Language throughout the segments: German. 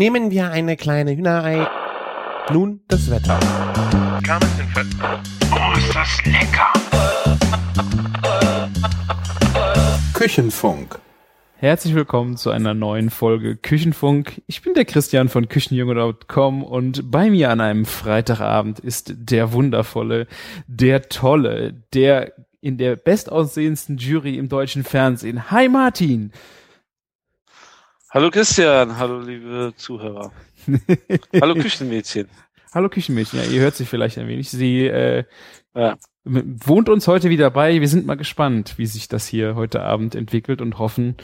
Nehmen wir eine kleine Hühnerei. Nun das Wetter. Oh, ist das lecker! Küchenfunk. Herzlich willkommen zu einer neuen Folge Küchenfunk. Ich bin der Christian von Küchenjunge.com und bei mir an einem Freitagabend ist der wundervolle, der tolle, der in der bestaussehendsten Jury im deutschen Fernsehen. Hi Martin! Hallo Christian, hallo liebe Zuhörer. hallo Küchenmädchen. Hallo Küchenmädchen, ja, ihr hört sie vielleicht ein wenig. Sie äh, Ja. wohnt uns heute wieder bei. Wir sind mal gespannt, wie sich das hier heute Abend entwickelt und hoffen,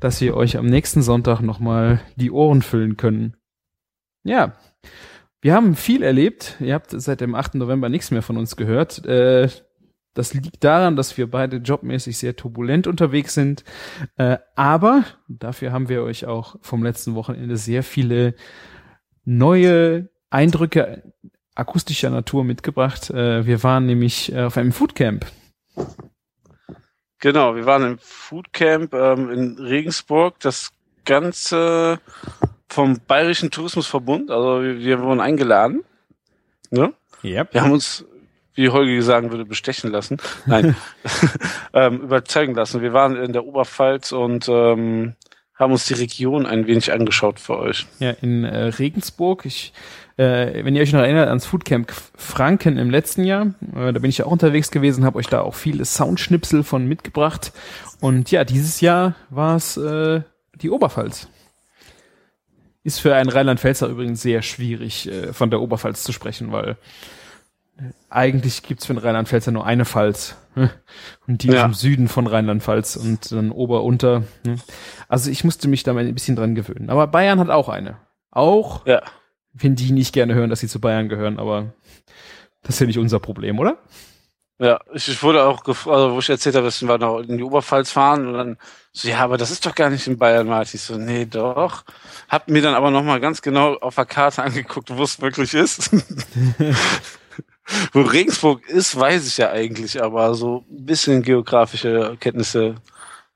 dass wir euch am nächsten Sonntag nochmal die Ohren füllen können. Ja, wir haben viel erlebt. Ihr habt seit dem 8. November nichts mehr von uns gehört. Äh, das liegt daran, dass wir beide jobmäßig sehr turbulent unterwegs sind. Äh, aber dafür haben wir euch auch vom letzten Wochenende sehr viele neue Eindrücke akustischer Natur mitgebracht. Äh, wir waren nämlich äh, auf einem Foodcamp. Genau, wir waren im Foodcamp ähm, in Regensburg. Das Ganze vom Bayerischen Tourismusverbund. Also wir, wir wurden eingeladen. Ne? Ja. Wir haben uns, wie Holger sagen würde, bestechen lassen. Nein, ähm, überzeugen lassen. Wir waren in der Oberpfalz und ähm, haben uns die Region ein wenig angeschaut für euch. Ja, in äh, Regensburg. Ich, äh, wenn ihr euch noch erinnert ans Foodcamp Franken im letzten Jahr, äh, da bin ich ja auch unterwegs gewesen, habe euch da auch viele Soundschnipsel von mitgebracht. Und ja, dieses Jahr war es äh, die Oberpfalz. Ist für einen Rheinland-Pfälzer übrigens sehr schwierig, äh, von der Oberpfalz zu sprechen, weil eigentlich gibt's für den Rheinland-Pfälzer nur eine Pfalz. ne? Und die ist Ja. im Süden von Rheinland-Pfalz und dann Ober, Unter. ne? Also ich musste mich da mal ein bisschen dran gewöhnen. Aber Bayern hat auch eine. Auch Ja. wenn die nicht gerne hören, dass sie zu Bayern gehören, aber das ist ja nicht unser Problem, oder? Ja, ich, ich wurde auch gefragt, also wo ich erzählt habe, dass wir noch in die Oberpfalz fahren und dann so, ja, aber das ist doch gar nicht in Bayern, Martin. Ich so, nee, doch. Hab mir dann aber nochmal ganz genau auf der Karte angeguckt, wo es wirklich ist. wo Regensburg ist, weiß ich ja eigentlich, aber so ein bisschen geografische Kenntnisse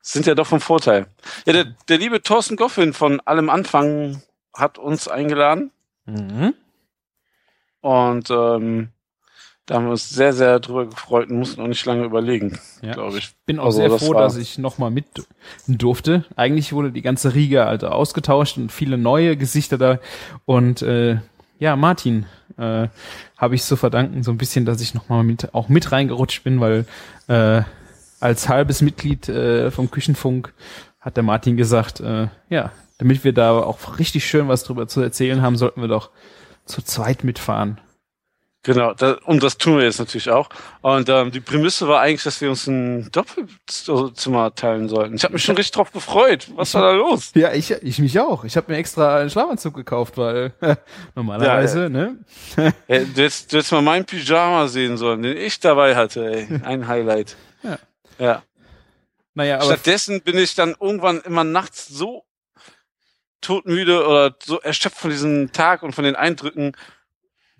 sind ja doch vom Vorteil. Ja, der, der liebe Thorsten Goffin von allem Anfang hat uns eingeladen. Mhm. Und ähm, da haben wir uns sehr, sehr drüber gefreut und mussten auch nicht lange überlegen, Ja. glaube ich. Bin auch Also, sehr froh, dass ich nochmal mit durfte. Eigentlich wurde die ganze Riege also ausgetauscht und viele neue Gesichter da. Und äh, ja, Martin äh, habe ich zu verdanken, so ein bisschen, dass ich nochmal mit, auch mit reingerutscht bin, weil äh, als halbes Mitglied äh, vom Küchenfunk hat der Martin gesagt, äh, ja, damit wir da auch richtig schön was drüber zu erzählen haben, sollten wir doch zu zweit mitfahren. Genau, da, und das tun wir jetzt natürlich auch. Und ähm, die Prämisse war eigentlich, dass wir uns ein Doppelzimmer teilen sollten. Ich habe mich schon richtig drauf gefreut. Was war da los? Ja, ich, ich mich auch. Ich habe mir extra einen Schlafanzug gekauft, weil normalerweise, Ja, ne? Ja, du, hättest, du hättest mal meinen Pyjama sehen sollen, den ich dabei hatte. Ey. Ein Highlight. Ja. Ja. Naja, aber Stattdessen bin ich dann irgendwann immer nachts so todmüde oder so erschöpft von diesem Tag und von den Eindrücken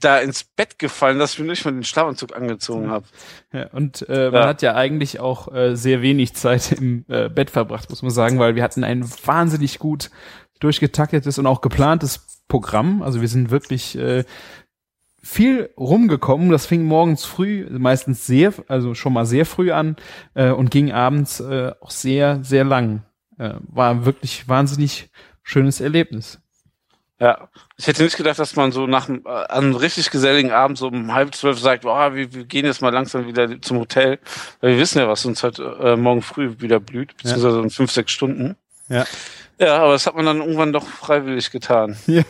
da ins Bett gefallen, dass ich mir nicht mal den Schlafanzug angezogen habe. ja, und äh, man Ja. hat ja eigentlich auch äh, sehr wenig Zeit im äh, Bett verbracht, muss man sagen, weil wir hatten ein wahnsinnig gut durchgetaktetes und auch geplantes Programm. Also wir sind wirklich äh, viel rumgekommen. Das fing morgens früh, meistens sehr, also schon mal sehr früh an äh, und ging abends äh, auch sehr, sehr lang. Äh, war wirklich wahnsinnig schönes Erlebnis. Ja, ich hätte nicht gedacht, dass man so nach einem, äh, an einem richtig geselligen Abend so um halb zwölf sagt, oh, wir, wir gehen jetzt mal langsam wieder zum Hotel, weil wir wissen ja, was uns heute äh, morgen früh wieder blüht, beziehungsweise in fünf, sechs Stunden. Ja. Ja, aber das hat man dann irgendwann doch freiwillig getan.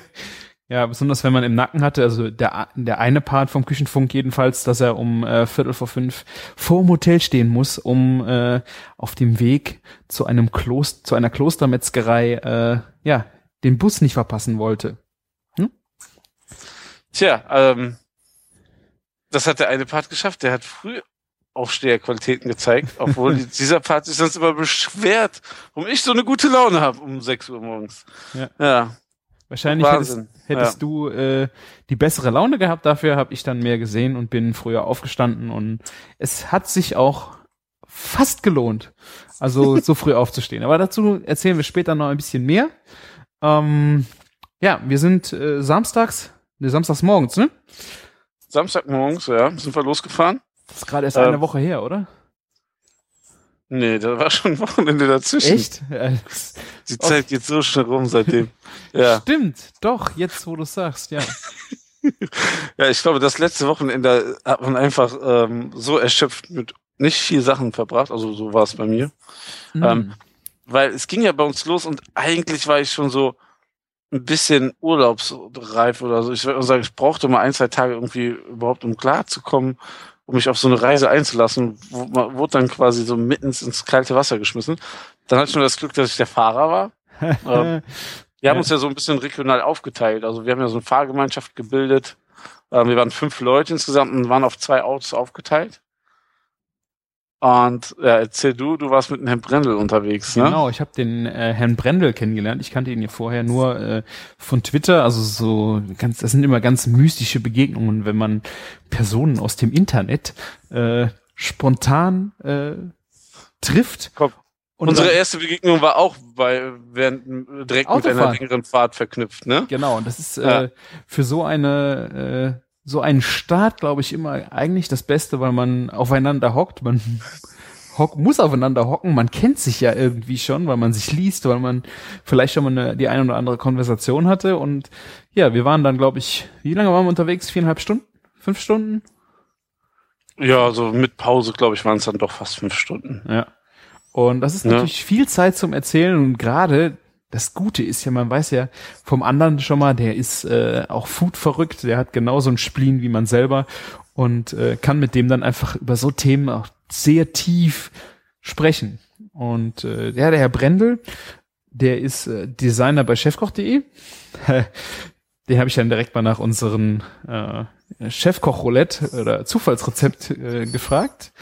Ja, besonders wenn man im Nacken hatte, also der, der eine Part vom Küchenfunk jedenfalls, dass er um äh, Viertel vor fünf vor dem Hotel stehen muss, um äh, auf dem Weg zu einem Kloster, zu einer Klostermetzgerei, äh, ja, den Bus nicht verpassen wollte. Tja, ähm, das hat der eine Part geschafft, der hat früh Aufsteherqualitäten gezeigt, obwohl die- dieser Part sich sonst immer beschwert, warum ich so eine gute Laune habe um 6 Uhr morgens. Ja. ja Wahrscheinlich hättest, Wahnsinn. hättest Ja. du äh, die bessere Laune gehabt, dafür habe ich dann mehr gesehen und bin früher aufgestanden und es hat sich auch fast gelohnt, also so früh aufzustehen. Aber dazu erzählen wir später noch ein bisschen mehr. Ähm, Ja, wir sind äh, samstags, ne, samstags morgens, ne? Samstagmorgens, ja, sind wir losgefahren. Das ist gerade erst Ähm, eine Woche her, oder? Nee, da war schon ein Wochenende dazwischen. Echt? Ja, Die Zeit geht so schnell rum seitdem. ja. Stimmt, doch, jetzt wo du sagst, ja. ja, ich glaube, das letzte Wochenende hat man einfach ähm, so erschöpft mit nicht viel Sachen verbracht. Also so war es bei mir. Mhm. Ähm, Weil es ging ja bei uns los und eigentlich war ich schon so ein bisschen urlaubsreif oder so. Ich würde sagen, ich brauchte mal ein, zwei Tage irgendwie überhaupt, um klarzukommen, um mich auf so eine Reise einzulassen. Wo, man wurde dann quasi so mitten ins kalte Wasser geschmissen. Dann hatte ich nur das Glück, dass ich der Fahrer war. ähm, Wir haben Ja. uns ja so ein bisschen regional aufgeteilt. Also wir haben ja so eine Fahrgemeinschaft gebildet. Ähm, wir waren fünf Leute insgesamt und waren auf zwei Autos aufgeteilt. Und ja, erzähl du, du warst mit dem Herrn Brendel unterwegs, ne? Genau, ich habe den äh, Herrn Brendel kennengelernt. Ich kannte ihn ja vorher nur äh, von Twitter. Also so ganz, das sind immer ganz mystische Begegnungen, wenn man Personen aus dem Internet äh, spontan äh, trifft. Komm, Und Unsere dann- erste Begegnung war auch bei während direkt mit einer Autofahren. längeren Fahrt verknüpft, ne? Genau, und das ist Ja. äh, für so eine äh, so einen Start, glaube ich, immer eigentlich das Beste, weil man aufeinander hockt, man hock, muss aufeinander hocken, man kennt sich ja irgendwie schon, weil man sich liest, weil man vielleicht schon mal eine, die eine oder andere Konversation hatte und ja, wir waren dann, glaube ich, wie lange waren wir unterwegs? Viereinhalb Stunden? Fünf Stunden? Ja, so mit Pause, glaube ich, waren es dann doch fast fünf Stunden. Ja. Und das ist Ja. natürlich viel Zeit zum Erzählen und gerade das Gute ist ja, man weiß ja vom anderen schon mal, der ist äh, auch Food verrückt, der hat genauso einen Spleen wie man selber und äh, kann mit dem dann einfach über so Themen auch sehr tief sprechen. Und äh, ja, der Herr Brendel, der ist äh, Designer bei chefkoch.de. Den habe ich dann direkt mal nach unseren äh, Chefkoch-Roulette oder Zufallsrezept äh, gefragt.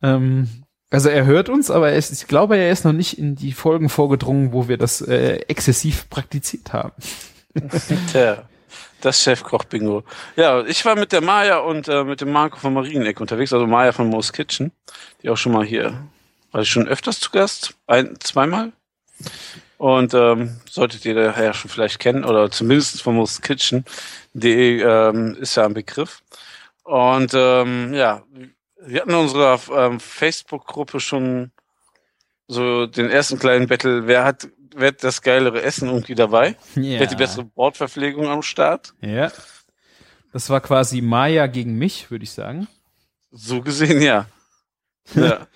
Ähm, also er hört uns, aber er ist, ich glaube, er ist noch nicht in die Folgen vorgedrungen, wo wir das äh, exzessiv praktiziert haben. Tja, das Chefkoch-Bingo. Ja, ich war mit der Maya und äh, mit dem Marco von Marieneck unterwegs, also Maya von Mo's Kitchen, die auch schon mal hier, war ich schon öfters zu Gast, ein, zweimal. Und ähm, solltet ihr daher schon vielleicht kennen, oder zumindest von Mo's Kitchen, die ähm, ist ja ein Begriff. Und ähm, ja, wir hatten in unserer ähm, Facebook-Gruppe schon so den ersten kleinen Battle, wer hat, wer hat das geilere Essen irgendwie dabei? Ja. Wer hat die bessere Bordverpflegung am Start? Ja. Das war quasi Maya gegen mich, würde ich sagen. So gesehen, ja. ja.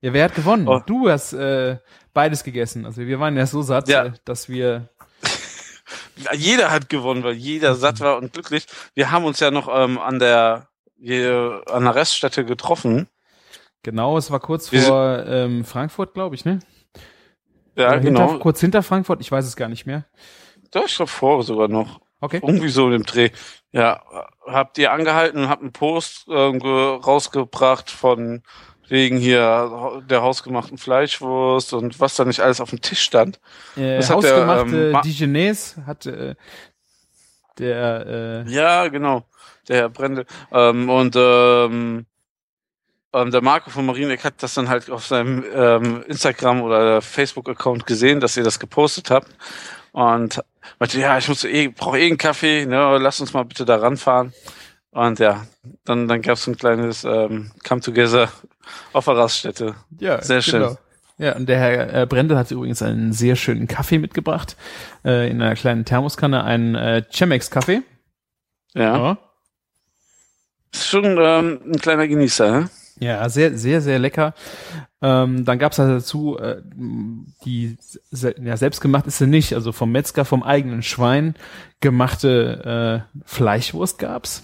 Ja, wer hat gewonnen? Oh. Du hast äh, beides gegessen. Also wir waren ja so satt, Ja. äh, dass wir Jeder hat gewonnen, weil jeder satt war und glücklich. Wir haben uns ja noch ähm, an der hier, an der Reststätte getroffen. genau, es war kurz Wir vor ähm, Frankfurt, glaube ich, ne? Ja, Oder genau. Hinter, kurz hinter Frankfurt, ich weiß es gar nicht mehr. Da ich glaube vor sogar noch. Okay. Irgendwie so in dem Dreh. Ja, habt ihr angehalten und habt einen Post ähm, ge- rausgebracht von wegen hier der hausgemachten Fleischwurst und was da nicht alles auf dem Tisch stand. Äh, der, hausgemachte ähm, Dijonais hat äh, der äh, Ja, genau. Der Herr Brendel. Ähm, und ähm, ähm, der Marco von Marieneck hat das dann halt auf seinem ähm, Instagram oder Facebook-Account gesehen, dass ihr das gepostet habt. Und meinte, ja, ich muss eh, brauche eh einen Kaffee, ne, lass uns mal bitte da ranfahren. Und ja, dann, dann gab's so ein kleines ähm, Come Together auf der Raststätte. ja, Sehr schön. genau. Ja, und der Herr äh, Brendel hat übrigens einen sehr schönen Kaffee mitgebracht, äh, in einer kleinen Thermoskanne, einen äh, Chemex-Kaffee. Ja. Ist schon ähm, ein kleiner Genießer, ne? Ja, sehr, sehr, sehr lecker. Ähm, dann gab's halt dazu, äh, die ja, selbstgemacht ist sie nicht, also vom Metzger, vom eigenen Schwein gemachte äh, Fleischwurst gab's.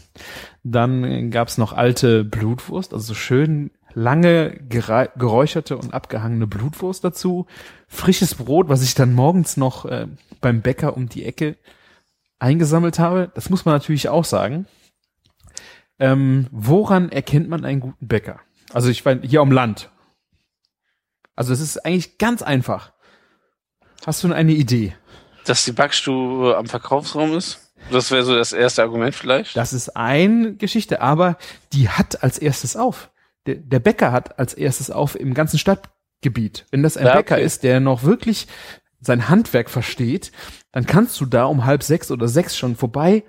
Dann gab's noch alte Blutwurst, also so schön lange geräucherte und abgehangene Blutwurst dazu. Frisches Brot, was ich dann morgens noch äh, beim Bäcker um die Ecke eingesammelt habe. Das muss man natürlich auch sagen. Ähm, woran erkennt man einen guten Bäcker? Also ich meine, hier am Land. Also es ist eigentlich ganz einfach. Hast du eine Idee? Dass die Backstube am Verkaufsraum ist? Das wäre so das erste Argument vielleicht. Das ist eine Geschichte, aber die hat als erstes auf. Der, der Bäcker hat als erstes auf im ganzen Stadtgebiet. Wenn das ein Ja, Bäcker okay. ist, der noch wirklich sein Handwerk versteht, dann kannst du da um halb sechs oder sechs schon vorbei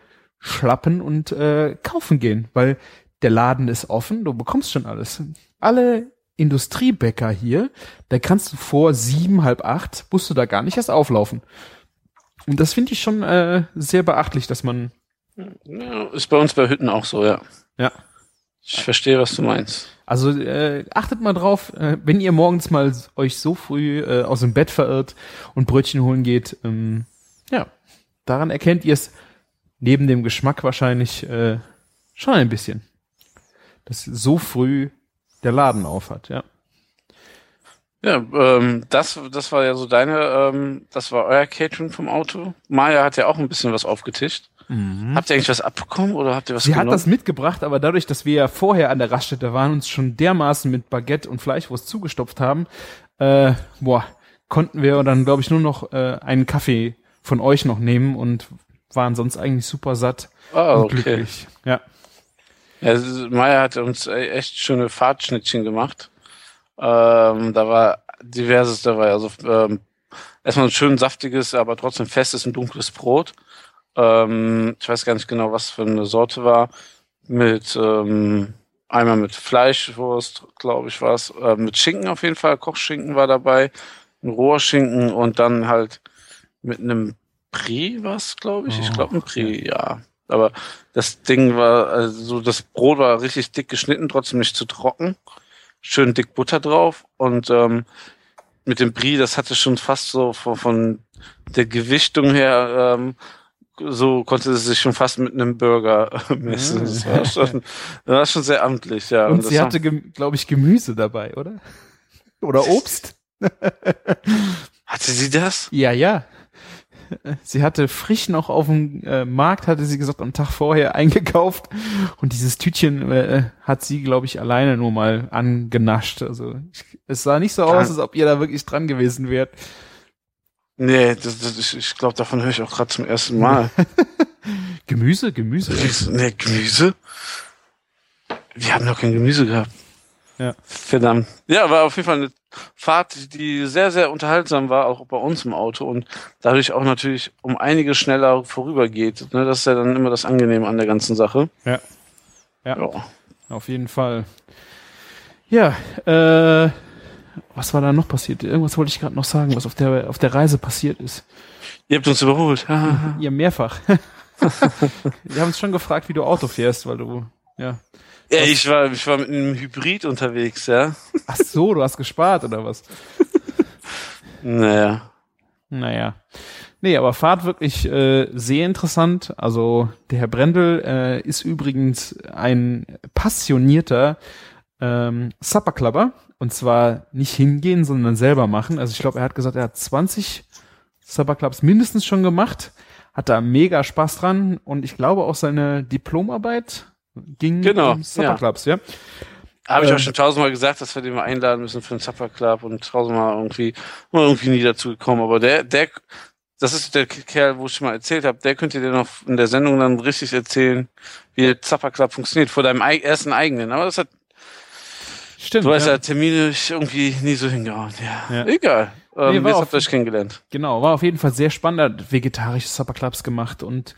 schlappen und äh, kaufen gehen, weil der Laden ist offen, du bekommst schon alles. Alle Industriebäcker hier, da kannst du vor sieben, halb acht, musst du da gar nicht erst auflaufen. Und das finde ich schon äh, sehr beachtlich, dass man. Ja, ist bei uns bei Hütten auch so, ja. Ja. Ich verstehe, was du meinst. Also äh, achtet mal drauf, äh, wenn ihr morgens mal euch so früh äh, aus dem Bett verirrt und Brötchen holen geht, ähm, ja, daran erkennt ihr es neben dem Geschmack wahrscheinlich äh, schon ein bisschen, dass so früh der Laden auf hat, ja. Ja, ähm, das, das war ja so deine, ähm, das war euer Catering vom Auto. Maya hat ja auch ein bisschen was aufgetischt. Habt ihr eigentlich was abbekommen oder habt ihr was Sie hat genommen? das mitgebracht, aber dadurch, dass wir ja vorher an der Raststätte waren und uns schon dermaßen mit Baguette und Fleischwurst zugestopft haben, äh, boah, konnten wir dann, glaube ich, nur noch äh, einen Kaffee von euch noch nehmen und waren sonst eigentlich super satt ah, und okay. glücklich. Ja. Ja, Maya hat uns e- echt schöne Fahrtschnittchen gemacht. Ähm, da war diverses dabei. Also ähm, erstmal ein schön saftiges, aber trotzdem festes und dunkles Brot. Ähm, ich weiß gar nicht genau, was für eine Sorte war. Mit ähm, einmal mit Fleischwurst, glaube ich, war es. Äh, mit Schinken auf jeden Fall. Kochschinken war dabei. Ein roher Schinken und dann halt mit einem Brie was, glaube ich. ich Oh, glaube ein Brie, ja. Aber das Ding war, also das Brot war richtig dick geschnitten, trotzdem nicht zu trocken. Schön dick Butter drauf und ähm, mit dem Brie, das hatte schon fast so von, von der Gewichtung her, ähm, so konnte es sich schon fast mit einem Burger äh, messen. Das war schon, das war schon sehr amtlich, ja. Und das sie war- hatte, glaube ich, Gemüse dabei, oder? Oder Obst? hatte sie das? Ja, ja. Sie hatte frisch noch auf dem äh, Markt, hatte sie gesagt, am Tag vorher eingekauft. Und dieses Tütchen äh, hat sie, glaube ich, alleine nur mal angenascht. Also ich, es sah nicht so aus, als ob ihr da wirklich dran gewesen wärt. Nee, das, das, ich, ich glaube, davon höre ich auch gerade zum ersten Mal. Gemüse, Gemüse. nee, Gemüse? Wir haben noch kein Gemüse gehabt. Ja. Verdammt. Ja, war auf jeden Fall eine Fahrt, die sehr, sehr unterhaltsam war, auch bei uns im Auto und dadurch auch natürlich um einiges schneller vorübergeht. Ne, das ist ja dann immer das Angenehme an der ganzen Sache. Ja. Ja. Ja. Auf jeden Fall. Ja, äh, was war da noch passiert? Irgendwas wollte ich gerade noch sagen, was auf der auf der Reise passiert ist. Ihr habt uns überholt. Ja, mehrfach. Wir haben uns schon gefragt, wie du Auto fährst, weil du, ja. Ja, ich war, ich war mit einem Hybrid unterwegs, ja. Ach so, du hast gespart oder was? Naja. Naja. Nee, aber Fahrt wirklich äh, sehr interessant. Also der Herr Brendel äh, ist übrigens ein passionierter ähm, Supperclubber. Und zwar nicht hingehen, sondern selber machen. Also ich glaube, er hat gesagt, er hat 20 Supperclubs mindestens schon gemacht. Hat da mega Spaß dran. Und ich glaube auch seine Diplomarbeit ging Genau, um Supperclubs, ja. Habe ich Ähm. auch schon tausendmal gesagt, dass wir den mal einladen müssen für den Supper Club und tausendmal irgendwie, mal irgendwie nie dazu gekommen. Aber der, der, das ist der Kerl, wo ich schon mal erzählt habe, der könnte dir noch in der Sendung dann richtig erzählen, wie der Supper Club funktioniert, vor deinem ersten eigenen. Aber das hat, Stimmt. du weißt ja, ja. Termine irgendwie nie so hingehauen. Ja, Ja. egal. Ähm, Nee, jetzt habt ihr euch kennengelernt. Genau, war auf jeden Fall sehr spannend. Vegetarische Supperclubs gemacht und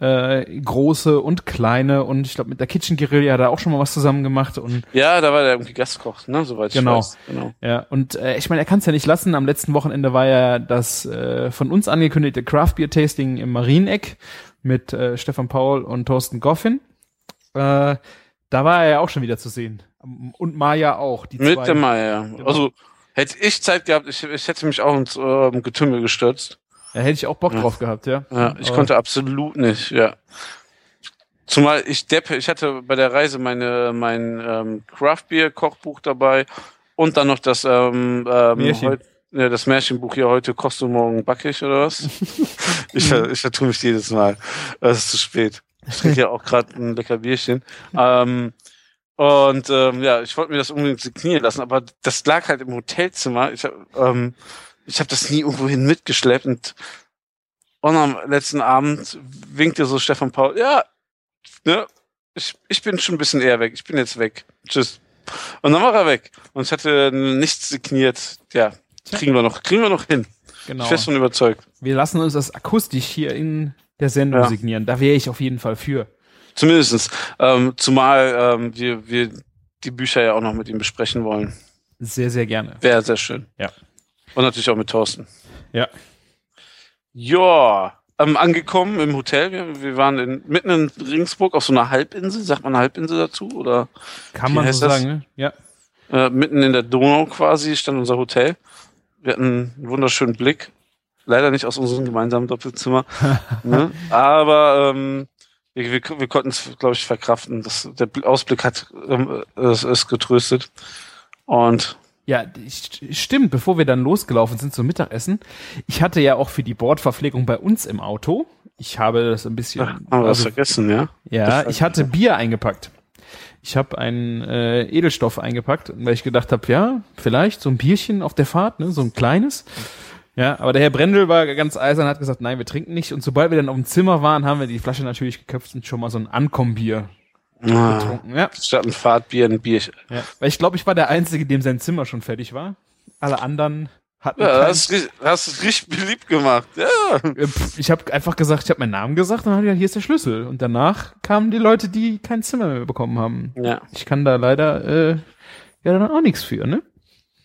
äh, große und kleine und ich glaube mit der Kitchen Guerilla hat er auch schon mal was zusammen gemacht und Ja, da war der irgendwie Gastkoch, ne, soweit Genau. ich weiß. Genau. ja und äh, ich meine, er kann es ja nicht lassen. Am letzten Wochenende war ja das äh, von uns angekündigte Craft Beer Tasting im Marieneck mit äh, Stefan Paul und Thorsten Goffin. Äh, da war er ja auch schon wieder zu sehen und Maya auch. Die Mit zwei. dem Meier. Genau. Also, hätte ich Zeit gehabt, ich, ich hätte mich auch ins ähm, Getümmel gestürzt. Da hätte ich auch Bock Ja. drauf gehabt, ja. Ja, ich Aber- konnte absolut nicht, ja. Zumal ich Deppe, ich hatte bei der Reise meine, mein ähm, Craft Beer Kochbuch dabei und dann noch das, ähm, ähm, Märchen. ja, das Märchenbuch hier heute kochst du morgen backig oder was? ich, ich vertue mich jedes Mal. Es ist zu spät. Ich trinke ja auch gerade ein lecker Bierchen. ähm, und ähm, ja, ich wollte mir das unbedingt signieren lassen, aber das lag halt im Hotelzimmer. Ich habe ähm, ich hab das nie irgendwohin mitgeschleppt und, und am letzten Abend winkte so Stefan Paul, ja, ne, ich, ich bin schon ein bisschen eher weg, ich bin jetzt weg. Tschüss. Und dann war er weg. Und ich hatte nichts signiert. Ja, kriegen wir noch, kriegen wir noch hin. Genau. Fest und überzeugt. Wir lassen uns das akustisch hier in der Sendung Ja. signieren. Da wäre ich auf jeden Fall für. Zumindestens. Ähm, zumal ähm, wir, wir die Bücher ja auch noch mit ihm besprechen wollen. Sehr, sehr gerne. Wäre sehr schön. Ja. Und natürlich auch mit Thorsten. Ja. Ja. Ähm, angekommen im Hotel. Wir, wir waren in, mitten in Regensburg auf so einer Halbinsel. Sagt man Halbinsel dazu? Oder Kann man so sagen, ne? Ja. äh, mitten in der Donau quasi stand unser Hotel. Wir hatten einen wunderschönen Blick. Leider nicht aus unserem gemeinsamen Doppelzimmer. ne? Aber ähm, wir, wir, wir konnten es, glaube ich, verkraften. Das, der Bl- Ausblick hat ähm, es, es getröstet. Und Ja, st- stimmt, bevor wir dann losgelaufen sind zum Mittagessen. Ich hatte ja auch für die Bordverpflegung bei uns im Auto. Ich habe das ein bisschen. ach, wir was also, vergessen, ja? ja, ich hatte Bier eingepackt. Ich habe einen äh, Edelstoff eingepackt, weil ich gedacht habe, ja, vielleicht so ein Bierchen auf der Fahrt, ne, so ein kleines. Ja, aber der Herr Brendel war ganz eisern, hat gesagt, nein, wir trinken nicht. Und sobald wir dann auf dem Zimmer waren, haben wir die Flasche natürlich geköpft und schon mal so ein Ankombier Ah, getrunken. Ja, statt ein Fahrtbier ein Bier. ja. Weil ich glaube, ich war der Einzige, dem sein Zimmer schon fertig war. Alle anderen hatten Ja, hast, hast es richtig beliebt gemacht. Ja. Äh, Ich habe einfach gesagt, ich habe meinen Namen gesagt und dann hat er, hier ist der Schlüssel. Und danach kamen die Leute, die kein Zimmer mehr bekommen haben. Ja, Ich kann da leider äh, ja dann auch nichts für, ne?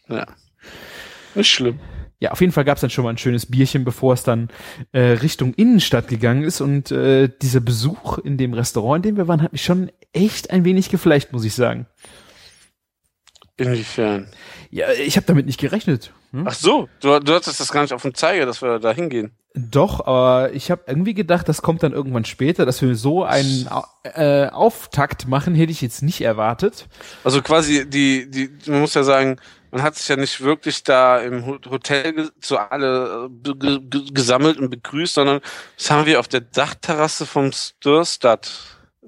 ja. Nicht schlimm. Ja, auf jeden Fall gab's dann schon mal ein schönes Bierchen, bevor es dann äh, Richtung Innenstadt gegangen ist. Und äh, dieser Besuch in dem Restaurant, in dem wir waren, hat mich schon echt ein wenig geflecht, muss ich sagen. Inwiefern? Ja, ich habe damit nicht gerechnet. Hm? Ach so, du, du hattest das gar nicht auf dem Zeiger, dass wir da hingehen. Doch, aber ich habe irgendwie gedacht, das kommt dann irgendwann später, dass wir so einen äh, Auftakt machen, hätte ich jetzt nicht erwartet. Also quasi die, die, man muss ja sagen, man hat sich ja nicht wirklich da im Ho- Hotel zu alle äh, gesammelt und begrüßt, sondern das haben wir auf der Dachterrasse vom Storstad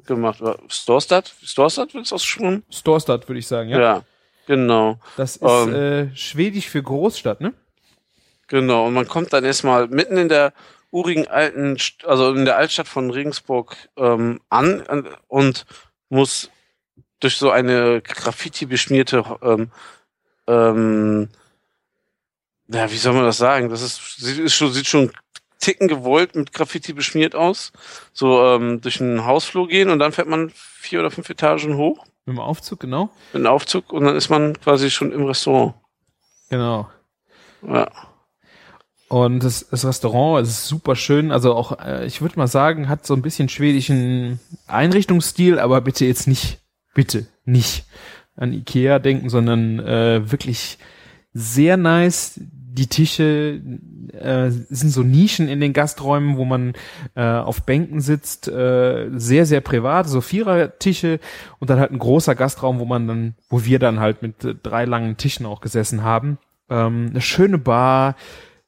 gemacht. Storstad? Storstad wird es ausgesprochen? Storstad, würde ich sagen, ja. Ja. genau, Das ist Ähm. äh, Schwedisch für Großstadt, ne? genau. Und man kommt dann erstmal mitten in der urigen alten, also in der Altstadt von Regensburg ähm, an und muss durch so eine Graffiti beschmierte ähm, ähm, ja, wie soll man das sagen? Das ist, sieht, ist schon, sieht schon ticken gewollt mit Graffiti beschmiert aus. So ähm, durch einen Hausflur gehen und dann fährt man vier oder fünf Etagen hoch Mit dem Aufzug, genau. mit einem Aufzug und dann ist man quasi schon im Restaurant. Genau. Ja. Und das, das Restaurant ist super schön. Also auch, äh, ich würde mal sagen, hat so ein bisschen schwedischen Einrichtungsstil, aber bitte jetzt nicht, bitte nicht an Ikea denken, sondern äh, wirklich sehr nice. Die Tische äh, sind so Nischen in den Gasträumen, wo man äh, auf Bänken sitzt, äh, sehr, sehr privat, so Vierertische und dann halt ein großer Gastraum, wo man dann, wo wir dann halt mit äh, drei langen Tischen auch gesessen haben. Ähm, eine schöne Bar,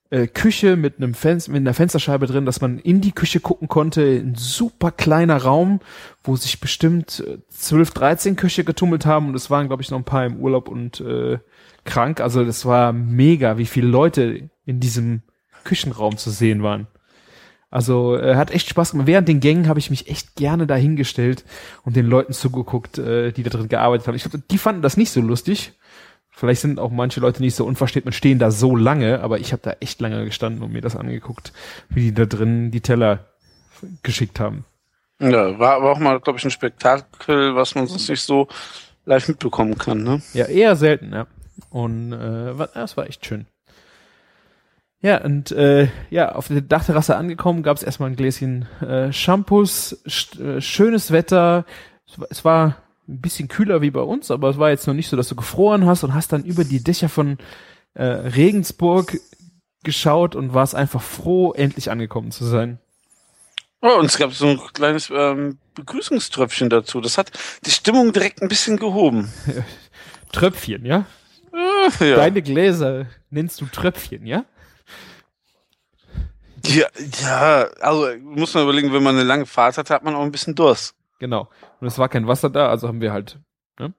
äh, Küche mit einem Fenster, mit einer Fensterscheibe drin, dass man in die Küche gucken konnte. Ein super kleiner Raum, wo sich bestimmt äh, 12, 13 Köche getummelt haben und es waren, glaube ich, noch ein paar im Urlaub und äh, krank. Also das war mega, wie viele Leute in diesem Küchenraum zu sehen waren. Also äh, hat echt Spaß gemacht. Während den Gängen habe ich mich echt gerne dahingestellt und den Leuten zugeguckt, äh, die da drin gearbeitet haben. Ich glaube, die fanden das nicht so lustig. Vielleicht sind auch manche Leute nicht so unversteht und stehen da so lange, aber ich habe da echt lange gestanden und mir das angeguckt, wie die da drin die Teller geschickt haben. Ja, war aber auch mal, glaube ich, ein Spektakel, was man sonst nicht so live mitbekommen kann, ne? Ja, eher selten, ja. Und äh, war, das war echt schön. Ja, und äh, ja, auf der Dachterrasse angekommen, gab es erstmal ein Gläschen äh, Shampoos, äh, schönes Wetter. Es war, es war ein bisschen kühler wie bei uns, aber es war jetzt noch nicht so, dass du gefroren hast und hast dann über die Dächer von äh, Regensburg geschaut und warst einfach froh, endlich angekommen zu sein. Oh, und es gab so ein kleines ähm, Begrüßungströpfchen dazu. Das hat die Stimmung direkt ein bisschen gehoben. Tröpfchen, ja? Ja, Deine Gläser nennst du Tröpfchen, ja? ja, ja, also muss man überlegen, wenn man eine lange Fahrt hat, hat man auch ein bisschen Durst. Genau. Und es war kein Wasser da, also haben wir halt. Ne?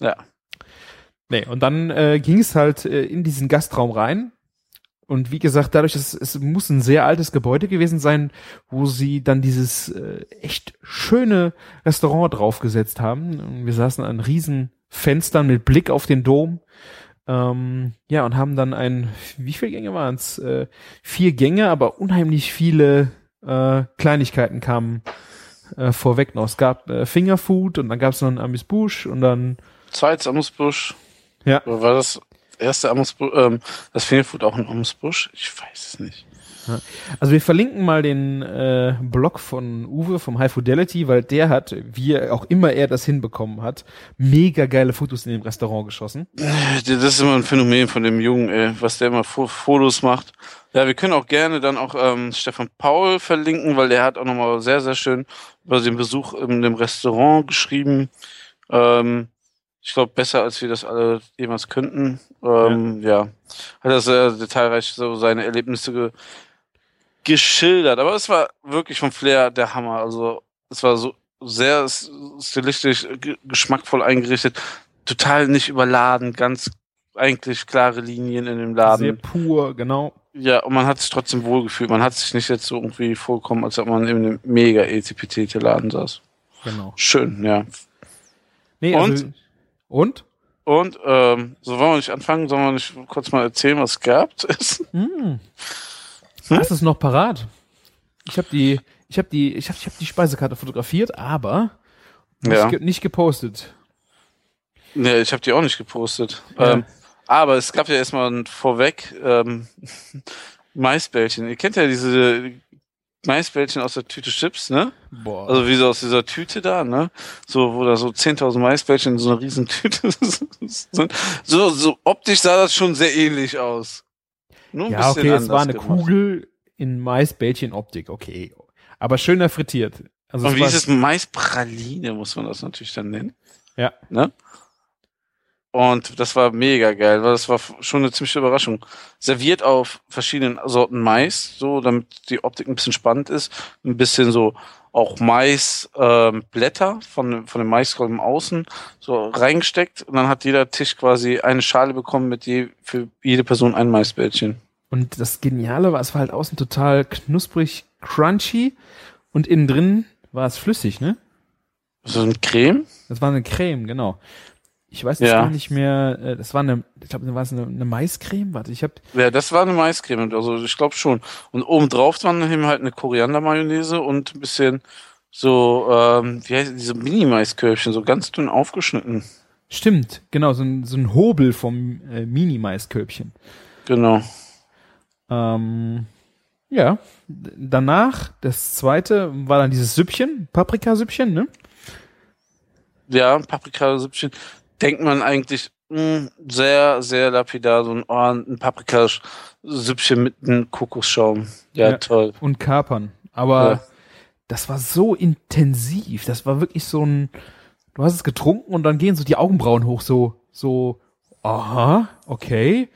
Ja. Nee, und dann äh, ging es halt äh, in diesen Gastraum rein. Und wie gesagt, dadurch, dass es muss ein sehr altes Gebäude gewesen sein, wo sie dann dieses äh, echt schöne Restaurant draufgesetzt haben. Und wir saßen an riesen Fenstern mit Blick auf den Dom. Ähm, ja, und haben dann ein, wie viele Gänge waren es? Äh, vier Gänge, aber unheimlich viele äh, Kleinigkeiten kamen äh, vorweg noch. Es gab äh, Fingerfood und dann gab es noch ein Amüsbusch und dann Zweites Amüsbusch. Ja. Oder war das erste Amüsbusch, ähm, das Fingerfood auch ein Amüsbusch? Ich weiß es nicht. Also wir verlinken mal den äh, Blog von Uwe vom High Fidelity, weil der hat, wie auch immer er das hinbekommen hat, mega geile Fotos in dem Restaurant geschossen. Das ist immer ein Phänomen von dem Jungen, ey, was der immer Fo Fotos macht. Ja, wir können auch gerne dann auch ähm, Stefan Paul verlinken, weil der hat auch nochmal sehr, sehr schön über den Besuch in dem Restaurant geschrieben. Ähm, ich glaube, besser als wir das alle jemals könnten. Ähm, ja. Hat er sehr detailreich so seine Erlebnisse geschildert. Aber es war wirklich vom Flair der Hammer. Also es war so sehr stilistisch, ge- geschmackvoll eingerichtet, total nicht überladen, ganz eigentlich klare Linien in dem Laden. Sehr pur, genau. Ja, und man hat sich trotzdem wohlgefühlt. Man hat sich nicht jetzt so irgendwie vorgekommen, als ob man in einem mega Etipetete-Laden saß. Genau. Schön, ja. Nee, Und? Also, und? Und, ähm, so wollen wir nicht anfangen, sollen wir nicht kurz mal erzählen, was es gab essen? Hm. Hast du es noch parat? Ich habe die, ich habe die, ich habe ich hab die Speisekarte fotografiert, aber nicht, Ja. ge nicht gepostet. Nee, ich habe die auch nicht gepostet. Ja. Ähm, aber es gab ja erstmal ein vorweg ähm, Maisbällchen. Ihr kennt ja diese Maisbällchen aus der Tüte Chips, ne? Boah. Also wie so aus dieser Tüte da, ne? So, wo da so 10.000 Maisbällchen in so einer riesen Tüte sind. So, so optisch sah das schon sehr ähnlich aus. Nur ein ja, bisschen okay, es war eine gemacht. Kugel in Maisbällchen-Optik, okay. Aber schöner frittiert. Also Und wie ist es? Maispraline muss man das natürlich dann nennen. Ja. Ne? Und das war mega geil, weil das war schon eine ziemliche Überraschung. Serviert auf verschiedenen Sorten Mais, so damit die Optik ein bisschen spannend ist. Ein bisschen so auch Maisblätter ähm, von, von dem Maiskolben außen so reingesteckt. Und dann hat jeder Tisch quasi eine Schale bekommen mit je, für jede Person ein Maisbällchen. Und das Geniale war, es war halt außen total knusprig, crunchy und innen drin war es flüssig, ne? So ein Creme? Das war eine Creme, genau. Ich weiß jetzt Ja. gar nicht mehr, äh, das war eine, ich glaube, war es eine, eine Maiscreme? Warte, ich habe Ja, das war eine Maiscreme, also ich glaube schon. Und obendrauf dann eben halt eine Koriander-Mayonnaise und ein bisschen so, ähm, wie heißt diese Mini-Maiskörbchen, so ganz dünn aufgeschnitten. Stimmt, genau, so ein, so ein Hobel vom äh, Mini-Maiskörbchen. Genau. Ähm, ja, danach, das zweite war dann dieses Süppchen, Paprikasüppchen, ne? Ja, Paprikasüppchen. Denkt man eigentlich mh, sehr, sehr lapidar, so ein, oh, ein Paprikasüppchen mit einem Kokosschaum. Ja, Ja. toll. Und Kapern. Aber Ja. das war so intensiv, das war wirklich so ein, du hast es getrunken und dann gehen so die Augenbrauen hoch, so, so, aha, okay.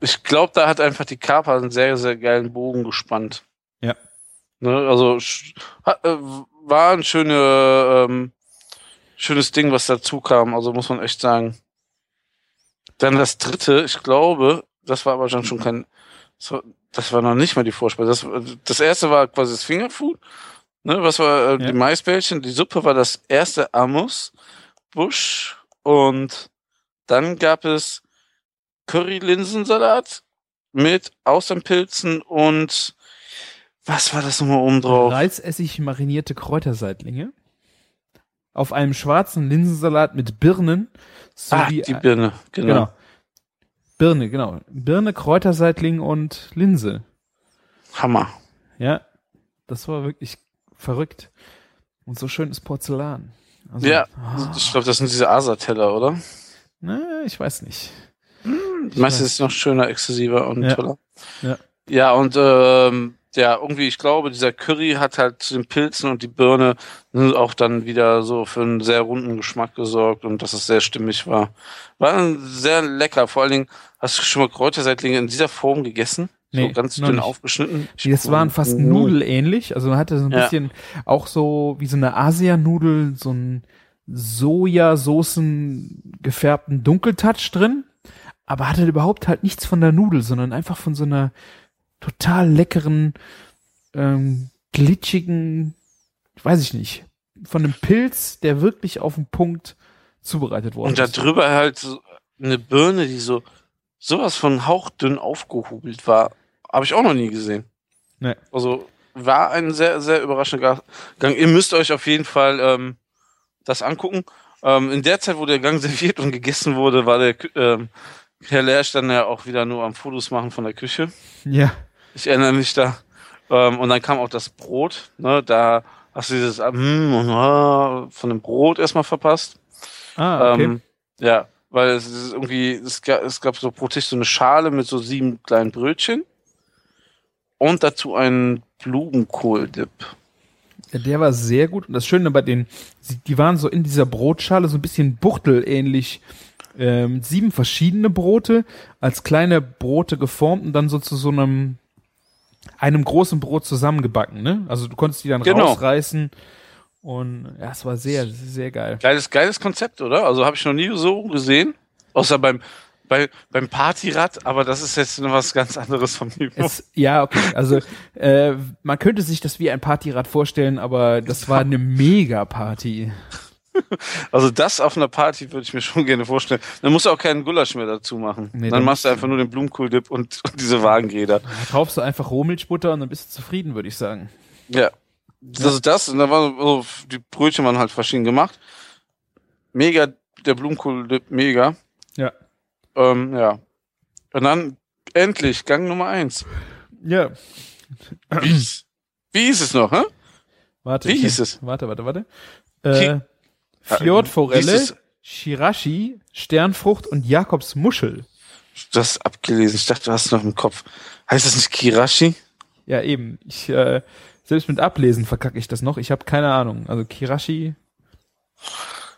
Ich glaube, da hat einfach die Kapa einen sehr, sehr geilen Bogen gespannt. Ja. Ne, also hat, äh, war ein schöne, ähm, schönes Ding, was dazu kam. Also muss man echt sagen. Dann das dritte, ich glaube, das war aber dann schon kein, das war, das war noch nicht mal die Vorspeise. Das, das erste war quasi das Fingerfood. Ne, was war äh, Ja. die Maisbällchen? Die Suppe war das erste Amos Busch und dann gab es Curry-Linsensalat mit Austernpilzen und was war das nochmal oben drauf? Reisessig marinierte Kräuterseitlinge. Auf einem schwarzen Linsensalat mit Birnen Ah, sowie die Birne, genau. genau. Birne, genau. Birne, Kräuterseitling und Linse. Hammer. Ja, das war wirklich verrückt. Und so schönes Porzellan. Also, Ja, ah, Ich glaube, das sind diese Asa-Teller, oder? na, ich weiß nicht. Meistens ist es noch schöner, exklusiver und Ja. toller. Ja. Ja, und ähm, ja, irgendwie, ich glaube, dieser Curry hat halt zu den Pilzen und die Birne ne, auch dann wieder so für einen sehr runden Geschmack gesorgt und dass es sehr stimmig war. War sehr lecker. Vor allen Dingen, hast du schon mal Kräuterseitlinge in dieser Form gegessen? Nee, so ganz dünn nicht. aufgeschnitten? Die- Das waren fast Mhm. nudelähnlich. Also man hatte so ein Ja. bisschen auch so wie so eine Asianudel, so ein Sojasoßen gefärbten Dunkeltouch drin, aber hatte überhaupt halt nichts von der Nudel, sondern einfach von so einer total leckeren, ähm, glitschigen, weiß ich nicht, von einem Pilz, der wirklich auf den Punkt zubereitet worden Und da ist. drüber halt so eine Birne, die so sowas von hauchdünn aufgehobelt war, habe ich auch noch nie gesehen. Nee. Also war ein sehr, sehr überraschender Gang. Ihr müsst euch auf jeden Fall ähm, das angucken. Ähm, in der Zeit, wo der Gang serviert und gegessen wurde, war der ähm, Herr Lersch dann ja auch wieder nur am Fotos machen von der Küche. Ja. Ich erinnere mich da. Ähm, und dann kam auch das Brot. Ne, da hast du dieses mm, von dem Brot erstmal verpasst. Ah, okay. Ähm, ja, weil es ist irgendwie, es gab, es gab so pro Tisch so eine Schale mit so sieben kleinen Brötchen und dazu einen Blumenkohl-Dip. Ja, Der war sehr gut. Und das Schöne bei den, sie- die waren so in dieser Brotschale so ein bisschen buchtelähnlich. Ähm, sieben verschiedene Brote als kleine Brote geformt und dann so zu so einem einem großen Brot zusammengebacken, ne? Also du konntest die dann Genau. rausreißen und ja, es war sehr, sehr geil. Geiles, geiles Konzept, oder? Also habe ich noch nie so gesehen. Außer beim, bei, beim Partyrad, aber das ist jetzt noch was ganz anderes vom Niveau. Es, ja, okay. Also äh, man könnte sich das wie ein Partyrad vorstellen, aber das war eine Mega-Party. Also das auf einer Party würde ich mir schon gerne vorstellen. Dann musst du auch keinen Gulasch mehr dazu machen. Nee, dann dann machst du einfach nur den Blumenkohl-Dip und, und diese Wagenräder. Da kaufst du einfach Rohmilchbutter und dann bist du zufrieden, würde ich sagen. Ja. Das ist das. Und da war so, die Brötchen waren halt verschieden gemacht. Mega, der Blumenkohl-Dip, mega. Ja. Ähm, ja. Und dann endlich Gang Nummer eins. Ja. Wie, ist- wie ist es noch, hä? Warte. Wie hieß es? Warte, warte, warte. Äh, Fjordforelle, es? Shirashi, Sternfrucht und Jakobsmuschel. Du hast abgelesen. Ich dachte, du hast es noch im Kopf. Heißt es nicht Kirashi? Ja, eben. Ich, äh, selbst mit Ablesen verkacke ich das noch. Ich habe keine Ahnung. Also Kirashi.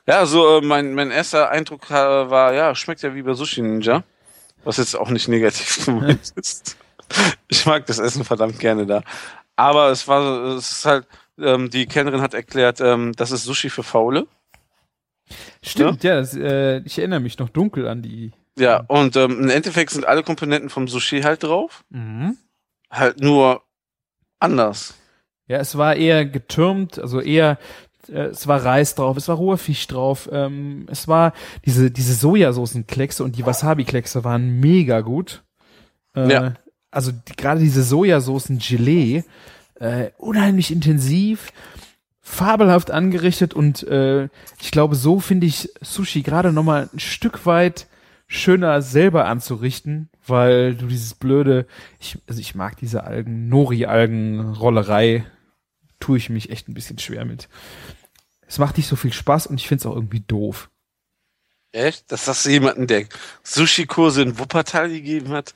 Ja, so äh, mein, mein erster Eindruck äh, war, ja, schmeckt ja wie bei Sushi Ninja. Was jetzt auch nicht negativ gemeint ist. Ich mag das Essen verdammt gerne da. Aber es war, so- es ist halt, ähm, die Kellnerin hat erklärt, ähm, das ist Sushi für Faule. Stimmt, ja, das, äh, ich erinnere mich noch dunkel an die. Ja, und ähm, im Endeffekt sind alle Komponenten vom Sushi halt drauf. Mhm. Halt nur anders. Ja, es war eher getürmt, also eher, äh, es war Reis drauf, es war roher Fisch drauf, ähm, es war diese, diese Sojasoßenkleckse und die Wasabi-Kleckse waren mega gut. Äh, Ja. Also die, gerade diese Sojasoßen-Gelee, äh, unheimlich intensiv, fabelhaft angerichtet und äh, ich glaube, so finde ich Sushi gerade nochmal ein Stück weit schöner selber anzurichten, weil du dieses blöde, ich, also ich mag diese Algen, Nori-Algen-Rollerei, tue ich mich echt ein bisschen schwer mit. Es macht nicht so viel Spaß und ich finde es auch irgendwie doof. Echt? Das hast du jemanden, der Sushi-Kurse in Wuppertal gegeben hat?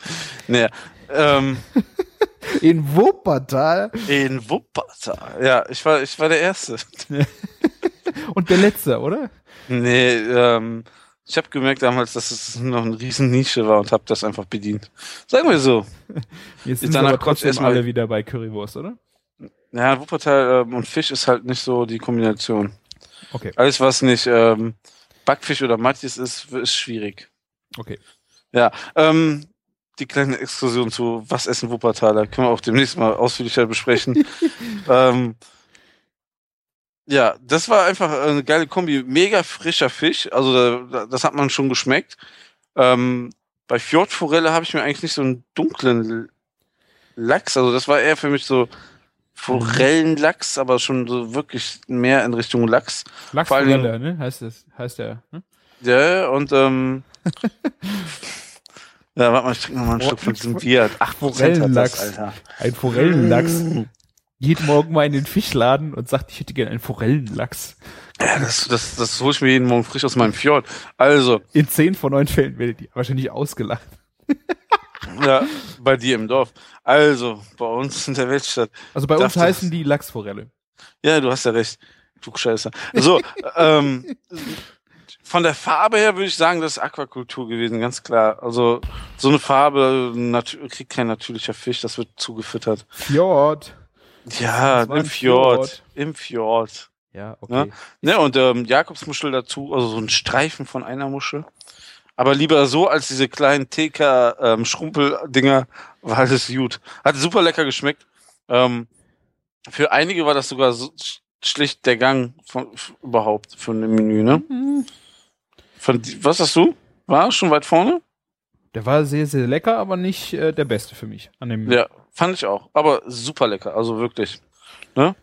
Naja, ähm, In Wuppertal in Wuppertal. Ja, ich war, ich war der Erste. und der letzte, oder? Nee, ähm, ich habe gemerkt damals, dass es noch eine riesen Nische war und habe das einfach bedient. Sagen wir so. Jetzt sind wir danach aber trotzdem erstmal- alle wieder bei Currywurst, oder? Ja, Wuppertal ähm, und Fisch ist halt nicht so die Kombination. Okay, Alles, was nicht ähm, Backfisch oder Matjes ist, ist schwierig. okay. Ja, ähm, die kleine Exkursion zu Was essen Wuppertaler können wir auch demnächst mal ausführlicher besprechen. ähm, ja, das war einfach eine geile Kombi. Mega frischer Fisch, also da, das hat man schon geschmeckt. Ähm, bei Fjordforelle habe ich mir eigentlich nicht so einen dunklen Lachs, also das war eher für mich so Forellenlachs, aber schon so wirklich mehr in Richtung Lachs. Lachsforelle, ne? Heißt das, heißt der, ne? Ja, und ähm, ja, warte mal, ich trinke noch mal einen Schluck von diesem Bier. Ach, Forellenlachs. Alter. Ein Forellenlachs. Mm. Geht morgen mal in den Fischladen und sagt, ich hätte gerne einen Forellenlachs. Ja, das, das, das hole ich mir jeden Morgen frisch aus meinem Fjord. Also, In zehn von neun Fällen werdet ihr wahrscheinlich ausgelacht. ja, bei dir im Dorf. Also, bei uns in der Weltstadt. Also bei uns heißen die Lachsforelle. Ja, du hast ja recht. Klugscheißer. So, ähm, von der Farbe her würde ich sagen, das ist Aquakultur gewesen, ganz klar. Also, so eine Farbe kriegt kein natürlicher Fisch, das wird zugefüttert. Fjord. Ja, im Fjord. Fjord. Im Fjord. Ja, okay. Ne, und ähm, Jakobsmuschel dazu, also so ein Streifen von einer Muschel. Aber lieber so als diese kleinen TK-Schrumpel-Dinger, war alles gut. Hat super lecker geschmeckt. Ähm, für einige war das sogar so sch- schlicht der Gang von, überhaupt für ein Menü, ne? Mhm. Von, was hast du? War schon weit vorne? Der war sehr, sehr lecker, aber nicht äh, der beste für mich. An dem Ja, fand ich auch. Aber super lecker, also wirklich. Ne?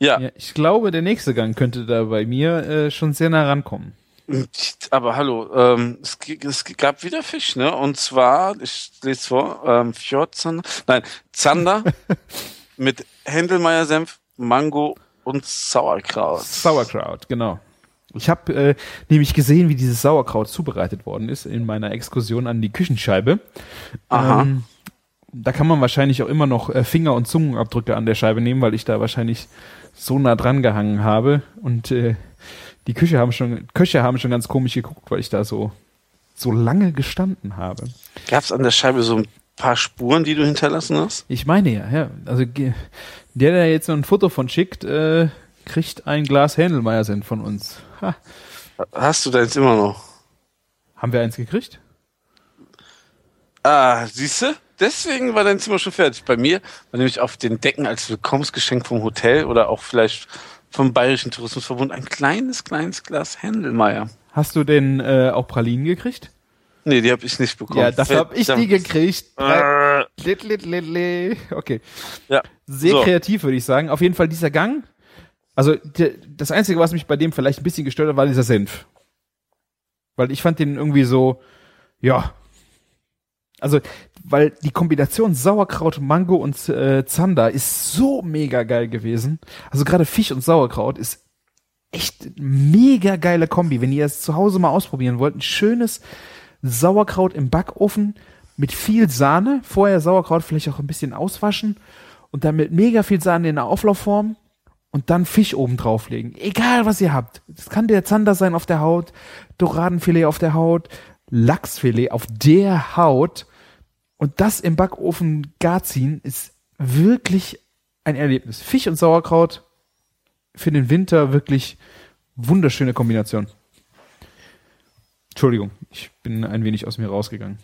Ja, Ja, ich glaube, der nächste Gang könnte da bei mir äh, schon sehr nah rankommen. aber hallo, ähm, es, es gab wieder Fisch, ne? Und zwar, ich lese vor, ähm, Fjordzander, nein, Zander mit Händelmeier-Senf, Mango und Sauerkraut. Sauerkraut, genau. Ich habe äh, nämlich gesehen, wie dieses Sauerkraut zubereitet worden ist in meiner Exkursion an die Küchenscheibe. Aha. Ähm, da kann man wahrscheinlich auch immer noch äh, Finger- und Zungenabdrücke an der Scheibe nehmen, weil ich da wahrscheinlich so nah dran gehangen habe. Und äh, die Küche haben schon, Köche haben schon ganz komisch geguckt, weil ich da so, so lange gestanden habe. Gab's an der Scheibe so ein paar Spuren, die du hinterlassen hast? Ich meine ja, ja. Also der, der jetzt noch ein Foto von schickt, äh, kriegt ein Glas Händelmeier-Senf von uns. Ha. Hast du jetzt immer noch? Haben wir eins gekriegt? Ah, siehste? Deswegen war dein Zimmer schon fertig. Bei mir war nämlich auf den Decken als Willkommensgeschenk vom Hotel oder auch vielleicht vom Bayerischen Tourismusverbund ein kleines, kleines Glas Händelmeier. Hast du denn äh, auch Pralinen gekriegt? Nee, die habe ich nicht bekommen. Ja, dafür habe ich die gekriegt. Äh, lit. Okay. ja. Sehr So. kreativ, würde ich sagen. Auf jeden Fall dieser Gang. Also der, das Einzige, was mich bei dem vielleicht ein bisschen gestört hat, war dieser Senf. Weil ich fand den irgendwie so, ja. Also, weil die Kombination Sauerkraut, Mango und äh, Zander ist so mega geil gewesen. Also gerade Fisch und Sauerkraut ist echt mega geile Kombi. Wenn ihr es zu Hause mal ausprobieren wollt, ein schönes Sauerkraut im Backofen mit viel Sahne. Vorher Sauerkraut vielleicht auch ein bisschen auswaschen und dann mit mega viel Sahne in der Auflaufform und dann Fisch oben drauflegen. Egal was ihr habt. Das kann der Zander sein auf der Haut, Doradenfilet auf der Haut, Lachsfilet auf der Haut und das im Backofen gar ziehen ist wirklich ein Erlebnis. Fisch und Sauerkraut für den Winter wirklich wunderschöne Kombination. Entschuldigung, ich bin ein wenig aus mir rausgegangen.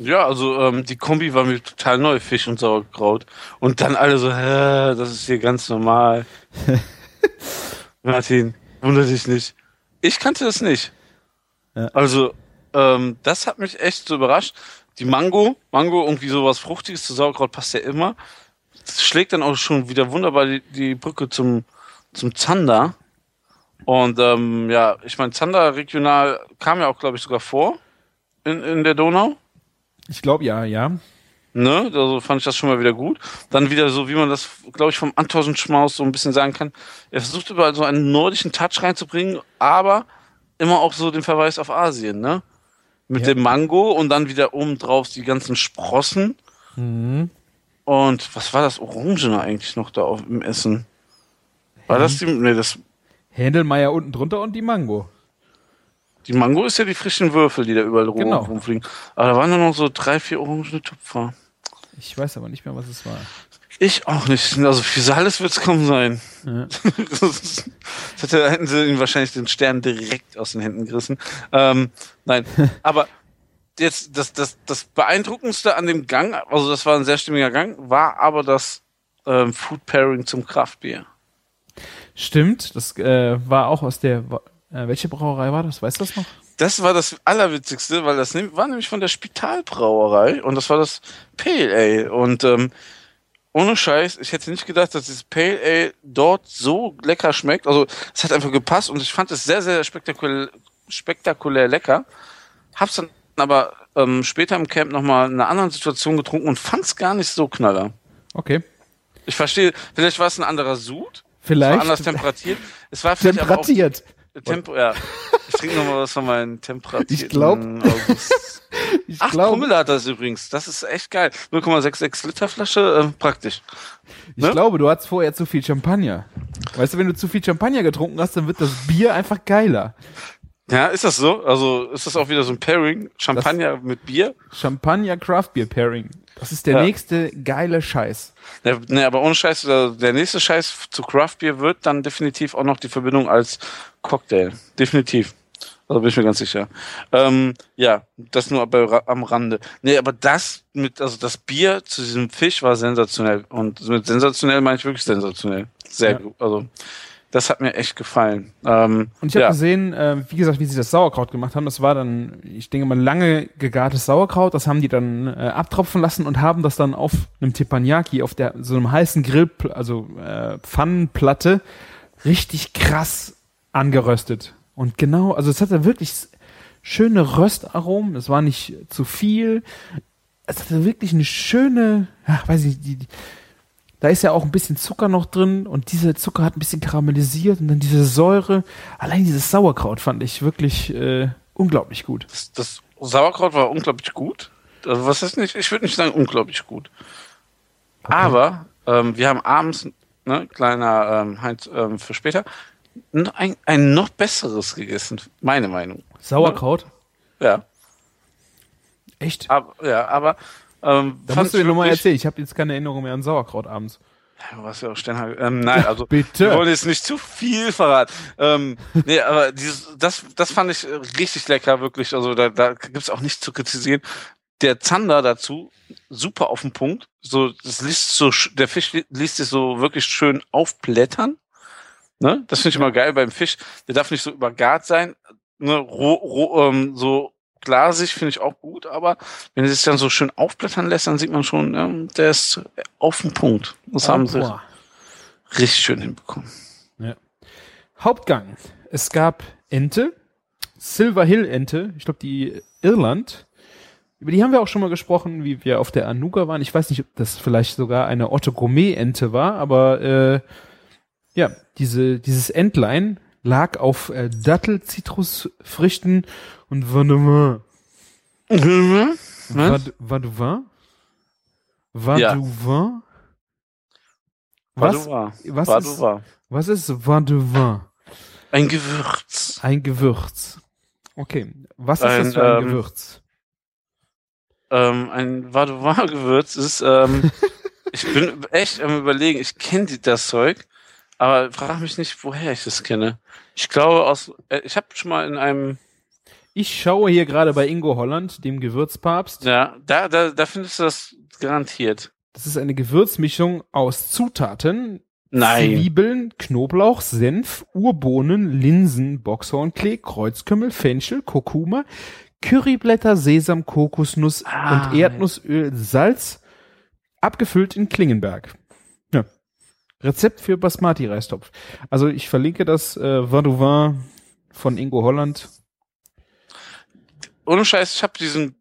Ja, also ähm, die Kombi war mir total neu, Fisch und Sauerkraut. Und dann alle so, hä, das ist hier ganz normal. Martin, wundert dich nicht. Ich kannte das nicht. Ja. Also, ähm, das hat mich echt so überrascht. Die Mango, Mango, irgendwie sowas Fruchtiges zu Sauerkraut passt ja immer. Das schlägt dann auch schon wieder wunderbar die, die Brücke zum, zum Zander. Und ähm, ja, ich meine, Zander regional kam ja auch, glaube ich, sogar vor in, in der Donau. Ich glaube ja, ja. Ne, also fand ich das schon mal wieder gut. Dann wieder so, wie man das, glaube ich, vom Antosen Schmaus so ein bisschen sagen kann. Er versucht überall so einen nordischen Touch reinzubringen, aber immer auch so den Verweis auf Asien, ne? Mit Ja. dem Mango und dann wieder oben drauf die ganzen Sprossen. Mhm. Und was war das Orangene eigentlich noch da auf, im Essen? War das die, nee, das, Händelmeier unten drunter und die Mango. Die Mango ist ja die frischen Würfel, die da überall Genau. rumfliegen. Aber da waren nur noch so drei, vier orangene Tupfer. Ich weiß aber nicht mehr, was es war. Ich auch nicht. Also für Sales wird es kaum sein. Ja. das hätte, hätten sie ihm wahrscheinlich den Stern direkt aus den Händen gerissen. Ähm, nein, aber jetzt das, das, das Beeindruckendste an dem Gang, also das war ein sehr stimmiger Gang, war aber das ähm, Food Pairing zum Kraftbier. Stimmt, das äh, war auch aus der. Äh, welche Brauerei war das? Weißt du das noch? Das war das Allerwitzigste, weil das war nämlich von der Spitalbrauerei und das war das Pale Ale. Und ähm, ohne Scheiß, ich hätte nicht gedacht, dass dieses Pale Ale dort so lecker schmeckt. Also es hat einfach gepasst und ich fand es sehr, sehr spektakulär, spektakulär lecker. Hab's dann aber ähm, später im Camp nochmal in einer anderen Situation getrunken und fand's gar nicht so knaller. Okay. Ich verstehe, vielleicht war es ein anderer Sud, es Vielleicht. war anders temperatiert. Es war vielleicht Temperatiert. Tempo, ja. Ich trinke nochmal was von meinen Temperaturen. Ich glaub- August. Ich Acht glaube, Promille hat das übrigens. Das ist echt geil. 0,66 Liter Flasche, äh, praktisch. ich ne? glaube, du hattest vorher zu viel Champagner. Weißt du, wenn du zu viel Champagner getrunken hast, dann wird das Bier einfach geiler. Ja, ist das so? Also ist das auch wieder so ein Pairing? Champagner mit Bier? Champagner Craft Beer Pairing. Das ist der Ja. nächste geile Scheiß. Ja, ne, aber ohne Scheiß, der, der nächste Scheiß zu Craft Beer wird dann definitiv auch noch die Verbindung als Cocktail. Definitiv. Also bin ich mir ganz sicher. Ähm, ja, das nur bei, am Rande. Nee, aber das mit, also das Bier zu diesem Fisch war sensationell. Und mit sensationell meine ich wirklich sensationell. Sehr Ja. gut. Also, Das hat mir echt gefallen. Ähm, Und ich habe ja. gesehen, äh, wie gesagt, wie sie das Sauerkraut gemacht haben. Das war dann, ich denke mal, lange gegartes Sauerkraut. Das haben die dann äh, abtropfen lassen und haben das dann auf einem Teppanyaki, auf der so einem heißen Grill, also äh, Pfannenplatte, richtig krass angeröstet. Und genau, also es hatte wirklich schöne Röstaromen. Es war nicht zu viel. Es hatte wirklich eine schöne, ja, weiß ich, die, die da ist ja auch ein bisschen Zucker noch drin und dieser Zucker hat ein bisschen karamellisiert und dann diese Säure. Allein dieses Sauerkraut fand ich wirklich äh, unglaublich gut. Das, das Sauerkraut war unglaublich gut. Also was ist nicht? Ich würde nicht sagen unglaublich gut. Aber ähm, wir haben abends, ne, kleiner ähm, Heinz ähm, für später, ein, ein noch besseres gegessen. Meine Meinung. Sauerkraut? Ja, Echt? aber, ja, aber ähm, Da musst du mir nochmal erzählen. Ich habe jetzt keine Erinnerung mehr an Sauerkraut abends. Ja, du warst ja auch Sternhagel. Ähm, nein, also Bitte. wir wollen jetzt nicht zu viel verraten. Ähm, nee, aber dieses, das, das fand ich äh, richtig lecker, wirklich. Also da, da gibt's auch nichts zu kritisieren. Der Zander dazu, super auf den Punkt. So, das liest so, der Fisch li- liest sich so wirklich schön aufblättern. Ne? Das finde ich immer geil beim Fisch. Der darf nicht so übergart sein. Ne? Roh, roh, ähm, so glasig finde ich auch gut, aber wenn er sich dann so schön aufblättern lässt, dann sieht man schon, ähm, der ist auf den Punkt. Das haben sie Boah. richtig schön hinbekommen. Hauptgang. Es gab Ente, Silver Hill Ente, ich glaube die Irland. Über die haben wir auch schon mal gesprochen, wie wir auf der Anuga waren. Ich weiß nicht, ob das vielleicht sogar eine Otto Gourmet Ente war, aber äh, ja, diese dieses Entlein lag auf äh, Dattel, Zitrusfrüchten und Vanille. Mhm. Vad- Vadouin? Ja. Vadouin? Was? Was, was, war, ist, was ist Vadouin? Ein Gewürz. Ein Gewürz. Okay. Was ist Ein, das für ein ähm, Gewürz? Ähm, ein Vadouin-Gewürz ist, ähm, ich bin echt am überlegen, ich kenne das Zeug, aber frage mich nicht, woher ich das kenne. Ich glaube aus, äh, ich habe schon mal in einem, Ich schaue hier gerade bei Ingo Holland, dem Gewürzpapst. ja, da, da, da findest du das garantiert. Das ist eine Gewürzmischung aus Zutaten. Nein. Zwiebeln, Knoblauch, Senf, Urbohnen, Linsen, Boxhornklee, Kreuzkümmel, Fenchel, Kurkuma, Curryblätter, Sesam, Kokosnuss Ah, und Erdnussöl, Salz, abgefüllt in Klingenberg. Ja. Rezept für Basmati-Reistopf. Also ich verlinke das äh, Vadouin von Ingo Holland. Ohne Scheiß, ich habe diesen,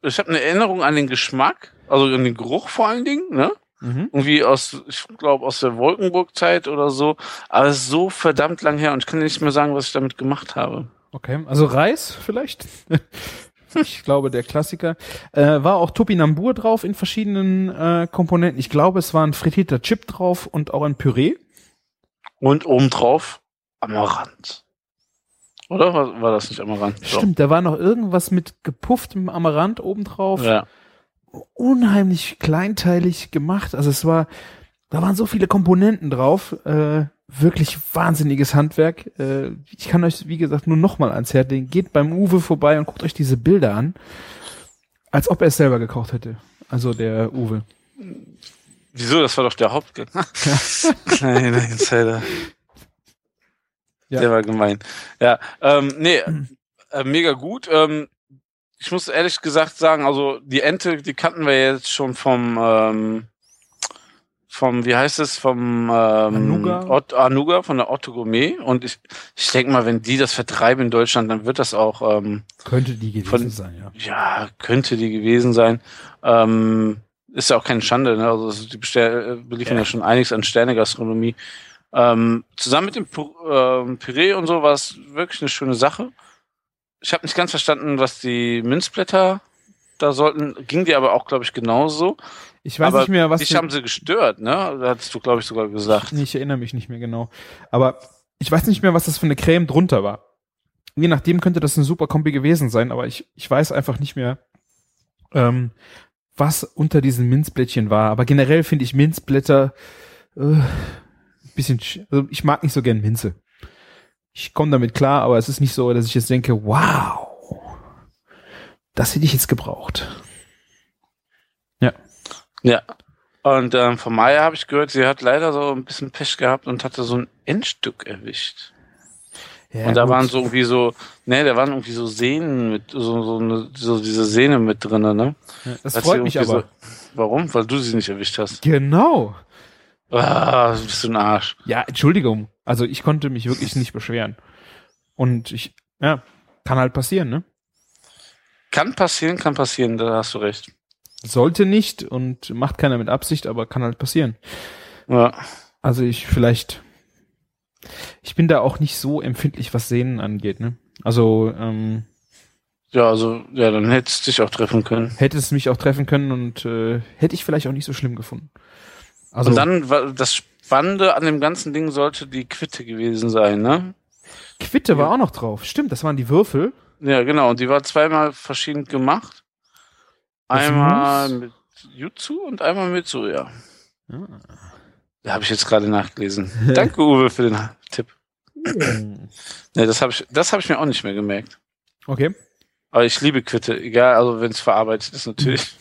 ich habe eine Erinnerung an den Geschmack, also an den Geruch vor allen Dingen, ne? Mhm. irgendwie aus, ich glaube, aus der Wolkenburg-Zeit oder so. Aber es ist so verdammt lang her und ich kann nicht mehr sagen, was ich damit gemacht habe. Okay, also Reis vielleicht. ich glaube, der Klassiker. Äh, war auch Topinambur drauf in verschiedenen äh, Komponenten. Ich glaube, es war ein frittierter Chip drauf und auch ein Püree. Und obendrauf Amaranth. Oder war, war das nicht Amaranth? Stimmt, da war noch irgendwas mit gepufftem Amaranth obendrauf. Ja. Unheimlich kleinteilig gemacht. Also es war, da waren so viele Komponenten drauf. Äh, wirklich wahnsinniges Handwerk. Äh, ich kann euch, wie gesagt, nur noch mal ans Herz legen. Geht beim Uwe vorbei und guckt euch diese Bilder an. Als ob er es selber gekocht hätte. Also der Uwe. Wieso? Das war doch der Hauptgang. Kleiner Insider. Ja. Der war gemein. Ja, ähm, nee, äh, mega gut. Ähm, ich muss ehrlich gesagt sagen, also die Ente, die kannten wir jetzt schon vom, ähm, vom, wie heißt es, vom ähm, Anuga? Anuga, von der Otto Gourmet. Und ich, ich denke mal, wenn die das vertreiben in Deutschland, dann wird das auch ähm, Könnte die gewesen Von- sein, ja. ja, könnte die gewesen sein. Ähm, ist ja auch keine Schande, ne? Also die bestell, äh, beliefern ja. Ja. schon einiges an Sternegastronomie. Ähm, zusammen mit dem ähm, Püree und so war es wirklich eine schöne Sache. Ich habe nicht ganz verstanden, was die Minzblätter da sollten. Ging dir aber auch, glaube ich, genauso. Ich weiß aber nicht mehr, was. Dich die- haben sie gestört, ne? Da hattest du, glaube ich, sogar gesagt. Nee, ich erinnere mich nicht mehr genau. Aber ich weiß nicht mehr, was das für eine Creme drunter war. Je nachdem könnte das eine super Kombi gewesen sein, aber ich, ich weiß einfach nicht mehr, ähm, was unter diesen Minzblättchen war. Aber generell finde ich Minzblätter äh, bisschen, sch- also ich mag nicht so gern Minze. Ich komme damit klar, aber es ist nicht so, dass ich jetzt denke, wow, das hätte ich jetzt gebraucht. Ja. Und ähm, von Maya habe ich gehört, sie hat leider so ein bisschen Pech gehabt und hatte so ein Endstück erwischt. Ja, und da gut. waren so irgendwie so, ne, da waren irgendwie so Sehnen mit, so, so, eine, so diese Sehne mit drinne, ne? Ja, das Hat freut mich aber. So, warum? Weil du sie nicht erwischt hast. Genau. Ah, du bist du ein Arsch. Ja, Entschuldigung. Also ich konnte mich wirklich nicht beschweren. Und ich, ja, kann halt passieren, ne? Kann passieren, kann passieren, da hast du recht. Sollte nicht und macht keiner mit Absicht, aber kann halt passieren. Ja. Also ich vielleicht, ich bin da auch nicht so empfindlich, was Sehnen angeht, ne? Also ähm, Ja, also, ja, dann hättest du dich auch treffen können. hätte es mich auch treffen können und äh, hätte ich vielleicht auch nicht so schlimm gefunden. Also und dann, war das Spannende an dem ganzen Ding sollte die Quitte gewesen sein, ne? Quitte war Ja. auch noch drauf. Stimmt, das waren die Würfel. Ja, genau. Und die war zweimal verschieden gemacht. Einmal mit Jutsu und einmal mit Soja. Ah. Da habe ich jetzt gerade nachgelesen. Danke, Uwe, für den Tipp. Ne, das habe ich, das habe ich mir auch nicht mehr gemerkt. Okay. Aber ich liebe Quitte, egal, also wenn es verarbeitet ist, natürlich.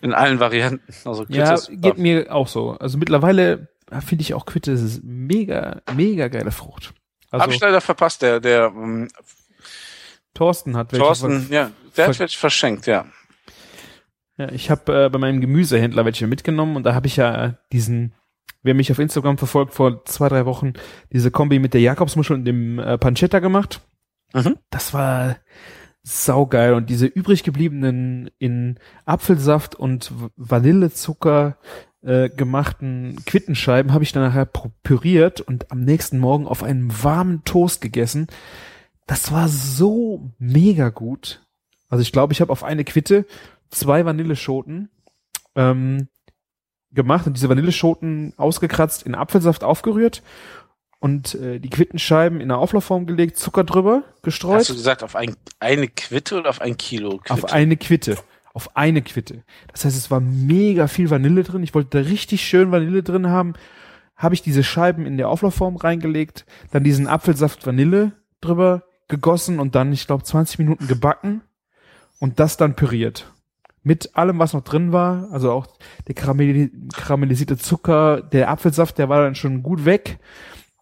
In allen Varianten. Also Quitte Ja, ist geht mir auch so. Also mittlerweile finde ich auch Quitte ist mega, mega geile Frucht. Also habe ich leider verpasst. Der, der ähm, Thorsten hat welche. Thorsten, ja, der hat welche verschenkt, ja. Ja, ich habe äh, bei meinem Gemüsehändler welche mitgenommen und da habe ich ja diesen, wer mich auf Instagram verfolgt, vor zwei, drei Wochen diese Kombi mit der Jakobsmuschel und dem äh, Pancetta gemacht. Mhm. Das war saugeil und diese übrig gebliebenen in Apfelsaft und Vanillezucker äh, gemachten Quittenscheiben habe ich dann nachher püriert und am nächsten Morgen auf einem warmen Toast gegessen. Das war so mega gut. Also ich glaube, ich habe auf eine Quitte zwei Vanilleschoten ähm, gemacht und diese Vanilleschoten ausgekratzt in Apfelsaft aufgerührt und äh, die Quittenscheiben in eine Auflaufform gelegt, Zucker drüber gestreut. Hast du gesagt, auf ein, eine Quitte oder auf ein Kilo Quitte? Auf eine Quitte. Auf eine Quitte. Das heißt, es war mega viel Vanille drin. Ich wollte da richtig schön Vanille drin haben. Habe ich diese Scheiben in der Auflaufform reingelegt, dann diesen Apfelsaft Vanille drüber gegossen und dann, ich glaube, 20 Minuten gebacken und das dann püriert. Mit allem, was noch drin war, also auch der karamell karamellisierte Zucker, der Apfelsaft, der war dann schon gut weg.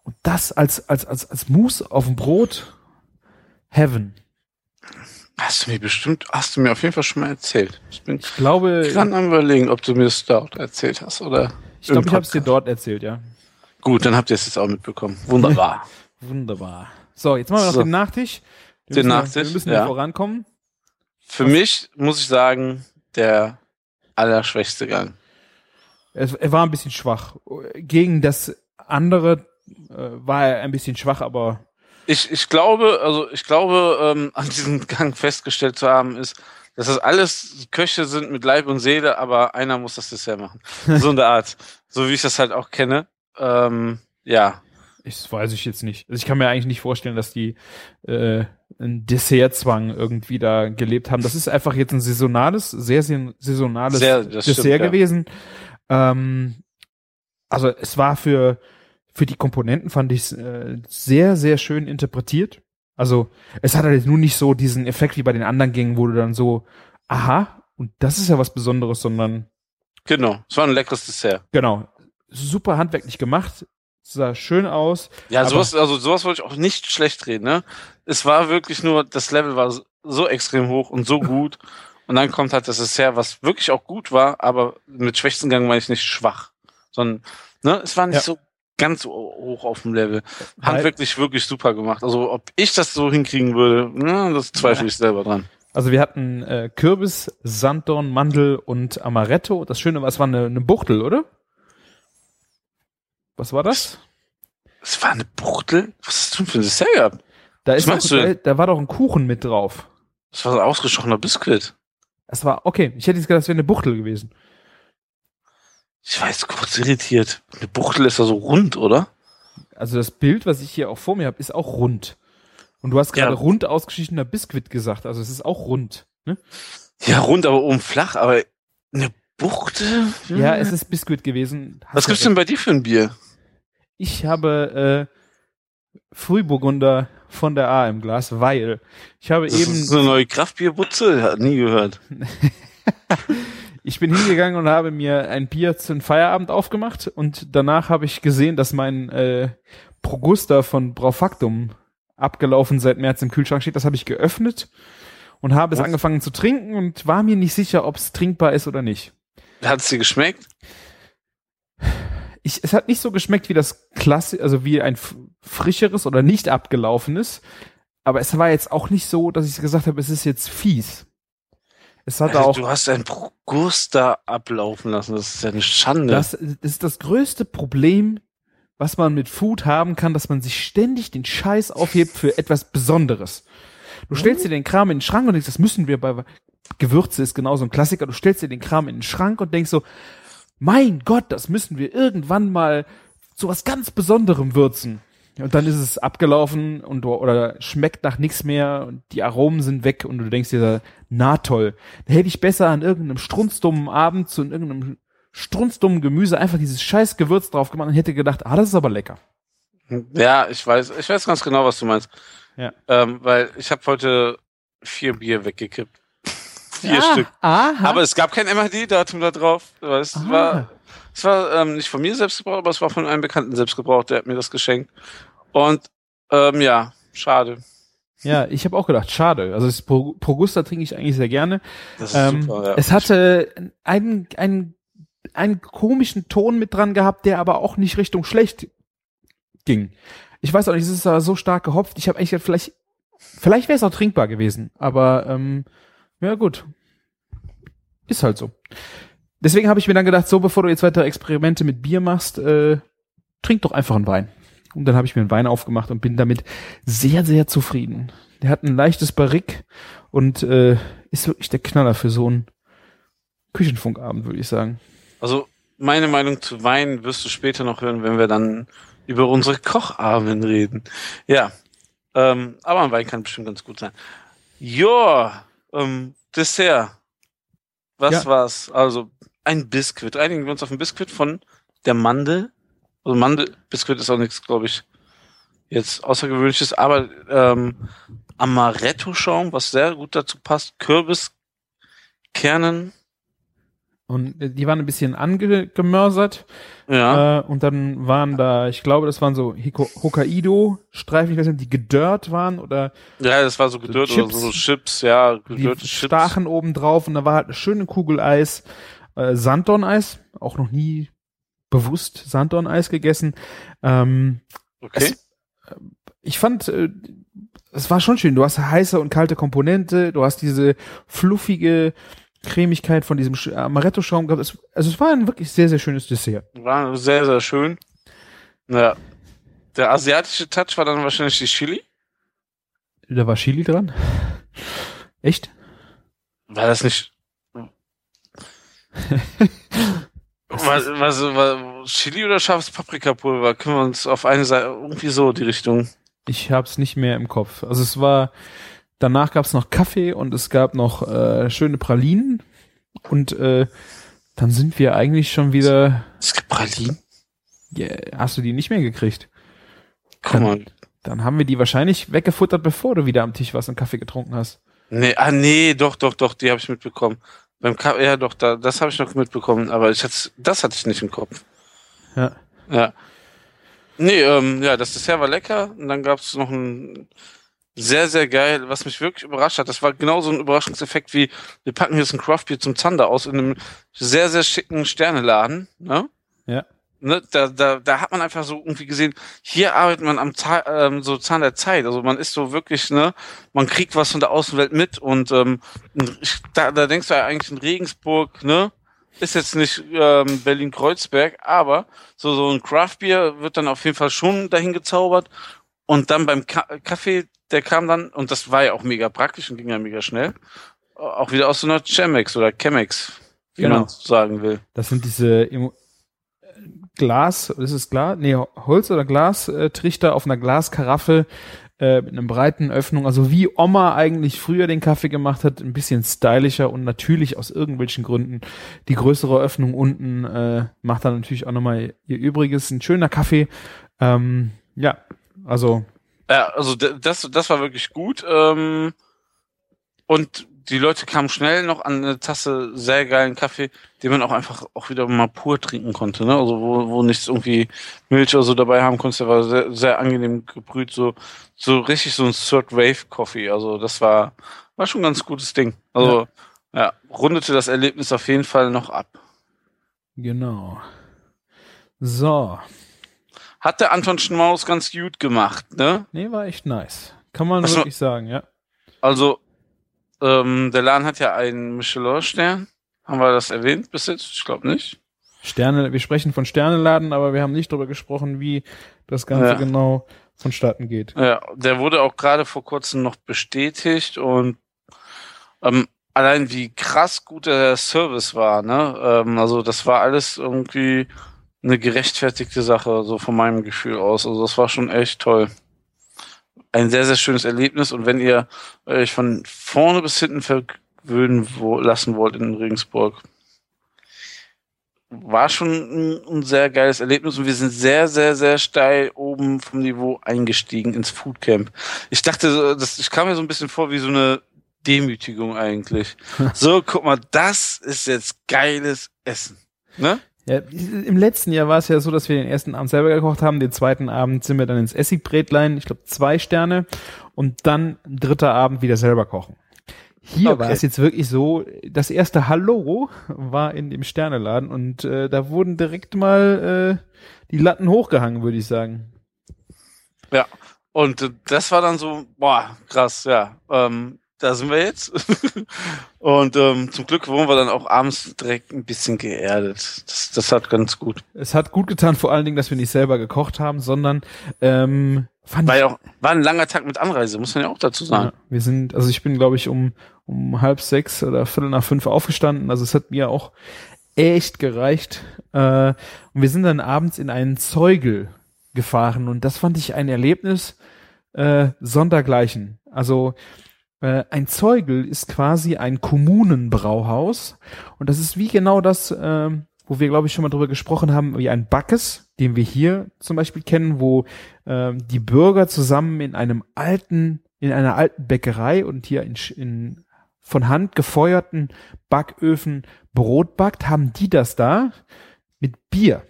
Und das als, als, als, als Mousse auf dem Brot. Heaven. Hast du mir bestimmt, hast du mir auf jeden Fall schon mal erzählt. Ich bin Ich glaube, gerade am überlegen, ob du mir das dort erzählt hast oder. Ich glaube, ich habe es dir dort erzählt, ja. Gut, dann habt ihr es jetzt auch mitbekommen. Wunderbar. Wunderbar. So, jetzt machen wir noch So. den Nachtisch. Wir Den müssen, Nachtisch, Wir müssen ja. vorankommen. Für mich muss ich sagen, der allerschwächste Gang. Er, war ein bisschen schwach. Gegen das andere war er ein bisschen schwach, aber Ich, ich glaube, also ich glaube, ähm, an diesem Gang festgestellt zu haben, ist, dass das alles Köche sind mit Leib und Seele, aber einer muss das Dessert machen. So in der Art. So wie ich das halt auch kenne. Ähm, ja. ich weiß ich jetzt nicht. Also ich kann mir eigentlich nicht vorstellen, dass die äh, einen Dessertzwang irgendwie da gelebt haben. Das ist einfach jetzt ein saisonales, sehr, sehr saisonales Sehr, Dessert stimmt, ja. gewesen. Ähm, also es war für für die Komponenten fand ich es äh, sehr, sehr schön interpretiert. Also es hat halt nur nicht so diesen Effekt wie bei den anderen Gängen, wo du dann so, aha, und das ist ja was Besonderes, sondern Genau. Es war ein leckeres Dessert. genau, super handwerklich gemacht, sah schön aus. Ja, sowas, also sowas wollte ich auch nicht schlecht reden, ne? Es war wirklich nur, das Level war so- extrem hoch und so gut. Und dann kommt halt das Dessert, was wirklich auch gut war, aber mit schwächsten Gang meine ich nicht schwach. Sondern, ne, es war nicht Ja. so ganz hoch auf dem Level. Handwerklich wirklich super gemacht. Also ob ich das so hinkriegen würde, ne, das zweifle ich selber dran. Also wir hatten äh, Kürbis, Sanddorn, Mandel und Amaretto. Das Schöne war, es war eine, eine Buchtel, oder? Was war das? Es war eine Buchtel? Was ist das denn für ein Dessert gehabt? Da, Was ist doch, du da, da war doch ein Kuchen mit drauf. Das war so ein ausgesprochener Biskuit. Es war, okay, ich hätte jetzt gedacht, es wäre eine Buchtel gewesen. Ich jetzt kurz irritiert. Eine Buchtel ist ja so rund, oder? Also das Bild, was ich hier auch vor mir habe, ist auch rund. Und du hast gerade Ja. rund ausgeschichtener Biskuit gesagt, also es ist auch rund. Ne? Ja, rund, aber oben flach, aber eine Buchtel? Hm. Ja, es ist Biskuit gewesen. Hast Was gibt's recht. denn bei dir für ein Bier? Ich habe äh, Frühburgunder von der A im Glas, weil ich habe Das eben ist so eine neue Kraftbierbutze? Ja, nie gehört. Ich bin hingegangen und habe mir ein Bier zum Feierabend aufgemacht und danach habe ich gesehen, dass mein äh, Progusta von Braufaktum abgelaufen seit März im Kühlschrank steht. Das habe ich geöffnet und habe es Was? angefangen zu trinken und war mir nicht sicher, ob es trinkbar ist oder nicht. Hat es dir geschmeckt? Ich, es hat nicht so geschmeckt wie das Klasse, also wie ein frischeres oder nicht abgelaufenes, aber es war jetzt auch nicht so, dass ich gesagt habe, es ist jetzt fies. Es hat Also, auch du hast ein Progusta ablaufen lassen. Das ist ja eine Schande. Das, das ist das größte Problem, was man mit Food haben kann, dass man sich ständig den Scheiß aufhebt für etwas Besonderes. Du stellst dir den Kram in den Schrank und denkst, das müssen wir bei Gewürze ist genauso ein Klassiker. Du stellst dir den Kram in den Schrank und denkst so, mein Gott, das müssen wir irgendwann mal zu was ganz Besonderem würzen. Und dann ist es abgelaufen und du, oder schmeckt nach nichts mehr und die Aromen sind weg und du denkst dir, na toll, da hätte ich besser an irgendeinem strunzdummen Abend zu irgendeinem strunzdummen Gemüse einfach dieses scheiß Gewürz drauf gemacht und hätte gedacht, ah, das ist aber lecker. Ja, ich weiß, ich weiß ganz genau, was du meinst. Ja. Ähm, weil ich habe heute vier Bier weggekippt. vier Stück. Aha. Aber es gab kein MHD-Datum da drauf. Es Ah. war, es war ähm, nicht von mir selbst gebraucht, aber es war von einem Bekannten selbst gebraucht. Der hat mir das geschenkt. Und ähm, ja, schade. ja, ich habe auch gedacht, schade. Also das Pro Progusta trinke ich eigentlich sehr gerne. Das ist Ähm, super. Ja. Es hatte einen, einen, einen komischen Ton mit dran gehabt, der aber auch nicht Richtung schlecht ging. Ich weiß auch nicht, es ist aber so stark gehopft. Ich habe eigentlich gedacht, vielleicht, vielleicht wäre es auch trinkbar gewesen. Aber ähm, ja gut, ist halt so. Deswegen habe ich mir dann gedacht, so bevor du jetzt weitere Experimente mit Bier machst, äh, trink doch einfach einen Wein. Und dann habe ich mir einen Wein aufgemacht und bin damit sehr, sehr zufrieden. Der hat ein leichtes Barrique und äh, ist wirklich der Knaller für so einen Küchenfunkabend, würde ich sagen. Also meine Meinung zu Wein wirst du später noch hören, wenn wir dann über unsere Kochabenden reden. Ja, ähm, aber ein Wein kann bestimmt ganz gut sein. Ja, ähm, Dessert. Was Ja. war's? Also ein Biskuit. Einigen wir uns auf ein Biskuit von der Mandel. Also Mandelbiskuit ist auch nichts, glaube ich, jetzt außergewöhnliches, aber ähm, Amaretto-Schaum, was sehr gut dazu passt. Kürbiskernen. Und die waren ein bisschen angemörsert. Ja. Äh, und dann waren da, ich glaube, das waren so Hokkaido-Streifen, ich weiß nicht, die gedörrt waren oder Ja, das war so gedörrt oder Chips. so Chips, ja, die gedörrte Chips. stachen oben drauf und da war halt eine schöne Kugel Eis, äh, Sanddorn-Eis, auch noch nie bewusst Sanddorn-Eis gegessen. Ähm, Okay. ich fand, äh, es war schon schön. Du hast heiße und kalte Komponente, du hast diese fluffige Cremigkeit von diesem Sch- Amaretto-Schaum gehabt. Es, also es war ein wirklich sehr, sehr schönes Dessert. War sehr, sehr schön. Ja. Der asiatische Touch war dann wahrscheinlich die Chili. Da war Chili dran. Echt? War das nicht. Was, was, was, Chili oder scharfes Paprikapulver? Können wir uns auf eine Seite, irgendwie so die Richtung. Ich hab's nicht mehr im Kopf. Also es war, danach gab's noch Kaffee und es gab noch äh, schöne Pralinen und äh, dann sind wir eigentlich schon wieder. Es gibt Pralinen. Yeah, hast du die nicht mehr gekriegt? Guck mal. Dann haben wir die wahrscheinlich weggefuttert, bevor du wieder am Tisch warst und Kaffee getrunken hast. Nee, ah, nee, doch, doch, doch, die habe ich mitbekommen. Beim Ka ja, doch, da, das habe ich noch mitbekommen, aber ich hatte, das hatte ich nicht im Kopf. Ja. Ja. Nee, ähm, ja, das Dessert war lecker und dann gab es noch ein sehr, sehr geil, was mich wirklich überrascht hat. Das war genauso ein Überraschungseffekt wie, wir packen jetzt ein Craftbier zum Zander aus in einem sehr, sehr schicken Sterneladen, ne? Ja. Ne, da, da, da hat man einfach so irgendwie gesehen, hier arbeitet man am Zahn, ähm, so Zahn der Zeit. Also man ist so wirklich, ne, man kriegt was von der Außenwelt mit und ähm, da, da denkst du ja eigentlich in Regensburg, ne? Ist jetzt nicht ähm, Berlin-Kreuzberg, aber so, so ein Craftbier wird dann auf jeden Fall schon dahin gezaubert. Und dann beim Ka Kaffee, der kam dann, und das war ja auch mega praktisch und ging ja mega schnell, auch wieder aus so einer Chemex oder Chemex, wie Genau. man sagen will. Das sind diese Emo Glas, ist es Glas? Nee, Holz- oder Glastrichter auf einer Glaskaraffe äh, mit einer breiten Öffnung. Also wie Oma eigentlich früher den Kaffee gemacht hat, ein bisschen stylischer und natürlich aus irgendwelchen Gründen die größere Öffnung unten äh, macht dann natürlich auch nochmal ihr Übriges. Ein schöner Kaffee. Ähm, ja, also Ja, also das, das war wirklich gut. Ähm, und die Leute kamen schnell noch an eine Tasse sehr geilen Kaffee, den man auch einfach auch wieder mal pur trinken konnte, ne? Also wo, wo nichts irgendwie Milch oder so dabei haben konntest, der war sehr, sehr angenehm gebrüht, so, so richtig so ein Third Wave Coffee. Also das war, war schon ein ganz gutes Ding. Also ja. ja, rundete das Erlebnis auf jeden Fall noch ab. Genau. So. Hat der Anton Schmaus ganz gut gemacht, ne? Nee, war echt nice. Kann man Also- wirklich sagen, ja. Also, ähm, der Laden hat ja einen Michelin-Stern. Haben wir das erwähnt bis jetzt? Ich glaube nicht. Sterne, wir sprechen von Sterneladen, aber wir haben nicht darüber gesprochen, wie das Ganze Ja. genau vonstatten geht. Ja, der wurde auch gerade vor kurzem noch bestätigt und ähm, allein wie krass gut der Service war, ne? Ähm, also das war alles irgendwie eine gerechtfertigte Sache, so von meinem Gefühl aus. Also das war schon echt toll. Ein sehr, sehr schönes Erlebnis und wenn ihr euch von vorne bis hinten verwöhnen lassen wollt in Regensburg, war schon ein, ein sehr geiles Erlebnis und wir sind sehr, sehr, sehr steil oben vom Niveau eingestiegen ins Foodcamp. Ich dachte, das, ich kam mir so ein bisschen vor wie so eine Demütigung eigentlich. So, guck mal, das ist jetzt geiles Essen. Ne? Ja, Im letzten Jahr war es ja so, dass wir den ersten Abend selber gekocht haben. Den zweiten Abend sind wir dann ins Essigbrätlein, ich glaube zwei Sterne. Und dann dritter Abend wieder selber kochen. Hier Okay. war es jetzt wirklich so, das erste Hallo war in dem Sterneladen und äh, da wurden direkt mal äh, die Latten hochgehangen, würde ich sagen. Ja. Und das war dann so, boah, krass, ja. Ähm, da sind wir jetzt. und ähm, zum Glück wurden wir dann auch abends direkt ein bisschen geerdet. Das, das hat ganz gut. Es hat gut getan, vor allen Dingen, dass wir nicht selber gekocht haben, sondern ähm, fand War ja auch, war ein langer Tag mit Anreise, muss man ja auch dazu sagen. Ja, wir sind, also ich bin, glaube ich, um, um halb sechs oder viertel nach fünf aufgestanden. Also es hat mir auch echt gereicht. Äh, und wir sind dann abends in einen Zeugel gefahren und das fand ich ein Erlebnis äh, sondergleichen. Also ein Zeugel ist quasi ein Kommunenbrauhaus und das ist wie genau das, ähm, wo wir, glaube ich, schon mal drüber gesprochen haben, wie ein Backes, den wir hier zum Beispiel kennen, wo ähm, die Bürger zusammen in einem alten, in einer alten Bäckerei und hier in, in von Hand gefeuerten Backöfen Brot backt, haben die das da mit Bier.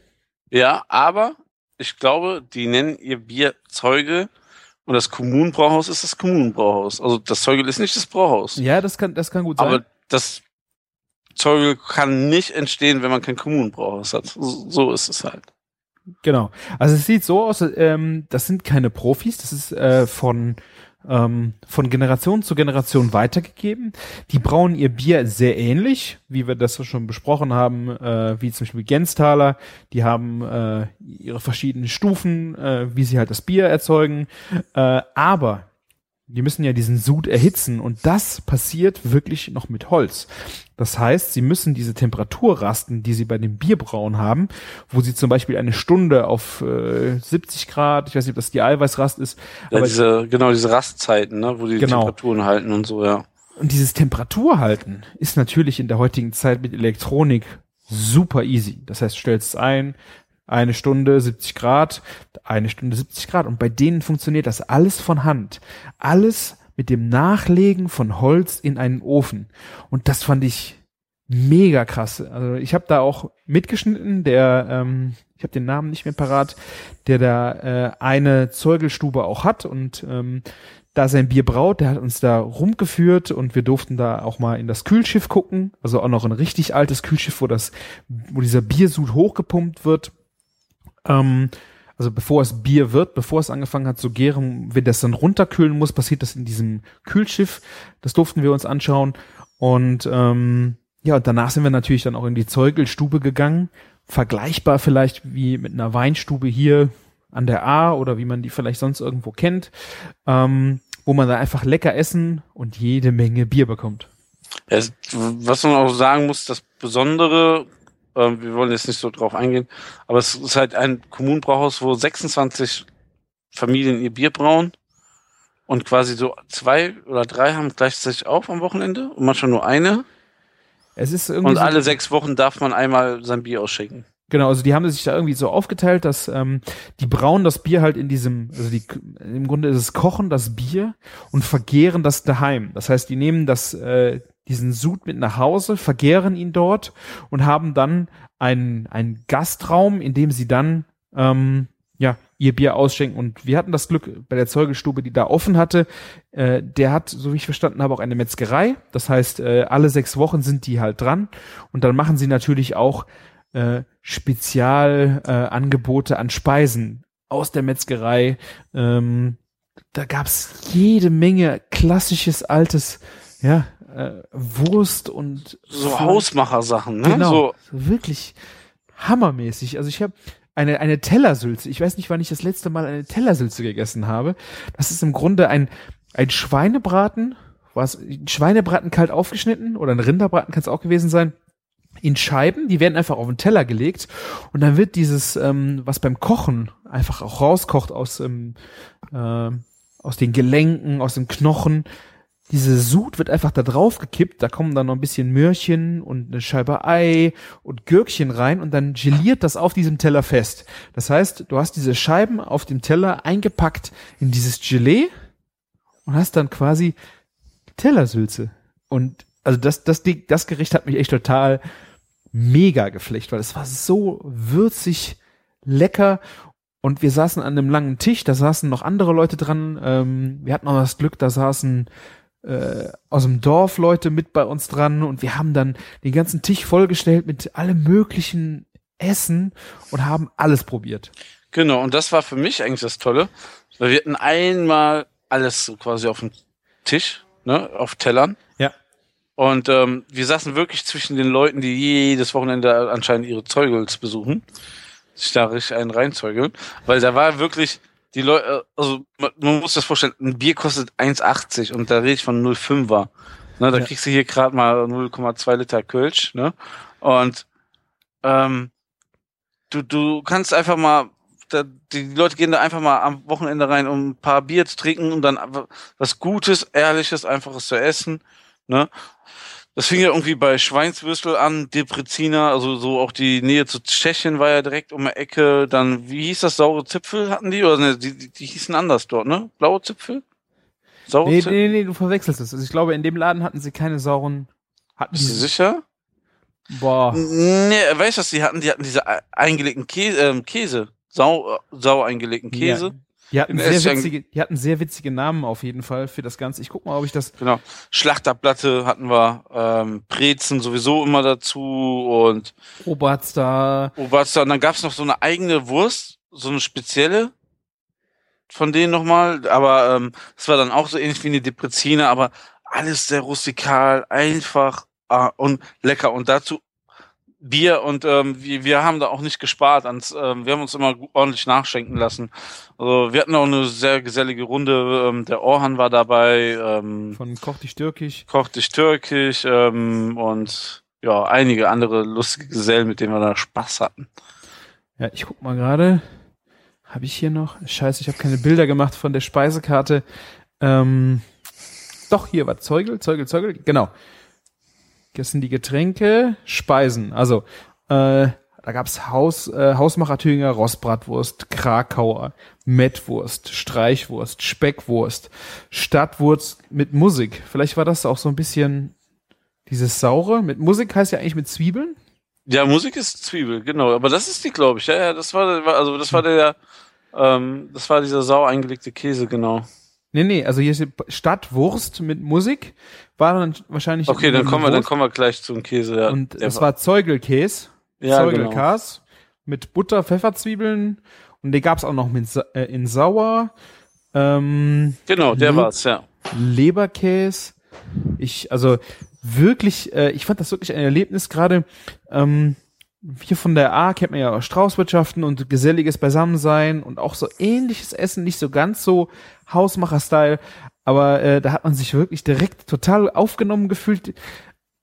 Ja, aber ich glaube, die nennen ihr Bier Zeuge und das Kommunenbrauhaus ist das Kommunenbrauhaus. Also das Zeugel ist nicht das Brauhaus. Ja, das kann, das kann gut sein. aber das Zeugel kann nicht entstehen, wenn man kein Kommunenbrauhaus hat. So, so ist es halt. Genau. Also es sieht so aus, ähm, das sind keine Profis, das ist äh, von ähm, von Generation zu Generation weitergegeben. Die brauen ihr Bier sehr ähnlich, wie wir das schon besprochen haben, äh, wie zum Beispiel Gensthaler. Die haben äh, ihre verschiedenen Stufen, äh, wie sie halt das Bier erzeugen. Äh, aber die müssen ja diesen Sud erhitzen und das passiert wirklich noch mit Holz. Das heißt, sie müssen diese Temperaturrasten, die sie bei dem Bierbrauen haben, wo sie zum Beispiel eine Stunde auf äh, 70 Grad, ich weiß nicht, ob das die Eiweißrast ist, Ja, aber diese, genau, diese Rastzeiten, ne, wo die Genau. Temperaturen halten und so, ja. Und dieses Temperaturhalten ist natürlich in der heutigen Zeit mit Elektronik super easy. Das heißt, du stellst es ein, eine Stunde 70 Grad, eine Stunde 70 Grad. Und bei denen funktioniert das alles von Hand. Alles mit dem Nachlegen von Holz in einen Ofen. Und das fand ich mega krass. Also ich habe da auch mitgeschnitten, der, ähm, ich habe den Namen nicht mehr parat, der da äh, eine Zeugelstube auch hat und ähm, da sein Bier braut, der hat uns da rumgeführt und wir durften da auch mal in das Kühlschiff gucken, also auch noch ein richtig altes Kühlschiff, wo das, wo dieser Biersud hochgepumpt wird. Ähm, also bevor es Bier wird, bevor es angefangen hat zu gären, wenn das dann runterkühlen muss, passiert das in diesem Kühlschiff. Das durften wir uns anschauen. Und ähm, ja, und danach sind wir natürlich dann auch in die Zeugelstube gegangen. Vergleichbar vielleicht wie mit einer Weinstube hier an der A oder wie man die vielleicht sonst irgendwo kennt, ähm, wo man da einfach lecker essen und jede Menge Bier bekommt. Ja, was man auch sagen muss, das Besondere, ähm, wir wollen jetzt nicht so drauf eingehen, aber es ist halt ein Kommunenbrauhaus, wo 26 Familien ihr Bier brauen und quasi so zwei oder drei haben gleichzeitig auf am Wochenende und manchmal nur eine. Es ist irgendwie Und so, alle sechs Wochen darf man einmal sein Bier ausschenken. Genau, also die haben sich da irgendwie so aufgeteilt, dass ähm, die brauen das Bier halt in diesem, also die, im Grunde ist es kochen das Bier und vergehren das daheim. Das heißt, die nehmen das, äh, diesen Sud mit nach Hause, vergehren ihn dort und haben dann einen, einen Gastraum, in dem sie dann ähm, ja ihr Bier ausschenken. Und wir hatten das Glück bei der Zeugelstube, die da offen hatte. Äh, der hat, so wie ich verstanden habe, auch eine Metzgerei. Das heißt, äh, alle sechs Wochen sind die halt dran. Und dann machen sie natürlich auch äh, Spezialangebote äh, an Speisen aus der Metzgerei. Ähm, da gab's jede Menge klassisches altes, ja, äh, Wurst und So Hausmachersachen, ne? Genau, So, wirklich hammermäßig. Also ich habe eine eine Tellersülze. Ich weiß nicht, wann ich das letzte Mal eine Tellersülze gegessen habe. Das ist im Grunde ein ein Schweinebraten, was ein Schweinebraten kalt aufgeschnitten oder ein Rinderbraten kann es auch gewesen sein in Scheiben, die werden einfach auf den Teller gelegt und dann wird dieses, ähm, was beim Kochen einfach auch rauskocht aus, ähm, äh, aus den Gelenken, aus dem Knochen, diese Sud wird einfach da drauf gekippt, da kommen dann noch ein bisschen Möhrchen und eine Scheibe Ei und Gürkchen rein und dann geliert das auf diesem Teller fest. Das heißt, du hast diese Scheiben auf dem Teller eingepackt in dieses Gelee und hast dann quasi Tellersülze. Und also das, das, das Gericht hat mich echt total mega geflecht, weil es war so würzig, lecker und wir saßen an einem langen Tisch, da saßen noch andere Leute dran. Ähm, wir hatten auch das Glück, da saßen äh, aus dem Dorf Leute mit bei uns dran und wir haben dann den ganzen Tisch vollgestellt mit allem möglichen Essen und haben alles probiert. genau. Und das war für mich eigentlich das Tolle, weil wir hatten einmal alles so quasi auf dem Tisch, ne, auf Tellern. Ja. Und ähm, wir saßen wirklich zwischen den Leuten, die jedes Wochenende anscheinend ihre Zeugels besuchen, sich da richtig einen reinzeugeln, weil da war wirklich die Leute, also man, muss das vorstellen, ein Bier kostet 1,80 und da rede ich von 0,5er. Ne, da Ja. kriegst du hier gerade mal 0,2 Liter Kölsch, ne? Und ähm, du, du kannst einfach mal, da, die Leute gehen da einfach mal am Wochenende rein, um ein paar Bier zu trinken und dann was Gutes, Ehrliches, Einfaches zu essen. Ne? Das fing ja irgendwie bei Schweinswürstel an, Depreziner, also so auch die Nähe zu Tschechien war ja direkt um die Ecke. Dann, wie hieß das, saure Zipfel hatten die? Oder ne, die, die, die hießen anders dort, ne? Blaue Zipfel? Saure Nee, Zipfel? nee, nee, du verwechselst es. Also ich glaube, in dem Laden hatten sie keine sauren, hatten Bist du sicher? boah, Nee, weißt du, was die hatten? Die hatten diese e- eingelegten Käse, ähm, Käse. Sau, sau eingelegten Käse. Ja. Die hatten, sehr witzige, die hatten sehr witzige Namen auf jeden Fall für das Ganze. Ich guck mal, ob ich das. Genau. Schlachterplatte hatten wir, ähm, Brezen sowieso immer dazu und Oberster. Oberster. Und dann gab's noch so eine eigene Wurst, so eine spezielle von denen nochmal. Aber ähm, das war dann auch so ähnlich wie eine Deprezine, aber alles sehr rustikal, einfach ah, und lecker. Und dazu Bier und ähm, wir, wir haben da auch nicht gespart. Ans, ähm, wir haben uns immer ordentlich nachschenken lassen. Also wir hatten auch eine sehr gesellige Runde. Ähm, der Orhan war dabei. Ähm, Von Koch dich Türkisch. Koch dich türkisch ähm, und ja, einige andere lustige Gesellen, mit denen wir da Spaß hatten. Ja, ich guck mal gerade. Habe ich hier noch? Scheiße, ich habe keine Bilder gemacht von der Speisekarte. Ähm, doch, hier war Zeugel, Zeugel, Zeugel. Genau. Sind die Getränke, Speisen. Also, äh, da gab's Haus, äh, Hausmacher Thüringer Rostbratwurst, Krakauer, Mettwurst, Streichwurst, Speckwurst, Stadtwurst mit Musik. Vielleicht war das auch so ein bisschen dieses Saure. Mit Musik heißt ja eigentlich mit Zwiebeln. Ja, Musik ist Zwiebel, genau. Aber das ist die, glaube ich. Ja, ja, das war, war- also das war der, ähm, das war dieser sau eingelegte Käse, genau. Nee, nee, also hier ist die Stadtwurst mit Musik. War dann wahrscheinlich. Okay, dann kommen wir, dann kommen wir gleich zum Käse. Ja. Und es war Zeugelkäse. ja, genau. Zeugelkas mit Butter, Pfefferzwiebeln. Und den gab's auch noch mit, äh, in Sauer. Ähm, Genau, der Mhm. war's, ja. Leberkäse. Ich, also wirklich, äh, ich fand das wirklich ein Erlebnis, gerade ähm, hier von der A kennt man ja Straußwirtschaften und geselliges Beisammensein und auch so ähnliches Essen, nicht so ganz so Hausmacher-Style, aber äh, da hat man sich wirklich direkt total aufgenommen gefühlt.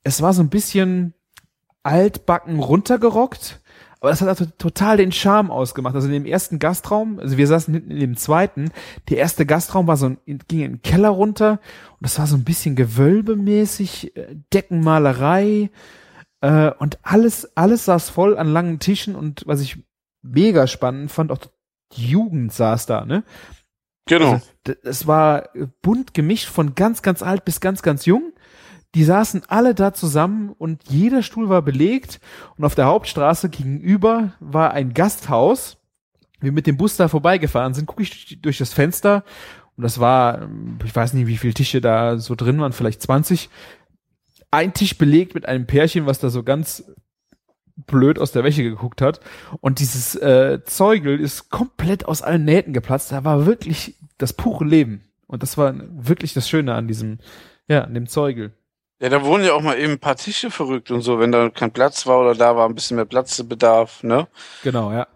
Es war so ein bisschen altbacken runtergerockt, aber das hat also total den Charme ausgemacht. Also in dem ersten Gastraum, also wir saßen hinten in dem zweiten, der erste Gastraum war so ein, ging in den Keller runter und das war so ein bisschen gewölbemäßig, äh, Deckenmalerei, Äh, und alles, alles saß voll an langen Tischen und was ich mega spannend fand, auch die Jugend saß da, ne? Genau. Also, es war bunt gemischt von ganz, ganz alt bis ganz, ganz jung. Die saßen alle da zusammen und jeder Stuhl war belegt und auf der Hauptstraße gegenüber war ein Gasthaus. Wir mit dem Bus da vorbeigefahren sind, gucke ich durch- das Fenster und das war, ich weiß nicht, wie viele Tische da so drin waren, vielleicht 20. Ein Tisch belegt mit einem Pärchen, was da so ganz blöd aus der Wäsche geguckt hat. Und dieses äh, Zeugel ist komplett aus allen Nähten geplatzt. Da war wirklich das pure Leben. Und das war wirklich das Schöne an diesem, ja, an dem Zeugel. Ja, da wurden ja auch mal eben ein paar Tische verrückt und so, wenn da kein Platz war oder da war ein bisschen mehr Platzbedarf, ne? Genau, ja.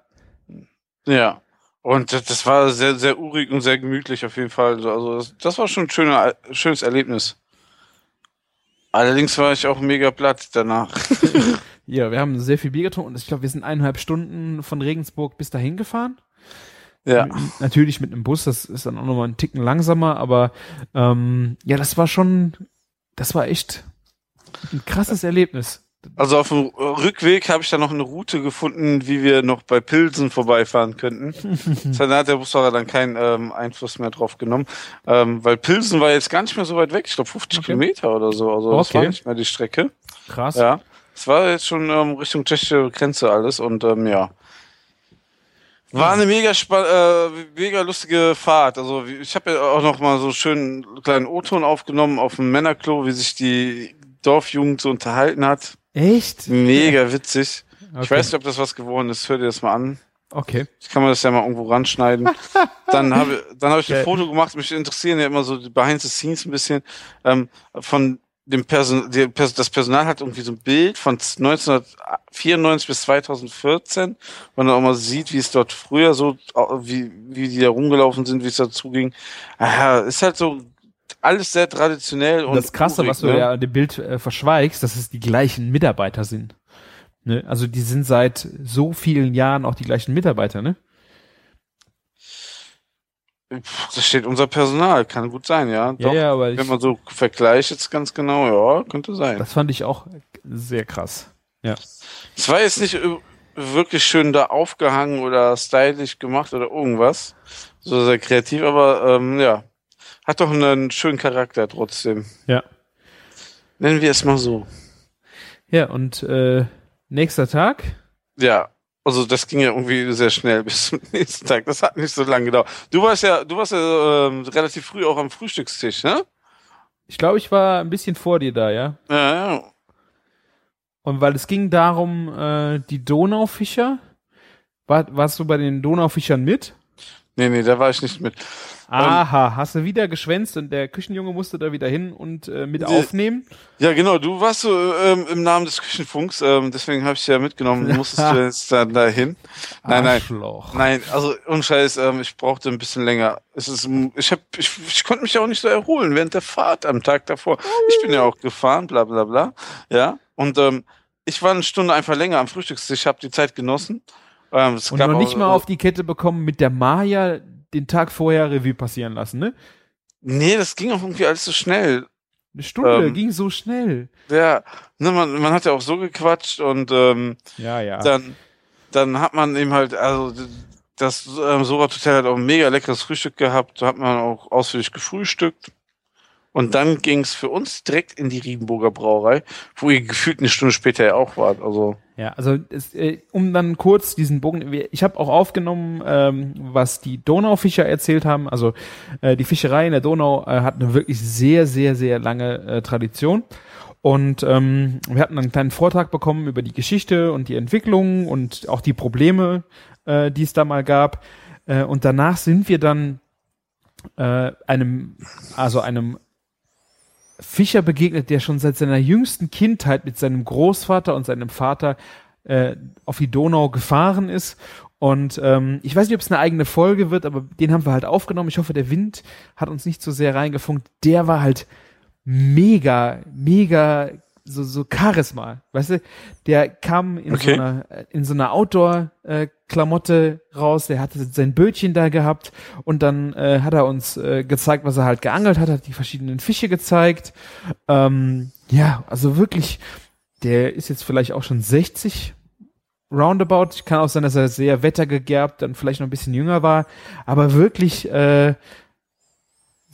Ja. Und das, war sehr, sehr urig und sehr gemütlich auf jeden Fall. Also das, das war schon ein schöner, schönes Erlebnis. Allerdings war ich auch mega platt danach. Ja, wir haben sehr viel Bier getrunken und ich glaube, wir sind eineinhalb Stunden von Regensburg bis dahin gefahren. Ja. Natürlich mit einem Bus, das ist dann auch nochmal einen Ticken langsamer, aber ähm, ja, das war schon, das war echt ein krasses Erlebnis. Also auf dem Rückweg habe ich dann noch eine Route gefunden, wie wir noch bei Pilsen vorbeifahren könnten. Da hat der Busfahrer dann keinen ähm, Einfluss mehr drauf genommen, ähm, weil Pilsen war jetzt gar nicht mehr so weit weg. Ich glaube 50 Okay. Kilometer oder so. Also das Okay. war nicht mehr die Strecke. Krass. Ja, es war jetzt schon ähm, Richtung tschechische Grenze alles und ähm, ja. War eine mega äh, mega lustige Fahrt. Also ich habe ja auch noch mal so schön einen kleinen O-Ton aufgenommen auf dem Männerklo, wie sich die Dorfjugend so unterhalten hat. Echt? Mega witzig. Okay. Ich weiß nicht, ob das was geworden ist. Hör dir das mal an. Okay. Ich kann mir das ja mal irgendwo ranschneiden. dann habe dann hab ich ein Foto gemacht. Mich interessieren ja immer so die Behind the Scenes ein bisschen ähm, von dem Person, Pers- das Personal hat irgendwie so ein Bild von 1994 bis 2014, wo man auch mal sieht, wie es dort früher so, wie, wie die da rumgelaufen sind, wie es dazu ging. Ah, ist halt so alles sehr traditionell und das Krasse, urig, was du ne? ja an dem Bild äh, verschweigst, dass es die gleichen Mitarbeiter sind. Ne? Also die sind seit so vielen Jahren auch die gleichen Mitarbeiter, ne? Pff, Da steht unser Personal, kann gut sein, ja. Ja, Doch, ja, ich, wenn man so vergleicht jetzt ganz genau, ja, könnte sein. das fand ich auch sehr krass. Es war jetzt nicht wirklich schön da aufgehangen oder stylisch gemacht oder irgendwas. So sehr kreativ, aber ähm, ja. Hat doch einen schönen Charakter trotzdem. Ja. Nennen wir es mal so. Ja, und äh, nächster Tag? Ja. Also das ging ja irgendwie sehr schnell bis zum nächsten Tag. Das hat nicht so lange gedauert. Du warst ja, du warst ja ähm, relativ früh auch am Frühstückstisch, ne? Ich glaube, ich war ein bisschen vor dir da, ja. Ja, ja. Und weil es ging darum, äh, die Donaufischer. War, warst du bei den Donaufischern mit? Nee, nee, da war ich nicht mit. Aha, hast du wieder geschwänzt und der Küchenjunge musste da wieder hin und äh, mit Nee. aufnehmen? Ja, genau, du warst so ähm, im Namen des Küchenfunks, ähm, deswegen habe ich dich ja mitgenommen. Du musstest du jetzt dann dahin. Nein, nein. Arschloch. Nein, also unscheiß, ähm, ich brauchte ein bisschen länger. Es ist, ich hab, ich, ich konnte mich auch nicht so erholen während der Fahrt am Tag davor. Ich bin ja auch gefahren, bla bla bla. Ja. Und ähm, ich war eine Stunde einfach länger am Frühstückstisch, habe die Zeit genossen. Ähm, Und noch nicht auch- mal auf die Kette bekommen, mit der Maya den Tag vorher Revue passieren lassen, ne? Nee, das ging auch irgendwie alles so schnell. Eine Stunde Ähm. ging so schnell. Ja, ne, man, man hat ja auch so gequatscht und ähm, Ja, ja. dann, dann hat man eben halt, also das ähm, Sorat Hotel hat auch ein mega leckeres Frühstück gehabt, hat man auch ausführlich gefrühstückt. Und dann ging es für uns direkt in die Riedenburger Brauerei, wo ihr gefühlt eine Stunde später ja auch wart. Also, Ja, also es, äh, um dann kurz diesen Bogen, ich habe auch aufgenommen, ähm, was die Donaufischer erzählt haben. Also äh, die Fischerei in der Donau äh, hat eine wirklich sehr, sehr, sehr lange äh, Tradition. Und ähm, wir hatten einen kleinen Vortrag bekommen über die Geschichte und die Entwicklung und auch die Probleme, äh, die es da mal gab. Und danach sind wir dann äh, einem, also einem Fischer begegnet, der schon seit seiner jüngsten Kindheit mit seinem Großvater und seinem Vater äh, auf die Donau gefahren ist. Und ähm, ich weiß nicht, ob es eine eigene Folge wird, aber den haben wir halt aufgenommen. Ich hoffe, der Wind hat uns nicht so sehr reingefunkt. Der war halt mega, mega so, so Charisma. Weißt du, der kam in Okay. so einer, in so einer Outdoor-Klamotte raus, der hatte sein Bötchen da gehabt und dann äh, hat er uns äh, gezeigt, was er halt geangelt hat, hat die verschiedenen Fische gezeigt. Ähm, ja, also wirklich der ist jetzt vielleicht auch schon 60 roundabout. Kann auch sein, dass er sehr wettergegerbt, dann vielleicht noch ein bisschen jünger war, aber wirklich äh,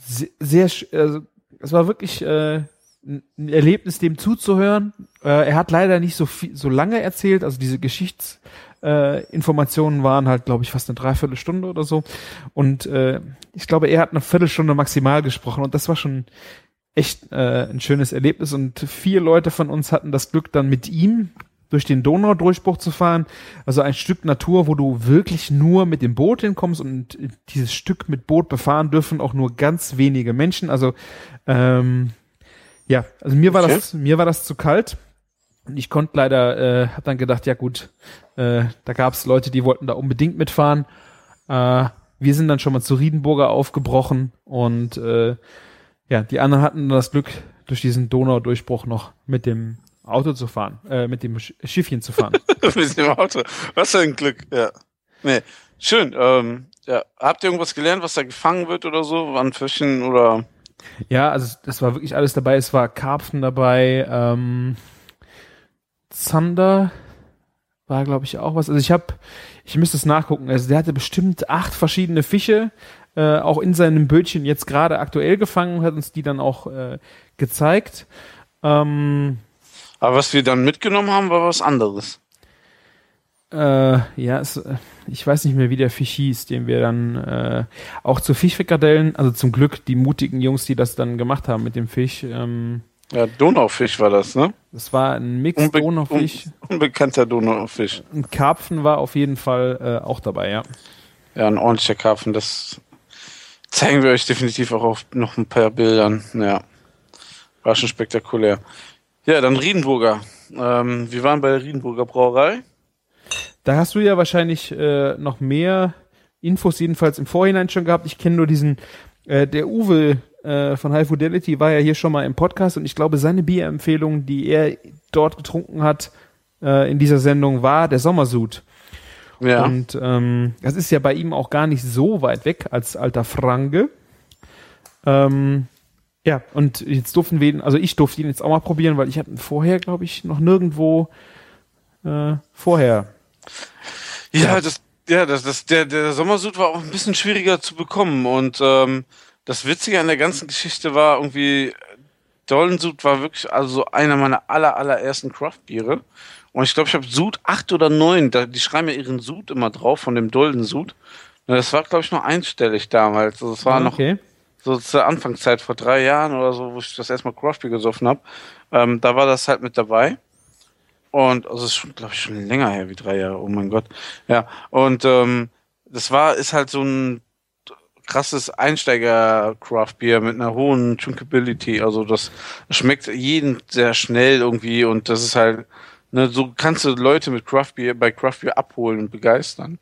sehr, also, es war wirklich äh, ein Erlebnis, dem zuzuhören. Äh, er hat leider nicht so viel, so lange erzählt, also diese Geschichtsinformationen äh, waren halt, glaube ich, fast eine Dreiviertelstunde oder so. Und äh, ich glaube, er hat eine Viertelstunde maximal gesprochen und das war schon echt äh, ein schönes Erlebnis. Und vier Leute von uns hatten das Glück, dann mit ihm durch den Donaudurchbruch zu fahren. Also ein Stück Natur, wo du wirklich nur mit dem Boot hinkommst und dieses Stück mit Boot befahren dürfen auch nur ganz wenige Menschen. Also ähm, ja, also mir war das mir war das zu kalt und ich konnte leider, äh, hab dann gedacht, ja gut, äh, da gab es Leute, die wollten da unbedingt mitfahren. Äh, wir sind dann schon mal zu Riedenburger aufgebrochen und äh, ja, die anderen hatten das Glück, durch diesen Donaudurchbruch noch mit dem Auto zu fahren, äh, mit dem Schiffchen zu fahren. mit dem Auto. Was für ein Glück, ja. Nee, schön. Ähm, ja. Habt ihr irgendwas gelernt, was da gefangen wird oder so? Waren Fischchen oder? Ja, also das war wirklich alles dabei. Es war Karpfen dabei, ähm, Zander war, glaube ich, auch was. Also ich habe, ich müsste es nachgucken. Also der hatte bestimmt acht verschiedene Fische, äh, auch in seinem Bötchen jetzt gerade aktuell gefangen, hat uns die dann auch äh, gezeigt. Ähm, aber was wir dann mitgenommen haben, war was anderes. Äh, ja, es, äh, ich weiß nicht mehr, wie der Fisch hieß, den wir dann äh, auch zu Fischfrikadellen, also zum Glück die mutigen Jungs, die das dann gemacht haben mit dem Fisch. Ähm, ja, Donaufisch war das, ne? Das war ein Mix Unbe Donaufisch. Un unbekannter Donaufisch. Ein Karpfen war auf jeden Fall äh, auch dabei, ja. Ja, ein ordentlicher Karpfen, das zeigen wir euch definitiv auch auf noch ein paar Bildern. Ja, war schon spektakulär. Ja, dann Riedenburger. Ähm, wir waren bei der Riedenburger Brauerei. Da hast du ja wahrscheinlich äh, noch mehr Infos jedenfalls im Vorhinein schon gehabt. Ich kenne nur diesen, äh, der Uwe äh, von High Fidelity war ja hier schon mal im Podcast und ich glaube, seine Bierempfehlung, die er dort getrunken hat äh, in dieser Sendung, war der Sommersud. Ja. Und ähm, das ist ja bei ihm auch gar nicht so weit weg als alter Franke. Ähm, ja, und jetzt durften wir ihn, also ich durfte ihn jetzt auch mal probieren, weil ich hatte ihn vorher, glaube ich, noch nirgendwo äh, vorher. Ja, das, ja, das, das, der, der Sommersud war auch ein bisschen schwieriger zu bekommen und ähm, das Witzige an der ganzen Geschichte war irgendwie, Dollensud war wirklich also einer meiner aller, allerersten Craft-Biere. Und ich glaube, ich habe Sud 8 oder 9, da, die schreiben ja ihren Sud immer drauf von dem Doldensud. Das war, glaube ich, noch einstellig damals. Also das war okay. noch so zur Anfangszeit vor drei Jahren oder so, wo ich das erstmal Craft Beer gesoffen habe, ähm, da war das halt mit dabei. Und also ist schon, glaube ich, schon länger her wie drei Jahre, oh mein Gott. Ja, und ähm, das war, ist halt so ein krasses Einsteiger-Craft-Bier mit einer hohen Drinkability. Also das schmeckt jeden sehr schnell irgendwie und das ist halt, ne, so kannst du Leute mit Craft-Bier bei Craft-Bier abholen und begeistern.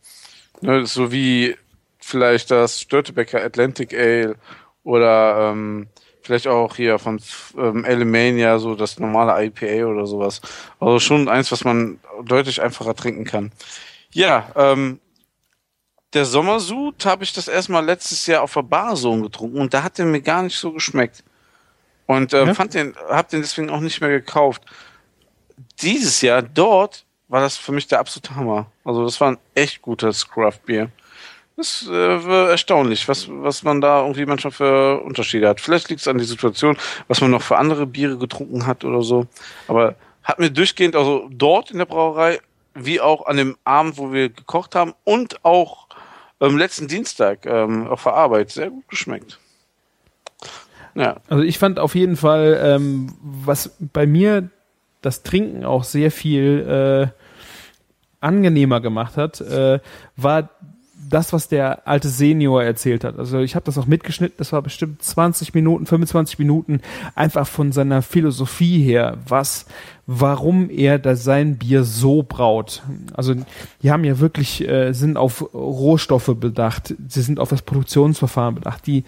Ne, so wie vielleicht das Störtebecker Atlantic Ale oder ähm, vielleicht auch hier von ähm, Alemania, so das normale IPA oder sowas. Also schon eins, was man deutlich einfacher trinken kann. Ja, ähm, der Sommersud habe ich das erstmal letztes Jahr auf der Barzone getrunken und da hat der mir gar nicht so geschmeckt. Und ähm, ja. fand den, hab den deswegen auch nicht mehr gekauft. Dieses Jahr dort war das für mich der absolute Hammer. Also das war ein echt gutes Craft Beer. Das ist äh, erstaunlich, was, was man da irgendwie manchmal für Unterschiede hat. Vielleicht liegt es an die Situation, was man noch für andere Biere getrunken hat oder so. Aber hat mir durchgehend, also dort in der Brauerei, wie auch an dem Abend, wo wir gekocht haben und auch am letzten Dienstag ähm, auf der Arbeit sehr gut geschmeckt. Ja. Also ich fand auf jeden Fall, ähm, was bei mir das Trinken auch sehr viel äh, angenehmer gemacht hat, äh, war das, was der alte Senior erzählt hat. Also ich habe das auch mitgeschnitten, das war bestimmt 20 Minuten, 25 Minuten, einfach von seiner Philosophie her, was, warum er da sein Bier so braut. Also die haben ja wirklich, äh, sind auf Rohstoffe bedacht, sie sind auf das Produktionsverfahren bedacht, die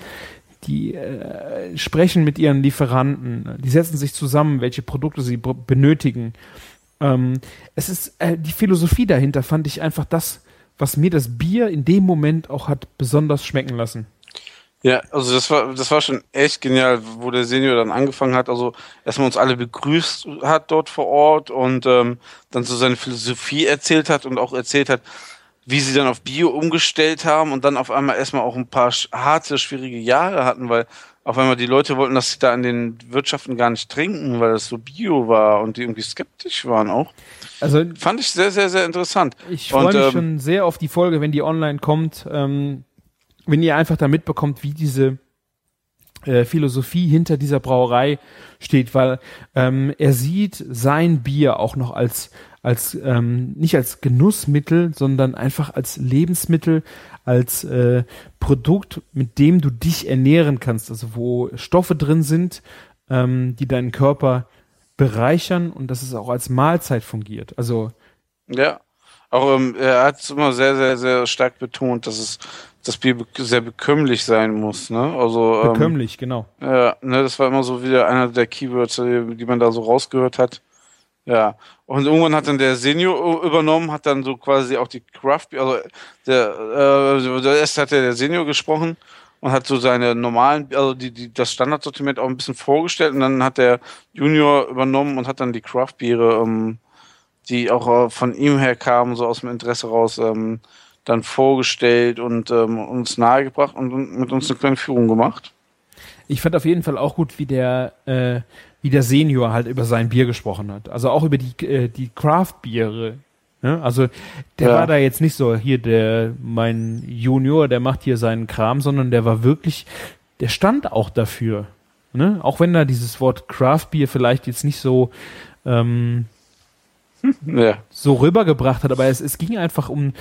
die äh, sprechen mit ihren Lieferanten, die setzen sich zusammen, welche Produkte sie benötigen. Ähm, es ist äh, die Philosophie dahinter, fand ich einfach das was mir das Bier in dem Moment auch hat besonders schmecken lassen. Ja, also das war, das war schon echt genial, wo der Senior dann angefangen hat, also erstmal uns alle begrüßt hat dort vor Ort und ähm, dann so seine Philosophie erzählt hat und auch erzählt hat, wie sie dann auf Bio umgestellt haben und dann auf einmal erstmal auch ein paar harte, schwierige Jahre hatten, weil auf einmal die Leute wollten, dass sie da in den Wirtschaften gar nicht trinken, weil das so Bio war und die irgendwie skeptisch waren auch. Also fand ich sehr, sehr, sehr interessant. Ich freue mich ähm, schon sehr auf die Folge, wenn die online kommt. Ähm, wenn ihr einfach da mitbekommt, wie diese äh, Philosophie hinter dieser Brauerei steht, weil ähm, er sieht sein Bier auch noch als als ähm, nicht als Genussmittel, sondern einfach als Lebensmittel, als äh, Produkt, mit dem du dich ernähren kannst, also wo Stoffe drin sind, ähm, die deinen Körper bereichern und dass es auch als Mahlzeit fungiert. Also ja, auch ähm, er hat es immer sehr, sehr, sehr stark betont, dass es das Bier sehr bekömmlich sein muss, ne? Also ähm, bekömmlich, genau. Ja, ne, das war immer so wieder einer der Keywords, die man da so rausgehört hat. Ja, und irgendwann hat dann der Senior übernommen, hat dann so quasi auch die Craft also der, äh, erst hat der Senior gesprochen und hat so seine normalen, also die, die, das Standardsortiment auch ein bisschen vorgestellt und dann hat der Junior übernommen und hat dann die Craft Biere, ähm, die auch äh, von ihm her kamen, so aus dem Interesse raus, ähm, dann vorgestellt und ähm, uns nahegebracht und mit uns eine kleine Führung gemacht. Ich fand auf jeden Fall auch gut, wie der, äh, wie der Senior halt über sein Bier gesprochen hat. Also auch über die, äh, die Craft-Biere. Ne? Also der ja. war da jetzt nicht so, hier der, mein Junior, der macht hier seinen Kram, sondern der war wirklich, der stand auch dafür. Ne? Auch wenn da dieses Wort Craft-Bier vielleicht jetzt nicht so, ähm, ja. so rübergebracht hat, aber es, es ging einfach um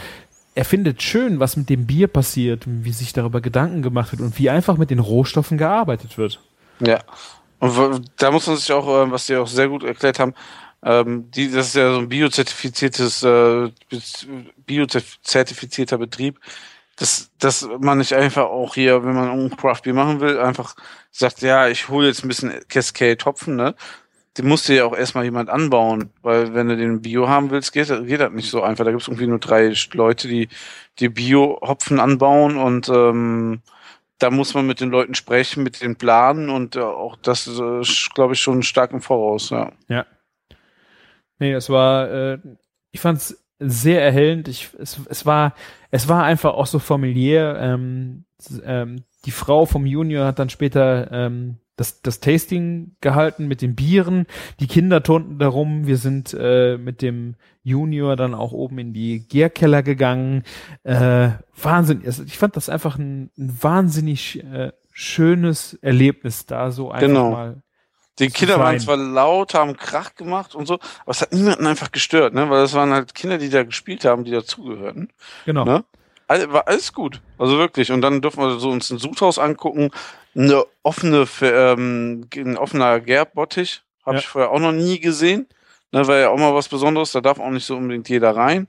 er findet schön, was mit dem Bier passiert, wie sich darüber Gedanken gemacht wird und wie einfach mit den Rohstoffen gearbeitet wird. Ja. Und da muss man sich auch, äh, was Sie auch sehr gut erklärt haben, ähm, die, das ist ja so ein biozertifiziertes, äh, biozertifizierter Betrieb, dass, dass man nicht einfach auch hier, wenn man ein Craft Beer machen will, einfach sagt, ja, ich hole jetzt ein bisschen Cascade Hopfen, ne? den musst du ja auch erstmal jemand anbauen, weil wenn du den Bio haben willst, geht, geht das nicht so einfach. Da gibt es irgendwie nur drei Leute, die die Bio-Hopfen anbauen und ähm, da muss man mit den Leuten sprechen, mit den Planen und äh, auch das äh, glaube ich, schon stark im Voraus, ja. Ja. Nee, es war, äh, ich fand es sehr erhellend. Ich, es, es war, es war einfach auch so familiär. Ähm, ähm, die Frau vom Junior hat dann später ähm, das, das Tasting gehalten mit den Bieren. Die Kinder turnten darum. Wir sind äh, mit dem Junior dann auch oben in die Gärkeller gegangen. Äh, Wahnsinn. Also ich fand das einfach ein, ein wahnsinnig äh, schönes Erlebnis da so einfach genau. mal. Die Kinder waren zwar laut, haben Krach gemacht und so, aber es hat niemanden einfach gestört, ne? Weil das waren halt Kinder, die da gespielt haben, die dazugehörten. Genau. Ne? War alles gut. Also wirklich. Und dann dürfen wir so uns ein Sudhaus angucken. Eine offene, ähm, ein offener Gerbottich. Habe ja. ich vorher auch noch nie gesehen. Ne, war ja auch mal was Besonderes. Da darf auch nicht so unbedingt jeder rein.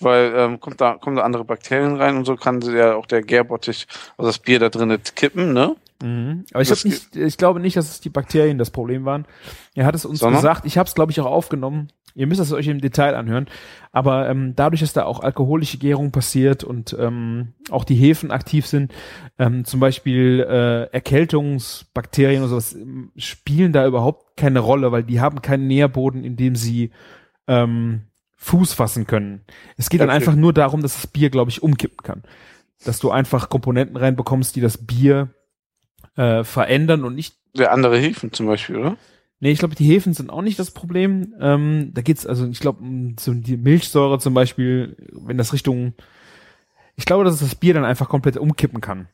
Weil ähm, kommt da kommen da andere Bakterien rein und so kann ja auch der Gärbottich, also das Bier da drinnen kippen, ne? Mhm. Aber ich, hab nicht, ich glaube nicht, dass es die Bakterien das Problem waren. Er hat es uns Sondern? gesagt. Ich habe es, glaube ich, auch aufgenommen. Ihr müsst es euch im Detail anhören. Aber ähm, dadurch, dass da auch alkoholische Gärung passiert und ähm, auch die Hefen aktiv sind, ähm, zum Beispiel äh, Erkältungsbakterien oder sowas, ähm, spielen da überhaupt keine Rolle, weil die haben keinen Nährboden, in dem sie ähm, Fuß fassen können. Es geht okay. dann einfach nur darum, dass das Bier, glaube ich, umkippen kann. Dass du einfach Komponenten reinbekommst, die das Bier äh, verändern und nicht. Der andere Hefen zum Beispiel, oder? Nee, ich glaube, die Hefen sind auch nicht das Problem. Ähm, da geht's also, ich glaube, so die Milchsäure zum Beispiel, wenn das Richtung, ich glaube, dass es das Bier dann einfach komplett umkippen kann.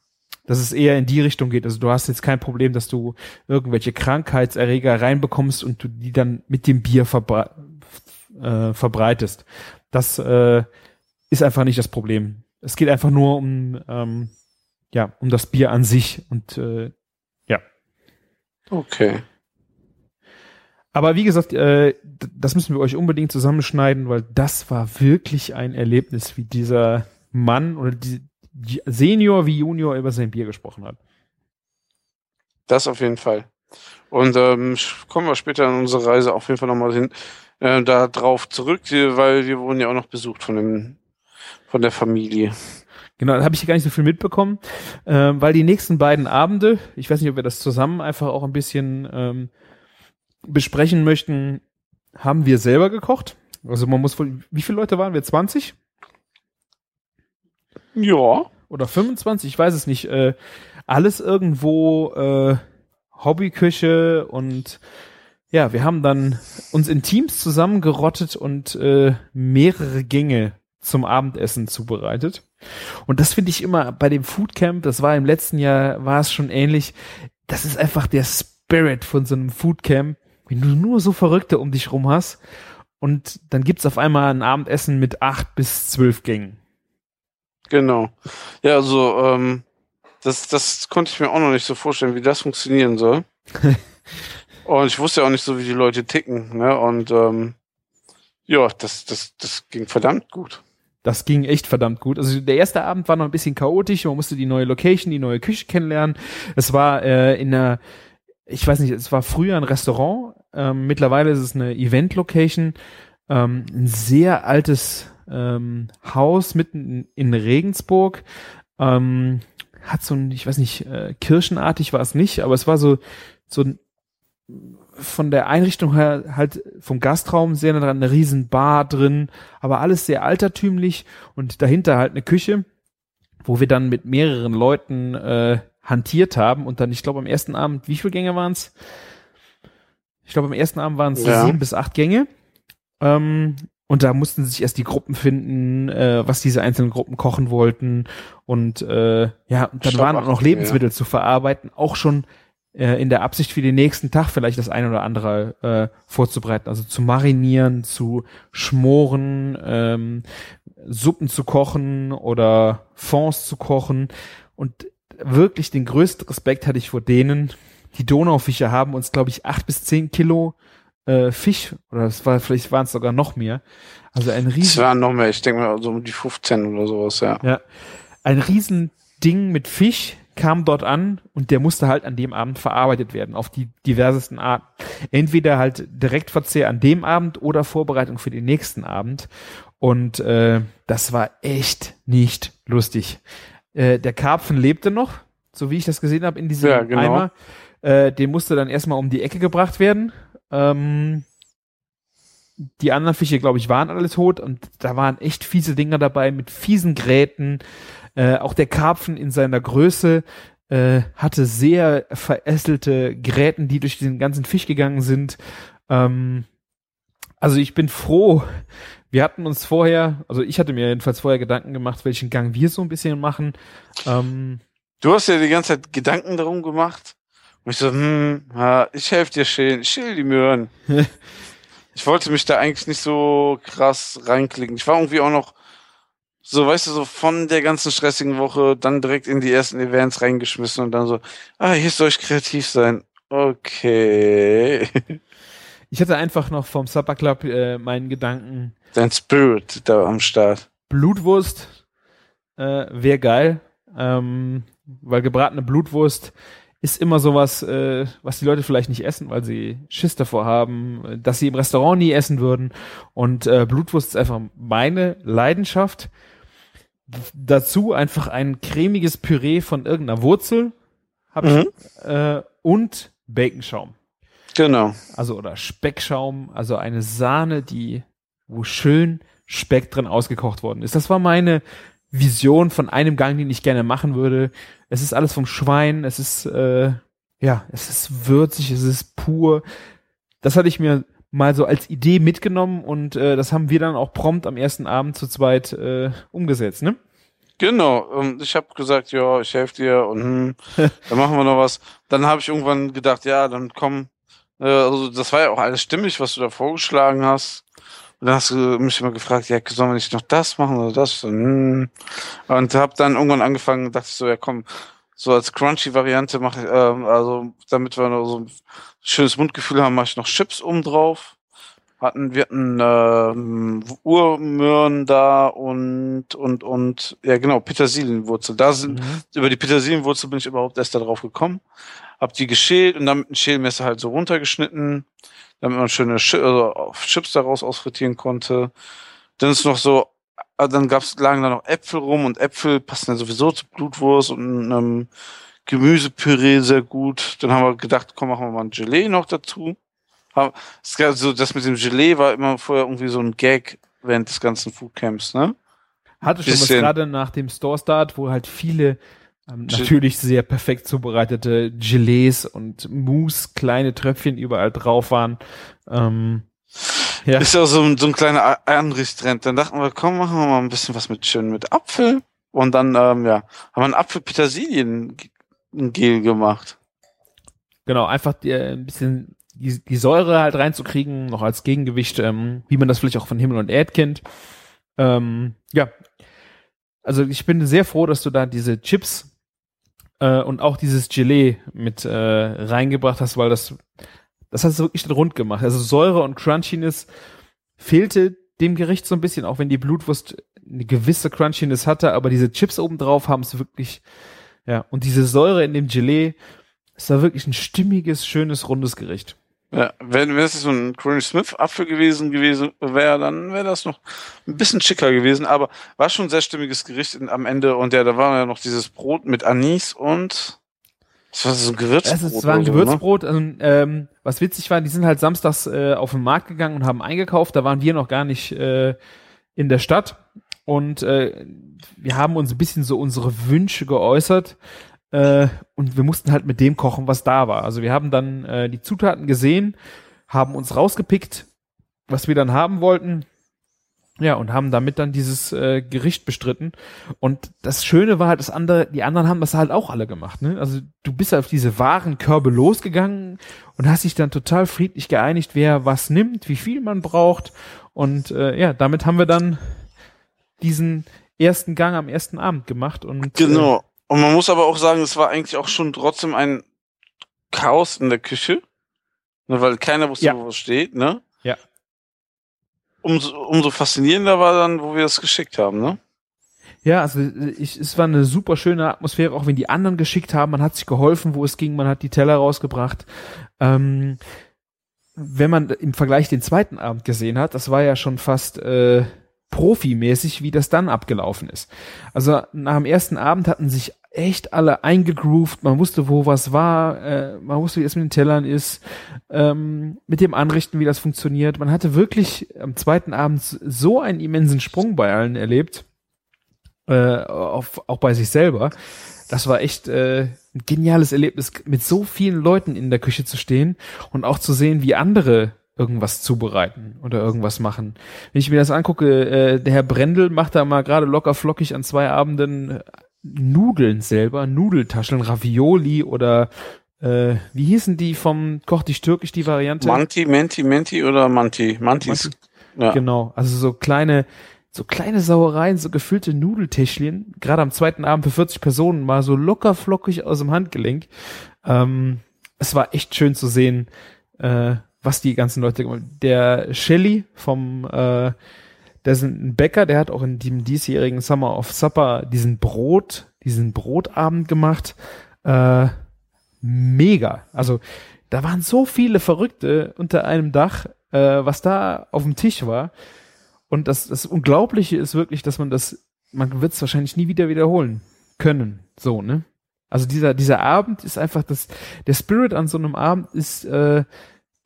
Dass es eher in die Richtung geht. Also du hast jetzt kein Problem, dass du irgendwelche Krankheitserreger reinbekommst und du die dann mit dem Bier verbre äh, verbreitest. Das äh, ist einfach nicht das Problem. Es geht einfach nur um, ähm, ja, um das Bier an sich und äh, ja. Okay. Aber wie gesagt, äh, das müssen wir euch unbedingt zusammenschneiden, weil das war wirklich ein Erlebnis, wie dieser Mann oder die, die Senior wie Junior über sein Bier gesprochen hat. Das auf jeden Fall. Und ähm, kommen wir später in unserer Reise auf jeden Fall nochmal hin, äh, da drauf zurück, weil wir wurden ja auch noch besucht von dem, von der Familie. Genau, da habe ich gar nicht so viel mitbekommen, ähm, weil die nächsten beiden Abende, ich weiß nicht, ob wir das zusammen einfach auch ein bisschen ähm, besprechen möchten, haben wir selber gekocht. Also man muss wohl, wie viele Leute waren wir? 20? Ja. Oder 25? Ich weiß es nicht. Äh, alles irgendwo äh, Hobbyküche und ja, wir haben dann uns in Teams zusammengerottet und äh, mehrere Gänge zum Abendessen zubereitet. Und das finde ich immer bei dem Foodcamp, das war im letzten Jahr, war es schon ähnlich. Das ist einfach der Spirit von so einem Foodcamp, wenn du nur so Verrückte um dich rum hast. Und dann gibt's auf einmal ein Abendessen mit acht bis zwölf Gängen. Genau. Ja, also, ähm, das, das konnte ich mir auch noch nicht so vorstellen, wie das funktionieren soll. Und ich wusste auch nicht so, wie die Leute ticken, ne? Und ähm, ja, das, das, das ging verdammt gut. Das ging echt verdammt gut. Also der erste Abend war noch ein bisschen chaotisch. Man musste die neue Location, die neue Küche kennenlernen. Es war äh, in einer, ich weiß nicht, es war früher ein Restaurant. Ähm, mittlerweile ist es eine Event-Location. Ähm, ein sehr altes ähm, Haus mitten in, Regensburg. Ähm, hat so ein, ich weiß nicht, äh, kirchenartig war es nicht, aber es war so, so ein von der Einrichtung her halt vom Gastraum sehr dran eine riesen Bar drin, aber alles sehr altertümlich und dahinter halt eine Küche, wo wir dann mit mehreren Leuten äh, hantiert haben und dann, ich glaube, am ersten Abend, wie viele Gänge waren es? Ich glaube, am ersten Abend waren es Ja. sieben bis acht Gänge. Ähm, und da mussten sich erst die Gruppen finden, äh, was diese einzelnen Gruppen kochen wollten. Und äh, ja, und dann Stopp, waren auch noch Lebensmittel zu verarbeiten, auch schon äh, in der Absicht für den nächsten Tag vielleicht das eine oder andere äh, vorzubereiten. Also zu marinieren, zu schmoren, ähm, Suppen zu kochen oder Fonds zu kochen. Und wirklich den größten Respekt hatte ich vor denen. Die Donaufische haben uns, glaube ich, acht bis zehn Kilo äh, Fisch, oder es war, vielleicht waren es sogar noch mehr. Also ein Es riesen, waren noch mehr, ich denke mal so um die 15 oder sowas, ja. ja, ein riesen Ding mit Fisch kam dort an und der musste halt an dem Abend verarbeitet werden, auf die diversesten Arten. Entweder halt Direktverzehr an dem Abend oder Vorbereitung für den nächsten Abend. Und äh, das war echt nicht lustig. Äh, der Karpfen lebte noch, so wie ich das gesehen habe in diesem Ja, genau. Eimer. Äh, den musste dann erstmal um die Ecke gebracht werden. Ähm, die anderen Fische, glaube ich, waren alle tot und da waren echt fiese Dinger dabei mit fiesen Gräten. Äh, auch der Karpfen in seiner Größe äh, hatte sehr verästelte Gräten, die durch den ganzen Fisch gegangen sind. Ähm, also ich bin froh. Wir hatten uns vorher, also ich hatte mir jedenfalls vorher Gedanken gemacht, welchen Gang wir so ein bisschen machen. Ähm, Du hast ja die ganze Zeit Gedanken darum gemacht. Und ich so, hm, ja, ich helfe dir schälen, ich schäl die Möhren. ich wollte mich da eigentlich nicht so krass reinklicken. Ich war irgendwie auch noch so, weißt du, so von der ganzen stressigen Woche dann direkt in die ersten Events reingeschmissen und dann so, ah, hier soll ich kreativ sein. Okay. ich hatte einfach noch vom Supper Club äh, meinen Gedanken, Dein Spirit da am Start. Blutwurst äh, wäre geil, ähm, weil gebratene Blutwurst ist immer sowas, äh, was die Leute vielleicht nicht essen, weil sie Schiss davor haben, äh, dass sie im Restaurant nie essen würden. Und äh, Blutwurst ist einfach meine Leidenschaft. Dazu einfach ein cremiges Püree von irgendeiner Wurzel hab Mhm. ich, äh, und Baconschaum. Genau. Also oder Speckschaum, also eine Sahne, die wo schön Speck drin ausgekocht worden ist. Das war meine Vision von einem Gang, den ich gerne machen würde. Es ist alles vom Schwein, es ist äh, ja, es ist würzig, es ist pur. Das hatte ich mir mal so als Idee mitgenommen und äh, das haben wir dann auch prompt am ersten Abend zu zweit äh, umgesetzt, ne? Genau, ähm, ich habe gesagt, ja, ich helfe dir und hm, dann machen wir noch was. Dann habe ich irgendwann gedacht, ja, dann komm. Äh, also das war ja auch alles stimmig, was du da vorgeschlagen hast. Und dann hast du mich immer gefragt, ja, sollen wir nicht noch das machen oder das? Und, hm. und habe dann irgendwann angefangen, dachte ich so, ja komm, so als Crunchy-Variante mache ich, ähm, also damit wir noch so ein schönes Mundgefühl haben, mache ich noch Chips oben drauf. Hatten, wir hatten ähm, Urmöhren da und und und ja genau Petersilienwurzel. Da sind über die Petersilienwurzel bin ich überhaupt erst darauf gekommen. Hab die geschält und dann mit einem Schälmesser halt so runtergeschnitten, damit man schöne Chi also Chips daraus ausfrittieren konnte. Dann ist noch so äh, dann gab's, lagen da noch Äpfel rum und Äpfel passen ja sowieso zu Blutwurst und ähm, Gemüsepüree sehr gut. Dann haben wir gedacht, komm, machen wir mal ein Gelee noch dazu. Es gab so, das mit dem Gelee war immer vorher irgendwie so ein Gag während des ganzen Foodcamps, ne? Hatte schon was gerade nach dem Store Start, wo halt viele ähm, natürlich sehr perfekt zubereitete Gelees und Mousse, kleine Tröpfchen überall drauf waren. Ähm, ja, Ist ja so ein, so ein kleiner Anrichttrend. Dann dachten wir, komm, machen wir mal ein bisschen was mit schön mit Apfel. Und dann, ähm, ja, haben wir ein Apfel-Petersilien-Gel gemacht. genau, einfach äh, ein bisschen die, die Säure halt reinzukriegen, noch als Gegengewicht, ähm, wie man das vielleicht auch von Himmel und Erd kennt. Ähm, ja, also ich bin sehr froh, dass du da diese Chips äh, und auch dieses Gelee mit äh, reingebracht hast, weil das das hat es wirklich rund gemacht. Also Säure und Crunchiness fehlte dem Gericht so ein bisschen, auch wenn die Blutwurst eine gewisse Crunchiness hatte, aber diese Chips obendrauf haben es wirklich, ja, und diese Säure in dem Gelee, es war wirklich ein stimmiges, schönes, rundes Gericht. Ja, wenn, wenn es so ein Granny Smith Apfel gewesen gewesen wäre, dann wäre das noch ein bisschen schicker gewesen, aber war schon ein sehr stimmiges Gericht am Ende und ja, da war ja noch dieses Brot mit Anis und das war so ein Gewürzbrot. Es, war ein oder so, Gewürzbrot. Also, ähm, was witzig war, die sind halt samstags äh, auf den Markt gegangen und haben eingekauft. Da waren wir noch gar nicht äh, in der Stadt. Und äh, wir haben uns ein bisschen so unsere Wünsche geäußert. Äh, und wir mussten halt mit dem kochen, was da war. Also wir haben dann äh, die Zutaten gesehen, haben uns rausgepickt, was wir dann haben wollten. Ja, und haben damit dann dieses äh, Gericht bestritten. Und das Schöne war halt, das andere, die anderen haben das halt auch alle gemacht. Ne? Also du bist auf diese Warenkörbe losgegangen und hast dich dann total friedlich geeinigt, wer was nimmt, wie viel man braucht. Und äh, ja, damit haben wir dann diesen ersten Gang am ersten Abend gemacht. Und ne? Genau. Und man muss aber auch sagen, es war eigentlich auch schon trotzdem ein Chaos in der Küche, ne, weil keiner wusste, Ja. wo was steht, ne? Umso, umso faszinierender war dann, wo wir es geschickt haben, ne? Ja, also ich, es war eine super schöne Atmosphäre, auch wenn die anderen geschickt haben. Man hat sich geholfen, wo es ging, man hat die Teller rausgebracht. Ähm, wenn man im Vergleich den zweiten Abend gesehen hat, das war ja schon fast äh, profimäßig, wie das dann abgelaufen ist. Also nach dem ersten Abend hatten sich echt alle eingegroovt, man wusste, wo was war, äh, man wusste, wie es mit den Tellern ist, ähm, mit dem Anrichten, wie das funktioniert. Man hatte wirklich am zweiten Abend so einen immensen Sprung bei allen erlebt äh, auf, auch bei sich selber. Das war echt äh, ein geniales Erlebnis, mit so vielen Leuten in der Küche zu stehen und auch zu sehen, wie andere irgendwas zubereiten oder irgendwas machen. Wenn ich mir das angucke, äh, der Herr Brendel macht da mal gerade locker flockig an zwei Abenden Nudeln selber, Nudeltaschen, Ravioli oder äh, wie hießen die vom Koch dich türkisch die Variante? Manti, Menti, Menti oder Manti? Mantis. Ja. Genau, also so kleine, so kleine Sauereien, so gefüllte Nudeltäschchen, gerade am zweiten Abend für 40 Personen mal so locker flockig aus dem Handgelenk. Ähm, es war echt schön zu sehen, äh, was die ganzen Leute gemacht haben. Der Shelly vom, äh, der ist ein Bäcker, der hat auch in dem diesjährigen Summer of Supper diesen Brot, diesen Brotabend gemacht. Äh, mega. Also da waren so viele Verrückte unter einem Dach, äh, was da auf dem Tisch war. Und das, das Unglaubliche ist wirklich, dass man das, man wird es wahrscheinlich nie wieder wiederholen können. So, ne? Also dieser, dieser Abend ist einfach das, der Spirit an so einem Abend ist, äh,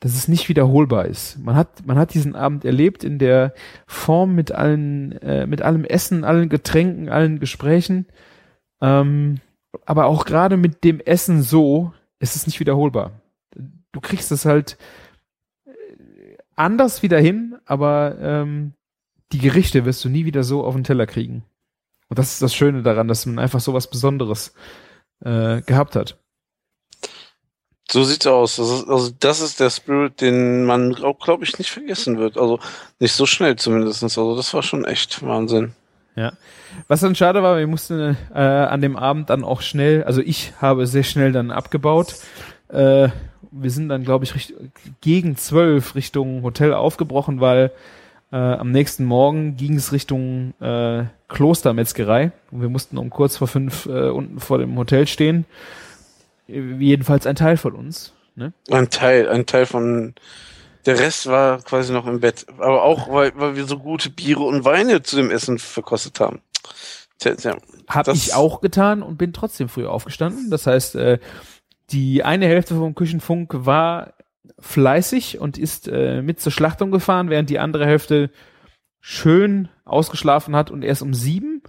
dass es nicht wiederholbar ist. Man hat, man hat diesen Abend erlebt in der Form mit allen, äh, mit allem Essen, allen Getränken, allen Gesprächen. Ähm, aber auch gerade mit dem Essen so ist es nicht wiederholbar. Du kriegst es halt äh, anders wieder hin, aber ähm, die Gerichte wirst du nie wieder so auf den Teller kriegen. Und das ist das Schöne daran, dass man einfach so was Besonderes äh, gehabt hat. So sieht's aus. Das also das ist der Spirit, den man auch, glaube ich, nicht vergessen wird. Also nicht so schnell zumindestens. Also das war schon echt Wahnsinn. Was dann schade war, wir mussten äh, an dem Abend dann auch schnell, also ich habe sehr schnell dann abgebaut. Äh, wir sind dann, glaube ich, richt gegen zwölf Richtung Hotel aufgebrochen, weil äh, am nächsten Morgen ging es Richtung äh, Klostermetzgerei und wir mussten um kurz vor fünf äh, unten vor dem Hotel stehen. Äh, Jedenfalls ein Teil von uns. Ne? Ein Teil, ein Teil von Der Rest war quasi noch im Bett. Aber auch, weil, weil wir so gute Biere und Weine zu dem Essen verkostet haben. Tja, tja. Hab Das- ich auch getan und bin trotzdem früh aufgestanden. Das heißt, äh, die eine Hälfte vom Küchenfunk war fleißig und ist äh, mit zur Schlachtung gefahren, während die andere Hälfte schön ausgeschlafen hat und erst um sieben.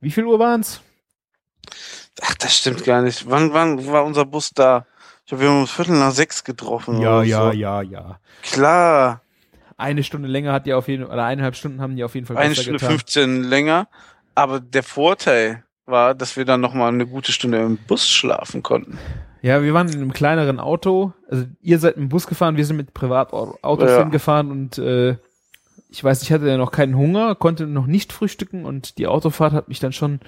Wie viel Uhr waren's? Ach, das stimmt gar nicht. Wann, wann war unser Bus da? Ich habe wir haben um Viertel nach sechs getroffen. oder so. ja, ja. Klar. Eine Stunde länger hat die auf jeden oder eineinhalb Stunden haben die auf jeden Fall Eine Stunde getan. 15 länger. Aber der Vorteil war, dass wir dann noch mal eine gute Stunde im Bus schlafen konnten. Ja, wir waren in einem kleineren Auto. Also ihr seid mit dem Bus gefahren, wir sind mit Privatautos Ja. hingefahren und äh, ich weiß, ich hatte ja noch keinen Hunger, konnte noch nicht frühstücken und die Autofahrt hat mich dann schon.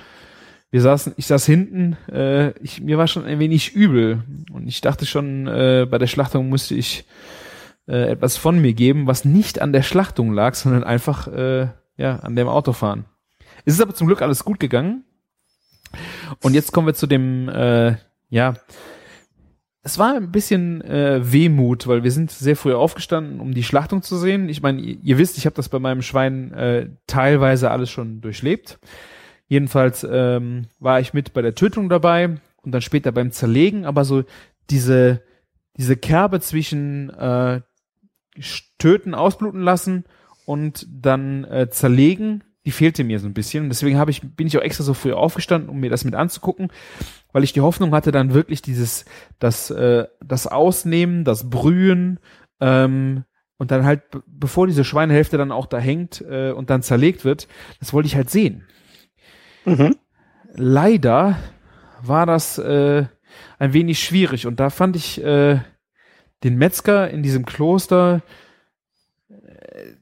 Wir saßen, ich saß hinten, äh, ich, mir war schon ein wenig übel und ich dachte schon, äh, bei der Schlachtung musste ich äh, etwas von mir geben, was nicht an der Schlachtung lag, sondern einfach äh, ja an dem Autofahren. Es ist aber zum Glück alles gut gegangen. Und jetzt kommen wir zu dem, äh, ja, es war ein bisschen äh, Wehmut, weil wir sind sehr früh aufgestanden, um die Schlachtung zu sehen. Ich meine, ihr, ihr wisst, ich habe das bei meinem Schwein äh, teilweise alles schon durchlebt. Jedenfalls ähm, war ich mit bei der Tötung dabei und dann später beim Zerlegen, aber so diese diese Kerbe zwischen äh, töten, ausbluten lassen und dann äh, zerlegen, die fehlte mir so ein bisschen. Und deswegen habe ich bin ich auch extra so früh aufgestanden, um mir das mit anzugucken, weil ich die Hoffnung hatte, dann wirklich dieses das äh, das Ausnehmen, das Brühen ähm, und dann halt be- bevor diese Schweinehälfte dann auch da hängt äh, und dann zerlegt wird, das wollte ich halt sehen. Mhm. Leider war das äh, ein wenig schwierig und da fand ich äh, den Metzger in diesem Kloster. äh,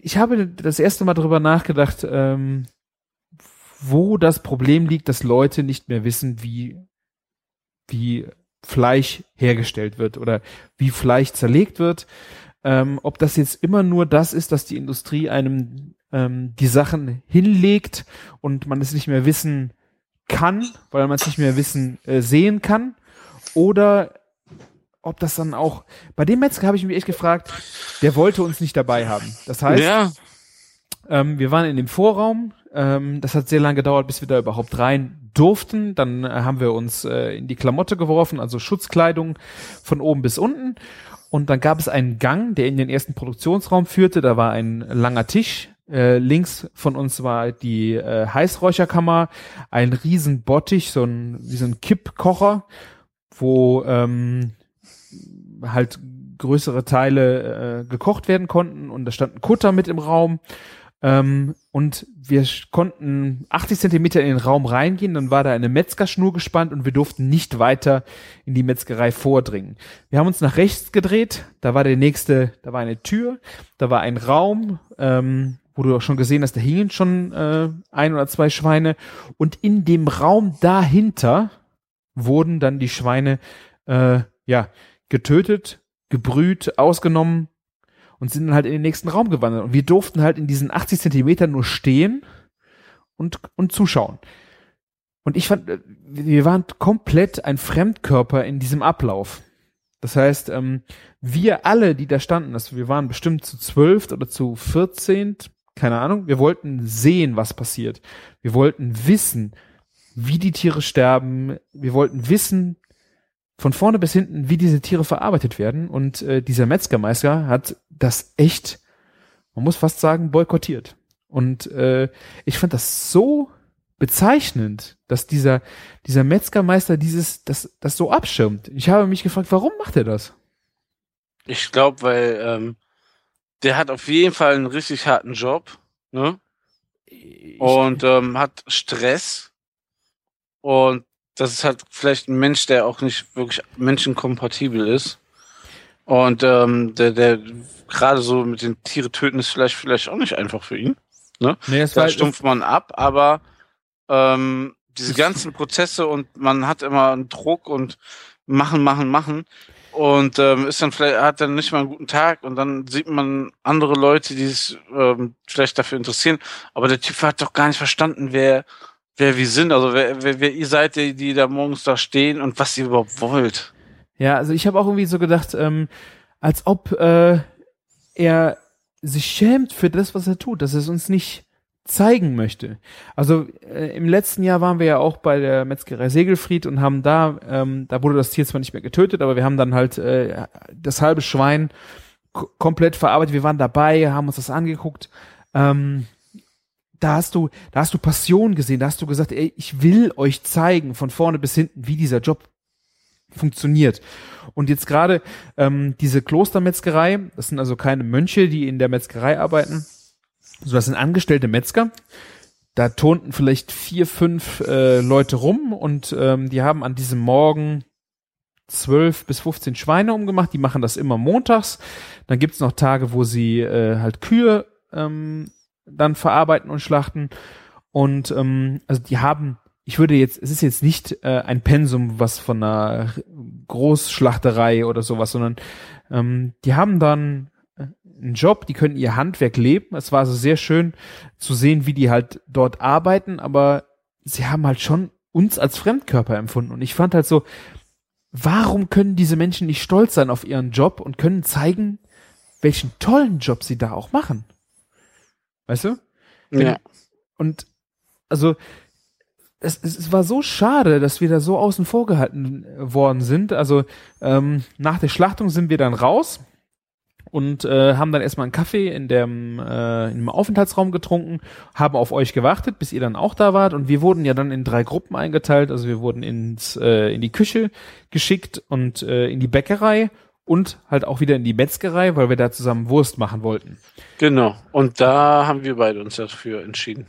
Ich habe das erste Mal darüber nachgedacht, ähm, wo das Problem liegt, dass Leute nicht mehr wissen, wie wie Fleisch hergestellt wird oder wie Fleisch zerlegt wird. Ähm, ob das jetzt immer nur das ist, dass die Industrie einem ähm, die Sachen hinlegt und man es nicht mehr wissen kann, weil man es nicht mehr wissen äh, sehen kann, oder ob das dann auch bei dem Metzger habe ich mich echt gefragt, der wollte uns nicht dabei haben. Das heißt, ja, ähm, wir waren in dem Vorraum. Ähm, das hat sehr lange gedauert, bis wir da überhaupt rein durften. Dann äh, haben wir uns äh, in die Klamotte geworfen, also Schutzkleidung von oben bis unten. Und dann gab es einen Gang, der in den ersten Produktionsraum führte. Da war ein langer Tisch. Äh, links von uns war die äh, Heißräucherkammer, ein riesen Bottich, so ein wie so ein Kippkocher, wo ähm, halt größere Teile äh, gekocht werden konnten. Und da stand ein Kutter mit im Raum. Ähm, und wir konnten 80 Zentimeter in den Raum reingehen, dann war da eine Metzgerschnur gespannt und wir durften nicht weiter in die Metzgerei vordringen. Wir haben uns nach rechts gedreht, da war der nächste, da war eine Tür, da war ein Raum, ähm, wo du auch schon gesehen hast, da hingen schon äh, ein oder zwei Schweine und in dem Raum dahinter wurden dann die Schweine äh, ja getötet, gebrüht, ausgenommen und sind dann halt in den nächsten Raum gewandert. Und wir durften halt in diesen 80 Zentimetern nur stehen und, und zuschauen. Und ich fand, äh, wir waren komplett ein Fremdkörper in diesem Ablauf. Das heißt, ähm, wir alle, die da standen, also wir waren bestimmt zu zwölf oder zu vierzehnt, keine Ahnung, wir wollten sehen, was passiert. Wir wollten wissen, wie die Tiere sterben. Wir wollten wissen, von vorne bis hinten, wie diese Tiere verarbeitet werden. Und äh, dieser Metzgermeister hat das echt, man muss fast sagen, boykottiert. Und äh, ich fand das so bezeichnend, dass dieser, dieser Metzgermeister dieses, das, das so abschirmt. Ich habe mich gefragt, warum macht er das? ich glaube, weil ähm, der hat auf jeden Fall einen richtig harten Job, ne? Und ähm, hat Stress. Und das ist halt vielleicht ein Mensch, der auch nicht wirklich menschenkompatibel ist. Und ähm, der, der gerade so mit den Tiere töten ist vielleicht vielleicht auch nicht einfach für ihn. nee, es Da war, stumpft man ab, aber ähm, diese ganzen Prozesse und man hat immer einen Druck und machen, machen, machen und ähm, ist dann vielleicht hat dann nicht mal einen guten Tag und dann sieht man andere Leute, die sich ähm, vielleicht dafür interessieren, aber der Typ hat doch gar nicht verstanden, wer wer wir sind, also wer, wer, wer ihr seid, die, die da morgens da stehen und was ihr überhaupt wollt. Ja, also ich habe auch irgendwie so gedacht, ähm, als ob äh, er sich schämt für das, was er tut, dass er es uns nicht zeigen möchte. Also äh, im letzten Jahr waren wir ja auch bei der Metzgerei Segelfried und haben da, ähm, da wurde das Tier zwar nicht mehr getötet, aber wir haben dann halt äh, das halbe Schwein komplett verarbeitet. Wir waren dabei, haben uns das angeguckt. Ähm, da hast du, da hast du Passion gesehen, da hast du gesagt, ey, ich will euch zeigen von vorne bis hinten, wie dieser Job funktioniert. Und jetzt gerade ähm, diese Klostermetzgerei, das sind also keine Mönche, die in der Metzgerei arbeiten, so das sind angestellte Metzger. Da turnten vielleicht vier, fünf äh, Leute rum und ähm, die haben an diesem Morgen zwölf bis 15 Schweine umgemacht. Die machen das immer montags. Dann gibt's noch Tage, wo sie äh, halt Kühe ähm, dann verarbeiten und schlachten. Und ähm, also die haben, ich würde jetzt, es ist jetzt nicht äh, ein Pensum, was von einer Großschlachterei oder sowas, sondern ähm, die haben dann einen Job, die können ihr Handwerk leben. Es war also sehr schön zu sehen, wie die halt dort arbeiten, aber sie haben halt schon uns als Fremdkörper empfunden. Und ich fand halt so, warum können diese Menschen nicht stolz sein auf ihren Job und können zeigen, welchen tollen Job sie da auch machen? Weißt du? Ja. Und also es, es, es war so schade, dass wir da so außen vor gehalten worden sind. Also ähm, nach der Schlachtung sind wir dann raus und äh, haben dann erstmal einen Kaffee in dem, äh, in dem Aufenthaltsraum getrunken, haben auf euch gewartet, bis ihr dann auch da wart und wir wurden ja dann in drei Gruppen eingeteilt, also wir wurden ins, äh, in die Küche geschickt und äh, in die Bäckerei und halt auch wieder in die Metzgerei, weil wir da zusammen Wurst machen wollten. Genau. Und da haben wir beide uns dafür entschieden.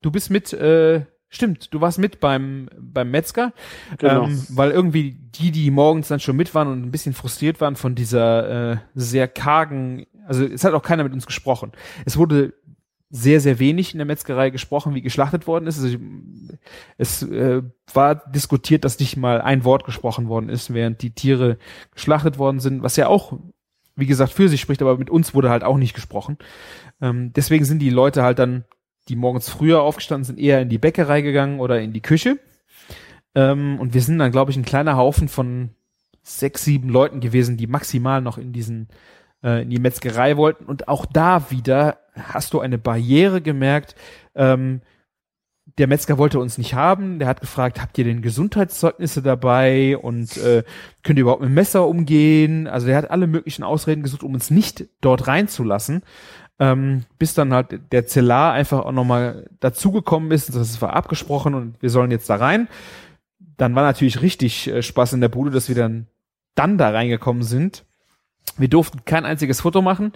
Du bist mit, äh, stimmt, du warst mit beim, beim Metzger, Genau. ähm, weil irgendwie die, die morgens dann schon mit waren und ein bisschen frustriert waren von dieser äh, sehr kargen, also es hat auch keiner mit uns gesprochen. Es wurde sehr, sehr wenig in der Metzgerei gesprochen, wie geschlachtet worden ist. Also, es äh, war diskutiert, dass nicht mal ein Wort gesprochen worden ist, während die Tiere geschlachtet worden sind, was ja auch, wie gesagt, für sich spricht, aber mit uns wurde halt auch nicht gesprochen. Ähm, deswegen sind die Leute halt dann, die morgens früher aufgestanden sind, eher in die Bäckerei gegangen oder in die Küche. Ähm, und wir sind dann, glaube ich, ein kleiner Haufen von sechs, sieben Leuten gewesen, die maximal noch in diesen äh, in die Metzgerei wollten. Und auch da wieder hast du eine Barriere gemerkt. Ähm, der Metzger wollte uns nicht haben. Der hat gefragt, habt ihr denn Gesundheitszeugnisse dabei und äh, könnt ihr überhaupt mit dem Messer umgehen? Also der hat alle möglichen Ausreden gesucht, um uns nicht dort reinzulassen. Ähm, bis dann halt der Zellar einfach auch nochmal dazugekommen ist. Das war abgesprochen und wir sollen jetzt da rein. Dann war natürlich richtig äh, Spaß in der Bude, dass wir dann, dann da reingekommen sind. Wir durften kein einziges Foto machen,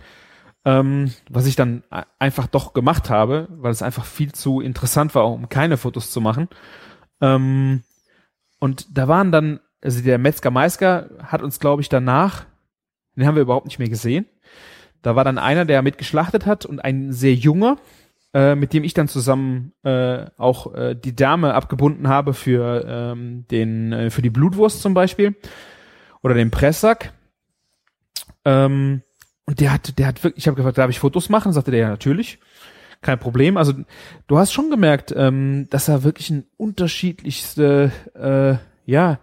ähm, was ich dann einfach doch gemacht habe, weil es einfach viel zu interessant war, um keine Fotos zu machen. Ähm, und da waren dann, also der Metzger Meisker hat uns, glaube ich, danach, den haben wir überhaupt nicht mehr gesehen. Da war dann einer, der mitgeschlachtet hat und ein sehr junger, äh, mit dem ich dann zusammen äh, auch äh, die Därme abgebunden habe für ähm, den äh, für die Blutwurst zum Beispiel oder den Presssack. Ähm, und der hat, der hat wirklich, ich habe gefragt, darf ich Fotos machen? Sagte der ja natürlich, kein Problem. Also du hast schon gemerkt, ähm, dass er wirklich ein unterschiedlichste, äh, ja,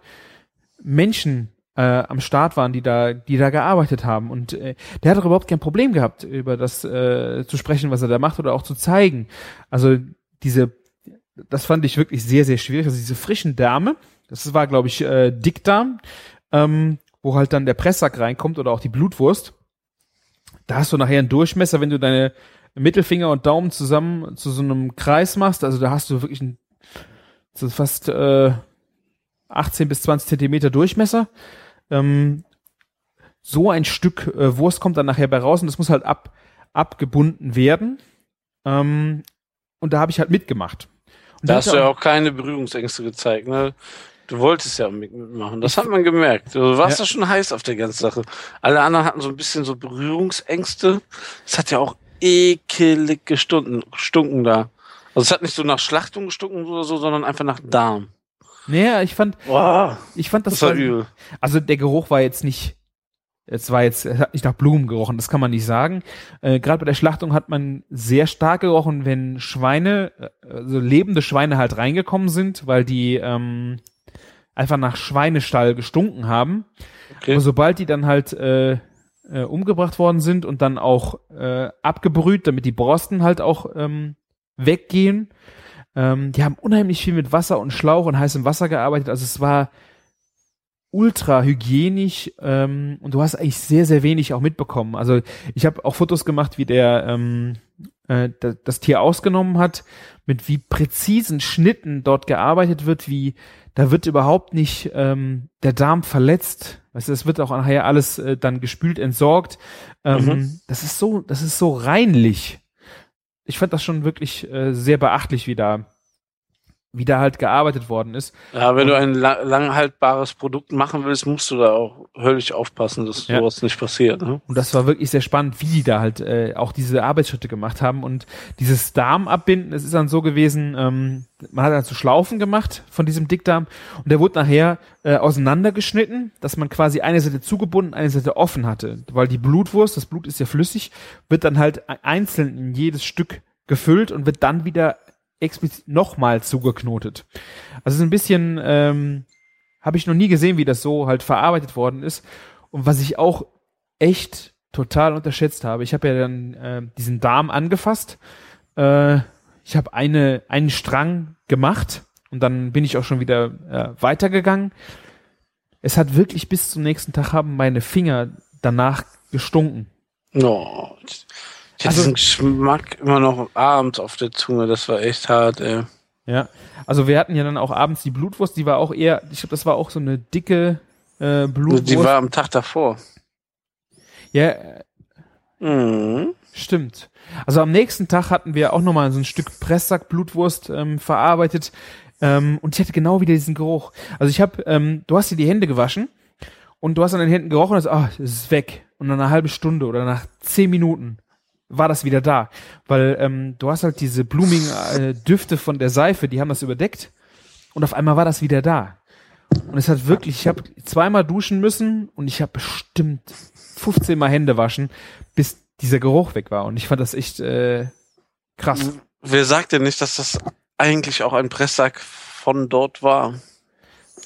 Menschen äh, am Start waren, die da, die da gearbeitet haben. Und äh, der hat doch überhaupt kein Problem gehabt, über das äh, zu sprechen, was er da macht oder auch zu zeigen. Also diese, das fand ich wirklich sehr, sehr schwierig. Also diese frischen Därme, das war, glaube ich, äh, Dickdarm, ähm, wo halt dann der Presssack reinkommt oder auch die Blutwurst. Da hast du nachher einen Durchmesser, wenn du deine Mittelfinger und Daumen zusammen zu so einem Kreis machst. Also da hast du wirklich ein, so fast äh, 18 bis 20 Zentimeter Durchmesser. Ähm, so ein Stück äh, Wurst kommt dann nachher bei raus und das muss halt ab, abgebunden werden. Ähm, und da habe ich halt mitgemacht. Und Da hast du ja auch keine Berührungsängste gezeigt, ne? Du wolltest ja mit- mitmachen. Das hat man gemerkt. Du warst Ja. ja schon heiß auf der ganzen Sache. Alle anderen hatten so ein bisschen so Berührungsängste. Es hat ja auch ekelig gestunken, gestunken da. Also es hat nicht so nach Schlachtung gestunken oder so, sondern einfach nach Darm. Naja, ich fand, Boah, ich fand das, das war war- übel. Also der Geruch war jetzt nicht, es war jetzt, es hat nicht nach Blumen gerochen, das kann man nicht sagen. Äh, Gerade bei der Schlachtung hat man sehr stark gerochen, wenn Schweine, äh, also lebende Schweine halt reingekommen sind, weil die ähm, einfach nach Schweinestall gestunken haben. Okay. Aber sobald die dann halt äh, äh, umgebracht worden sind und dann auch äh, abgebrüht, damit die Borsten halt auch ähm, weggehen. Ähm, die haben unheimlich viel mit Wasser und Schlauch und heißem Wasser gearbeitet. Also es war ultra hygienisch ähm, und du hast eigentlich sehr, sehr wenig auch mitbekommen. Also ich habe auch Fotos gemacht, wie der ähm, äh, das Tier ausgenommen hat, mit wie präzisen Schnitten dort gearbeitet wird, wie da wird überhaupt nicht ähm, der Darm verletzt. Weißt du, das wird auch nachher alles äh, dann gespült, entsorgt. Ähm, mhm. Das ist so, das ist so reinlich. Ich fand das schon wirklich äh, sehr beachtlich, wie da wie da halt gearbeitet worden ist. Ja, wenn und, du ein la langhaltbares Produkt machen willst, musst du da auch höllisch aufpassen, dass ja. sowas nicht passiert. Ne? Und das war wirklich sehr spannend, wie die da halt äh, auch diese Arbeitsschritte gemacht haben und dieses Darmabbinden, es ist dann so gewesen, ähm, man hat dann so Schlaufen gemacht von diesem Dickdarm und der wurde nachher äh, auseinandergeschnitten, dass man quasi eine Seite zugebunden, eine Seite offen hatte, weil die Blutwurst, das Blut ist ja flüssig, wird dann halt einzeln in jedes Stück gefüllt und wird dann wieder explizit nochmal zugeknotet. Also es ist ein bisschen, ähm, habe ich noch nie gesehen, wie das so halt verarbeitet worden ist. Und was ich auch echt total unterschätzt habe, ich habe ja dann äh, diesen Darm angefasst. Äh, ich habe eine einen Strang gemacht und dann bin ich auch schon wieder äh, weitergegangen. Es hat wirklich bis zum nächsten Tag haben meine Finger danach gestunken. Oh, hatte also, diesen Geschmack immer noch abends auf der Zunge, das war echt hart, ey. Ja, also wir hatten ja dann auch abends die Blutwurst, die war auch eher, ich glaube, das war auch so eine dicke äh, Blutwurst. Die war am Tag davor. Ja, mhm. stimmt. Also am nächsten Tag hatten wir auch nochmal so ein Stück Presssack Blutwurst ähm, verarbeitet ähm, und ich hatte genau wieder diesen Geruch. Also ich habe, ähm, du hast dir die Hände gewaschen und du hast an den Händen gerochen und hast, ah, es ist weg. Und nach einer halben Stunde oder nach zehn Minuten war das wieder da. Weil ähm, du hast halt diese blumigen äh, Düfte von der Seife, die haben das überdeckt und auf einmal war das wieder da. Und es hat wirklich, ich habe zweimal duschen müssen und ich habe bestimmt 15 Mal Hände waschen, bis dieser Geruch weg war. Und ich fand das echt äh, krass. Wer sagt denn nicht, dass das eigentlich auch ein Presssack von dort war?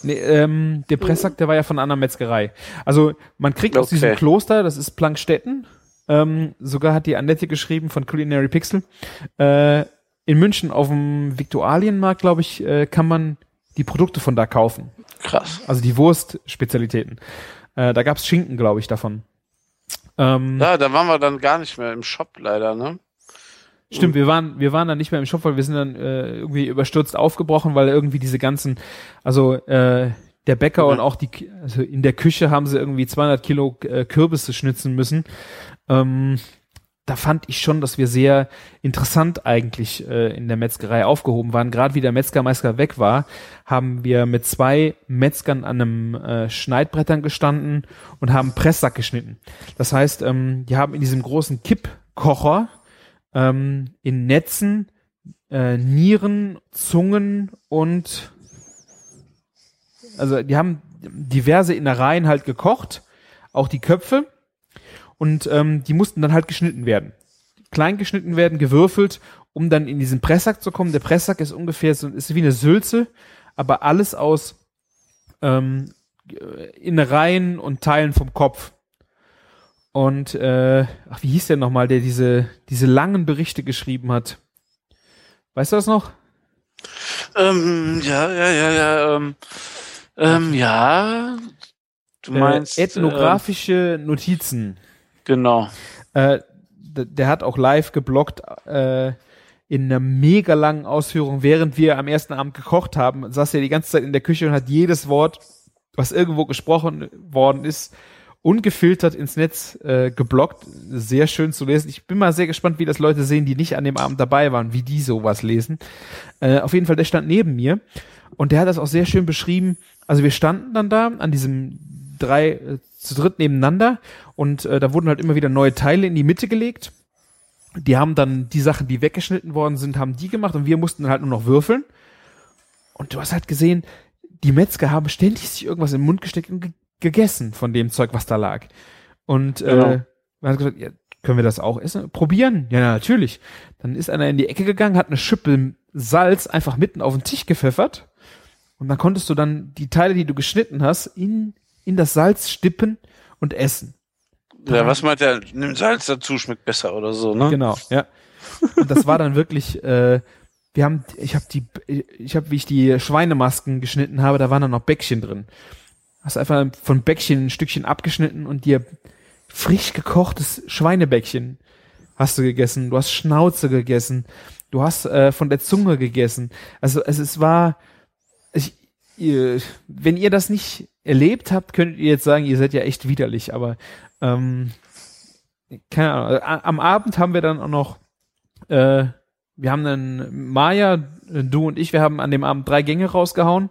Nee, ähm, der Presssack, der war ja von einer Metzgerei. Also man kriegt okay. aus diesem Kloster, das ist Plankstetten, ähm, sogar hat die Annette geschrieben von Culinary Pixel. Äh, in München auf dem Viktualienmarkt, glaube ich, äh, kann man die Produkte von da kaufen. Krass. Also die Wurstspezialitäten. Äh, da gab's Schinken, glaube ich, davon. Ähm, ja, da waren wir dann gar nicht mehr im Shop leider, ne? Stimmt, wir waren, wir waren dann nicht mehr im Shop, weil wir sind dann äh, irgendwie überstürzt aufgebrochen, weil irgendwie diese ganzen, also äh, der Bäcker ja. und auch die, also in der Küche haben sie irgendwie 200 Kilo äh, Kürbisse schnitzen müssen. Ähm, da fand ich schon, dass wir sehr interessant eigentlich äh, in der Metzgerei aufgehoben waren. Gerade wie der Metzgermeister weg war, haben wir mit zwei Metzgern an einem äh, Schneidbrettern gestanden und haben Presssack geschnitten. Das heißt, ähm, die haben in diesem großen Kippkocher ähm, in Netzen äh, Nieren, Zungen und also die haben diverse Innereien halt gekocht, auch die Köpfe und ähm, die mussten dann halt geschnitten werden. Klein geschnitten werden, gewürfelt, um dann in diesen Presssack zu kommen. Der Presssack ist ungefähr so, ist wie eine Sülze, aber alles aus ähm, Innereien und Teilen vom Kopf. Und äh, ach, wie hieß der nochmal, der diese, diese langen Berichte geschrieben hat? Weißt du das noch? Ähm, ja, ja, ja, ja. Ähm, ähm, ja. Du meinst. Äh, ethnografische äh, Notizen. Genau. Äh, der hat auch live geblockt äh, in einer mega langen Ausführung, während wir am ersten Abend gekocht haben, saß er die ganze Zeit in der Küche und hat jedes Wort, was irgendwo gesprochen worden ist, ungefiltert ins Netz äh, geblockt. Sehr schön zu lesen. Ich bin mal sehr gespannt, wie das Leute sehen, die nicht an dem Abend dabei waren, wie die sowas lesen. Äh, auf jeden Fall, der stand neben mir und der hat das auch sehr schön beschrieben. Also wir standen dann da an diesem drei äh, zu dritt nebeneinander und äh, da wurden halt immer wieder neue Teile in die Mitte gelegt. Die haben dann die Sachen, die weggeschnitten worden sind, haben die gemacht und wir mussten dann halt nur noch würfeln. Und du hast halt gesehen, die Metzger haben ständig sich irgendwas im Mund gesteckt und ge gegessen von dem Zeug, was da lag. Und äh, genau. äh, man hat gesagt, ja, können wir das auch essen? Probieren? Ja, natürlich. Dann ist einer in die Ecke gegangen, hat eine Schippe Salz einfach mitten auf den Tisch gepfeffert. Und dann konntest du dann die Teile, die du geschnitten hast, in in das Salz stippen und essen. Ja, was meint er? Nimm Salz dazu, schmeckt besser oder so, ne? Genau, ja. Und das war dann wirklich, äh, wir haben, ich habe die, ich habe, wie ich die Schweinemasken geschnitten habe, da waren dann noch Bäckchen drin. Hast einfach von Bäckchen ein Stückchen abgeschnitten und dir frisch gekochtes Schweinebäckchen hast du gegessen. Du hast Schnauze gegessen. Du hast äh, von der Zunge gegessen. Also es, es war, ihr, wenn ihr das nicht erlebt habt, könnt ihr jetzt sagen, ihr seid ja echt widerlich. Aber ähm, keine Ahnung. Am Abend haben wir dann auch noch äh, wir haben dann Maya, du und ich, wir haben an dem Abend drei Gänge rausgehauen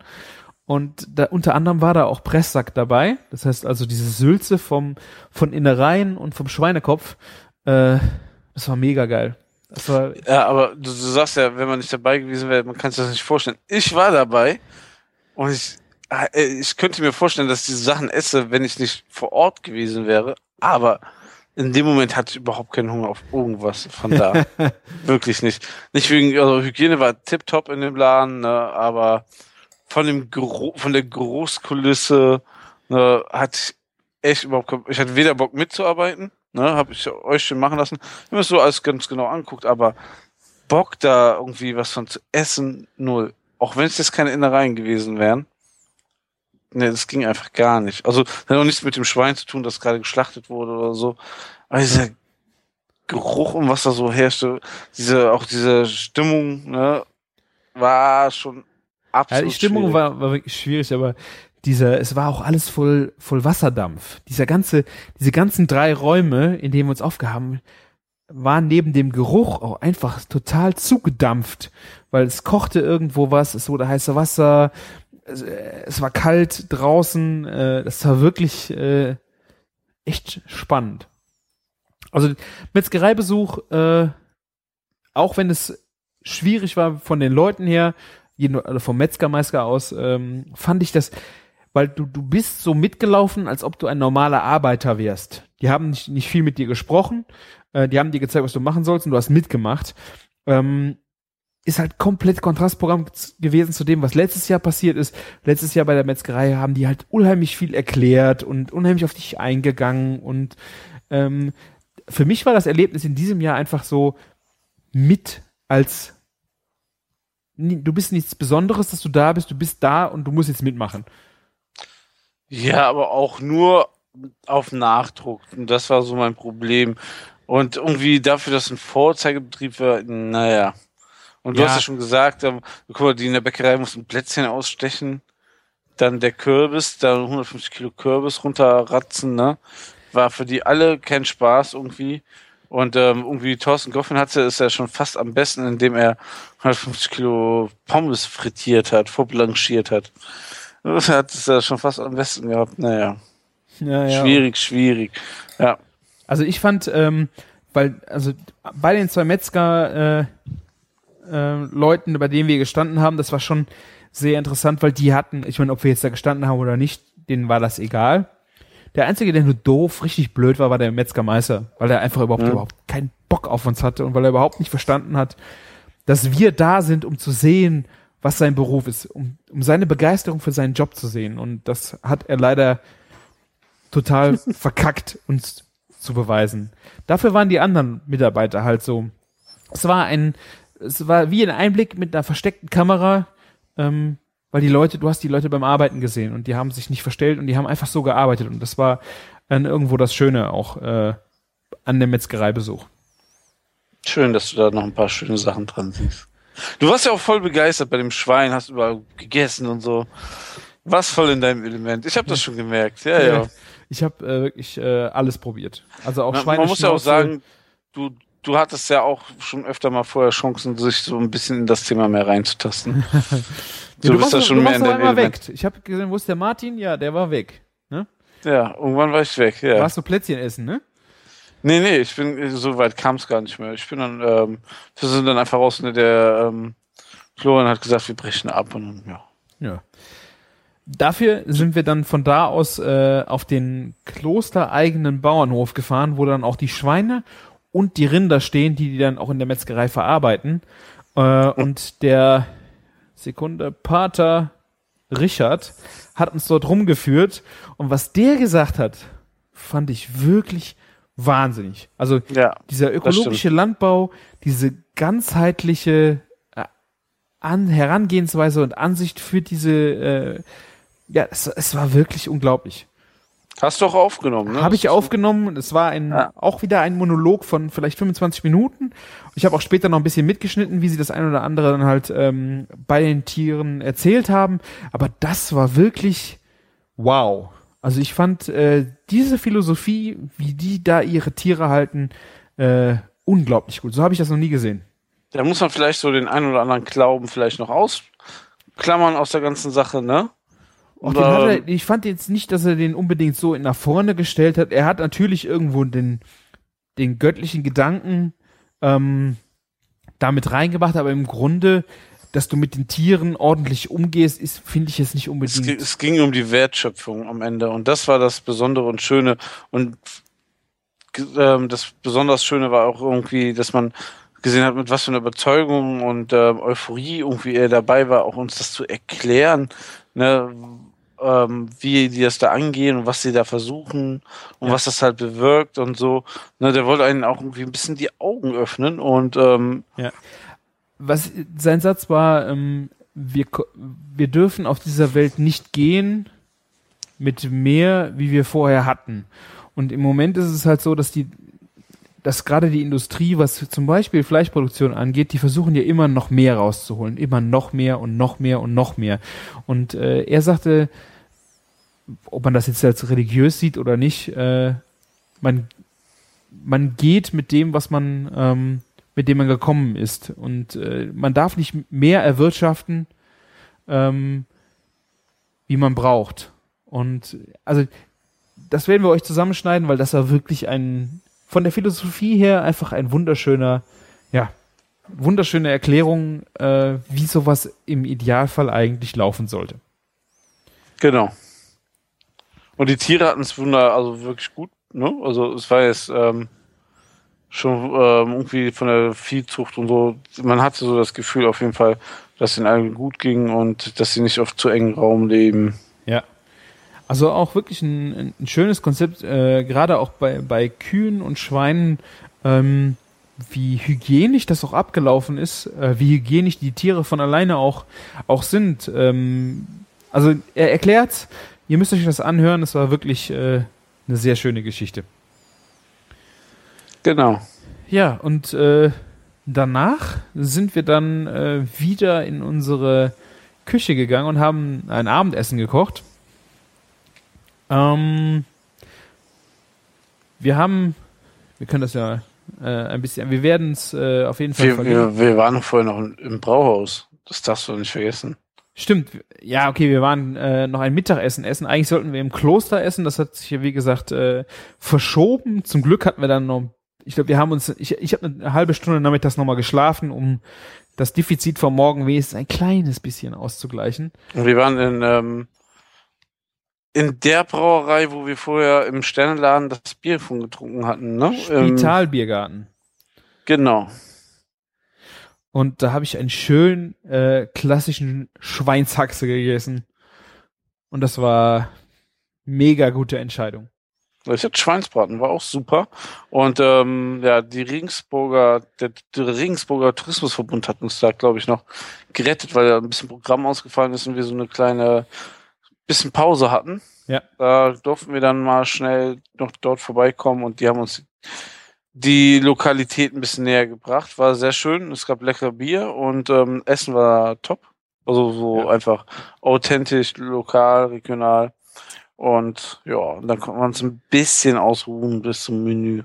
und da, unter anderem war da auch Presssack dabei. Das heißt also diese Sülze vom, von Innereien und vom Schweinekopf. Äh, das war mega geil. War ja, aber du, du sagst ja, wenn man nicht dabei gewesen wäre, man kann sich das nicht vorstellen. Ich war dabei und ich, äh, ich könnte mir vorstellen, dass ich diese Sachen esse, wenn ich nicht vor Ort gewesen wäre. Aber in dem Moment hatte ich überhaupt keinen Hunger auf irgendwas von da. Wirklich nicht. Nicht wegen, also Hygiene war tipptopp in dem Laden, ne, aber von dem Gro von der Großkulisse ne, hatte ich echt überhaupt ich hatte weder Bock mitzuarbeiten, ne, habe ich euch schon machen lassen. Ich mir so alles ganz genau anguckt, aber Bock da irgendwie was von zu essen, null. Auch wenn es jetzt keine Innereien gewesen wären. Ne, das ging einfach gar nicht. Also, das hat auch nichts mit dem Schwein zu tun, das gerade geschlachtet wurde oder so. Aber dieser Geruch und was da so herrschte, diese, auch diese Stimmung, ne, war schon absolut. Ja, die Stimmung war, war wirklich schwierig, aber dieser, es war auch alles voll, voll Wasserdampf. Dieser ganze, diese ganzen drei Räume, in denen wir uns aufgehaben, waren neben dem Geruch auch einfach total zugedampft, weil es kochte irgendwo was, es wurde heiße Wasser, es, äh, es war kalt draußen, äh, das war wirklich äh, echt spannend. Also Metzgereibesuch, äh, auch wenn es schwierig war von den Leuten her, jeden, also vom Metzgermeister aus, ähm, fand ich das, weil du, du bist so mitgelaufen, als ob du ein normaler Arbeiter wärst. Die haben nicht, nicht viel mit dir gesprochen, äh, die haben dir gezeigt, was du machen sollst und du hast mitgemacht. Ähm, ist halt komplett Kontrastprogramm gewesen zu dem, was letztes Jahr passiert ist. Letztes Jahr bei der Metzgerei haben die halt unheimlich viel erklärt und unheimlich auf dich eingegangen und ähm, für mich war das Erlebnis in diesem Jahr einfach so mit als du bist nichts Besonderes, dass du da bist, du bist da und du musst jetzt mitmachen. Ja, aber auch nur auf Nachdruck. Und das war so mein Problem. Und irgendwie dafür, dass ein Vorzeigebetrieb war, naja. Und du ja. hast ja schon gesagt, ähm, guck mal, die in der Bäckerei mussten Plätzchen ausstechen. Dann der Kürbis, da 150 Kilo Kürbis runterratzen, ne? War für die alle kein Spaß irgendwie. Und ähm, irgendwie Thorsten Goffin hatte ist ja schon fast am besten, indem er 150 Kilo Pommes frittiert hat, vorblanchiert hat. Das hat es ja schon fast am besten gehabt. Naja. Ja, ja. Schwierig, schwierig. Ja. Also ich fand, ähm, weil, also bei den zwei Metzger äh, äh, Leuten, bei denen wir gestanden haben, das war schon sehr interessant, weil die hatten, ich meine, ob wir jetzt da gestanden haben oder nicht, denen war das egal. Der einzige, der nur doof, richtig blöd war, war der Metzgermeister, weil er einfach überhaupt, ja. überhaupt keinen Bock auf uns hatte und weil er überhaupt nicht verstanden hat, dass wir da sind, um zu sehen, was sein Beruf ist, um, um seine Begeisterung für seinen Job zu sehen. Und das hat er leider total verkackt, uns zu beweisen. Dafür waren die anderen Mitarbeiter halt so. Es war ein es war wie ein Einblick mit einer versteckten Kamera, ähm, weil die Leute, du hast die Leute beim Arbeiten gesehen und die haben sich nicht verstellt und die haben einfach so gearbeitet und das war dann irgendwo das Schöne auch äh, an dem Metzgereibesuch. Schön, dass du da noch ein paar schöne Sachen dran siehst. Du warst ja auch voll begeistert bei dem Schwein, hast überall gegessen und so. Was voll in deinem Element. Ich habe das schon gemerkt. Ja, ja. ja. Ich habe äh, wirklich äh, alles probiert. Also auch Schweine. Man muss ja auch sagen, du du hattest ja auch schon öfter mal vorher Chancen, sich so ein bisschen in das Thema mehr reinzutasten. ja, du, bist da schon du mehr in den weg. Ich habe gesehen, wo ist der Martin? Ja, der war weg. Ne? Ja, irgendwann war ich weg. Ja. Warst du Plätzchen essen, ne? Nee, nee, ich bin, so weit kam es gar nicht mehr. Ich bin dann, ähm, wir sind dann einfach raus, ne, der ähm, Florian hat gesagt, wir brechen ab und ja. Ja. Dafür sind wir dann von da aus äh, auf den klostereigenen Bauernhof gefahren, wo dann auch die Schweine und die Rinder stehen, die die dann auch in der Metzgerei verarbeiten. Äh, und der Sekunde Pater Richard hat uns dort rumgeführt und was der gesagt hat fand ich wirklich wahnsinnig. Also Ja. dieser ökologische Landbau, diese ganzheitliche äh, An Herangehensweise und Ansicht für diese, äh, ja, es, es war wirklich unglaublich. Hast du auch aufgenommen, ne? Habe ich aufgenommen. Es war ein, Ja. auch wieder ein Monolog von vielleicht 25 Minuten. Ich habe auch später noch ein bisschen mitgeschnitten, wie sie das ein oder andere dann halt ähm, bei den Tieren erzählt haben. Aber das war wirklich wow. Also ich fand äh, diese Philosophie, wie die da ihre Tiere halten, äh, unglaublich gut. So habe ich das noch nie gesehen. Da muss man vielleicht so den einen oder anderen Glauben vielleicht noch ausklammern aus der ganzen Sache, ne? Auch Und, den hat ähm, er, ich fand jetzt nicht, dass er den unbedingt so nach vorne gestellt hat. Er hat natürlich irgendwo den, den göttlichen Gedanken ähm, damit reingebracht, aber im Grunde, dass du mit den Tieren ordentlich umgehst, ist, finde ich jetzt nicht Es, unbedingt. gi- es ging um die Wertschöpfung am Ende und das war das Besondere und Schöne und ähm, das besonders Schöne war auch irgendwie, dass man gesehen hat, mit was für einer Überzeugung und ähm, Euphorie irgendwie er dabei war, auch uns das zu erklären, ne, ähm, wie die das da angehen und was sie da versuchen und Ja. was das halt bewirkt und so. Ne, der wollte einen auch irgendwie ein bisschen die Augen öffnen und ähm, Was sein Satz war, ähm, wir, wir dürfen auf dieser Welt nicht gehen mit mehr, wie wir vorher hatten. Und im Moment ist es halt so, dass die, dass gerade die Industrie, was zum Beispiel Fleischproduktion angeht, die versuchen ja immer noch mehr rauszuholen, immer noch mehr und noch mehr und noch mehr. Und äh, er sagte, ob man das jetzt als religiös sieht oder nicht, äh, man man geht mit dem, was man ähm, mit dem man gekommen ist. Und äh, man darf nicht mehr erwirtschaften, ähm, wie man braucht. Und also das werden wir euch zusammenschneiden, weil das war wirklich ein von der Philosophie her einfach ein wunderschöner, ja, wunderschöne Erklärung, äh, wie sowas im Idealfall eigentlich laufen sollte. Genau. Und die Tiere hatten es wunder, also wirklich gut, ne? Also es war jetzt ähm, schon ähm, irgendwie von der Viehzucht und so, man hatte so das Gefühl auf jeden Fall, dass es ihnen allen gut ging und dass sie nicht auf zu engen Raum leben. Ja. Also auch wirklich ein, ein schönes Konzept, äh, gerade auch bei, bei Kühen und Schweinen, ähm, wie hygienisch das auch abgelaufen ist, äh, wie hygienisch die Tiere von alleine auch, auch sind. Ähm, also er erklärt, ihr müsst euch das anhören, es war wirklich äh, eine sehr schöne Geschichte. Genau. Ja, und äh, danach sind wir dann äh, wieder in unsere Küche gegangen und haben ein Abendessen gekocht. Ähm, wir haben, wir können das ja äh, ein bisschen, wir werden es äh, auf jeden Fall Wir, wir, wir waren vorher noch im Brauhaus. Das darfst du nicht vergessen. Stimmt, ja, okay, wir waren äh, noch ein Mittagessen essen. Eigentlich sollten wir im Kloster essen. Das hat sich ja, wie gesagt, äh, verschoben. Zum Glück hatten wir dann noch, ich glaube, wir haben uns, ich, ich habe eine halbe Stunde nachmittags nochmal geschlafen, um das Defizit vom Morgen wenigstens ein kleines bisschen auszugleichen. Und wir waren in, ähm, in der Brauerei, wo wir vorher im Sternenladen das Bier von getrunken hatten, ne? Spitalbiergarten. genau. Und da habe ich einen schönen äh, klassischen Schweinshaxe gegessen. Und das war mega gute Entscheidung. Ich hatte Schweinsbraten, war auch super. Und ähm, ja, die Regensburger, der, der Regensburger Tourismusverbund hat uns da, glaube ich, noch gerettet, weil da ein bisschen Programm ausgefallen ist und wir so eine kleine bisschen Pause hatten. Ja. Da durften wir dann mal schnell noch dort vorbeikommen und die haben uns die Lokalität ein bisschen näher gebracht. War sehr schön. Es gab lecker Bier und ähm, Essen war top. Also so Ja. einfach authentisch, lokal, regional. Und ja, und dann konnte man uns ein bisschen ausruhen bis zum Menü.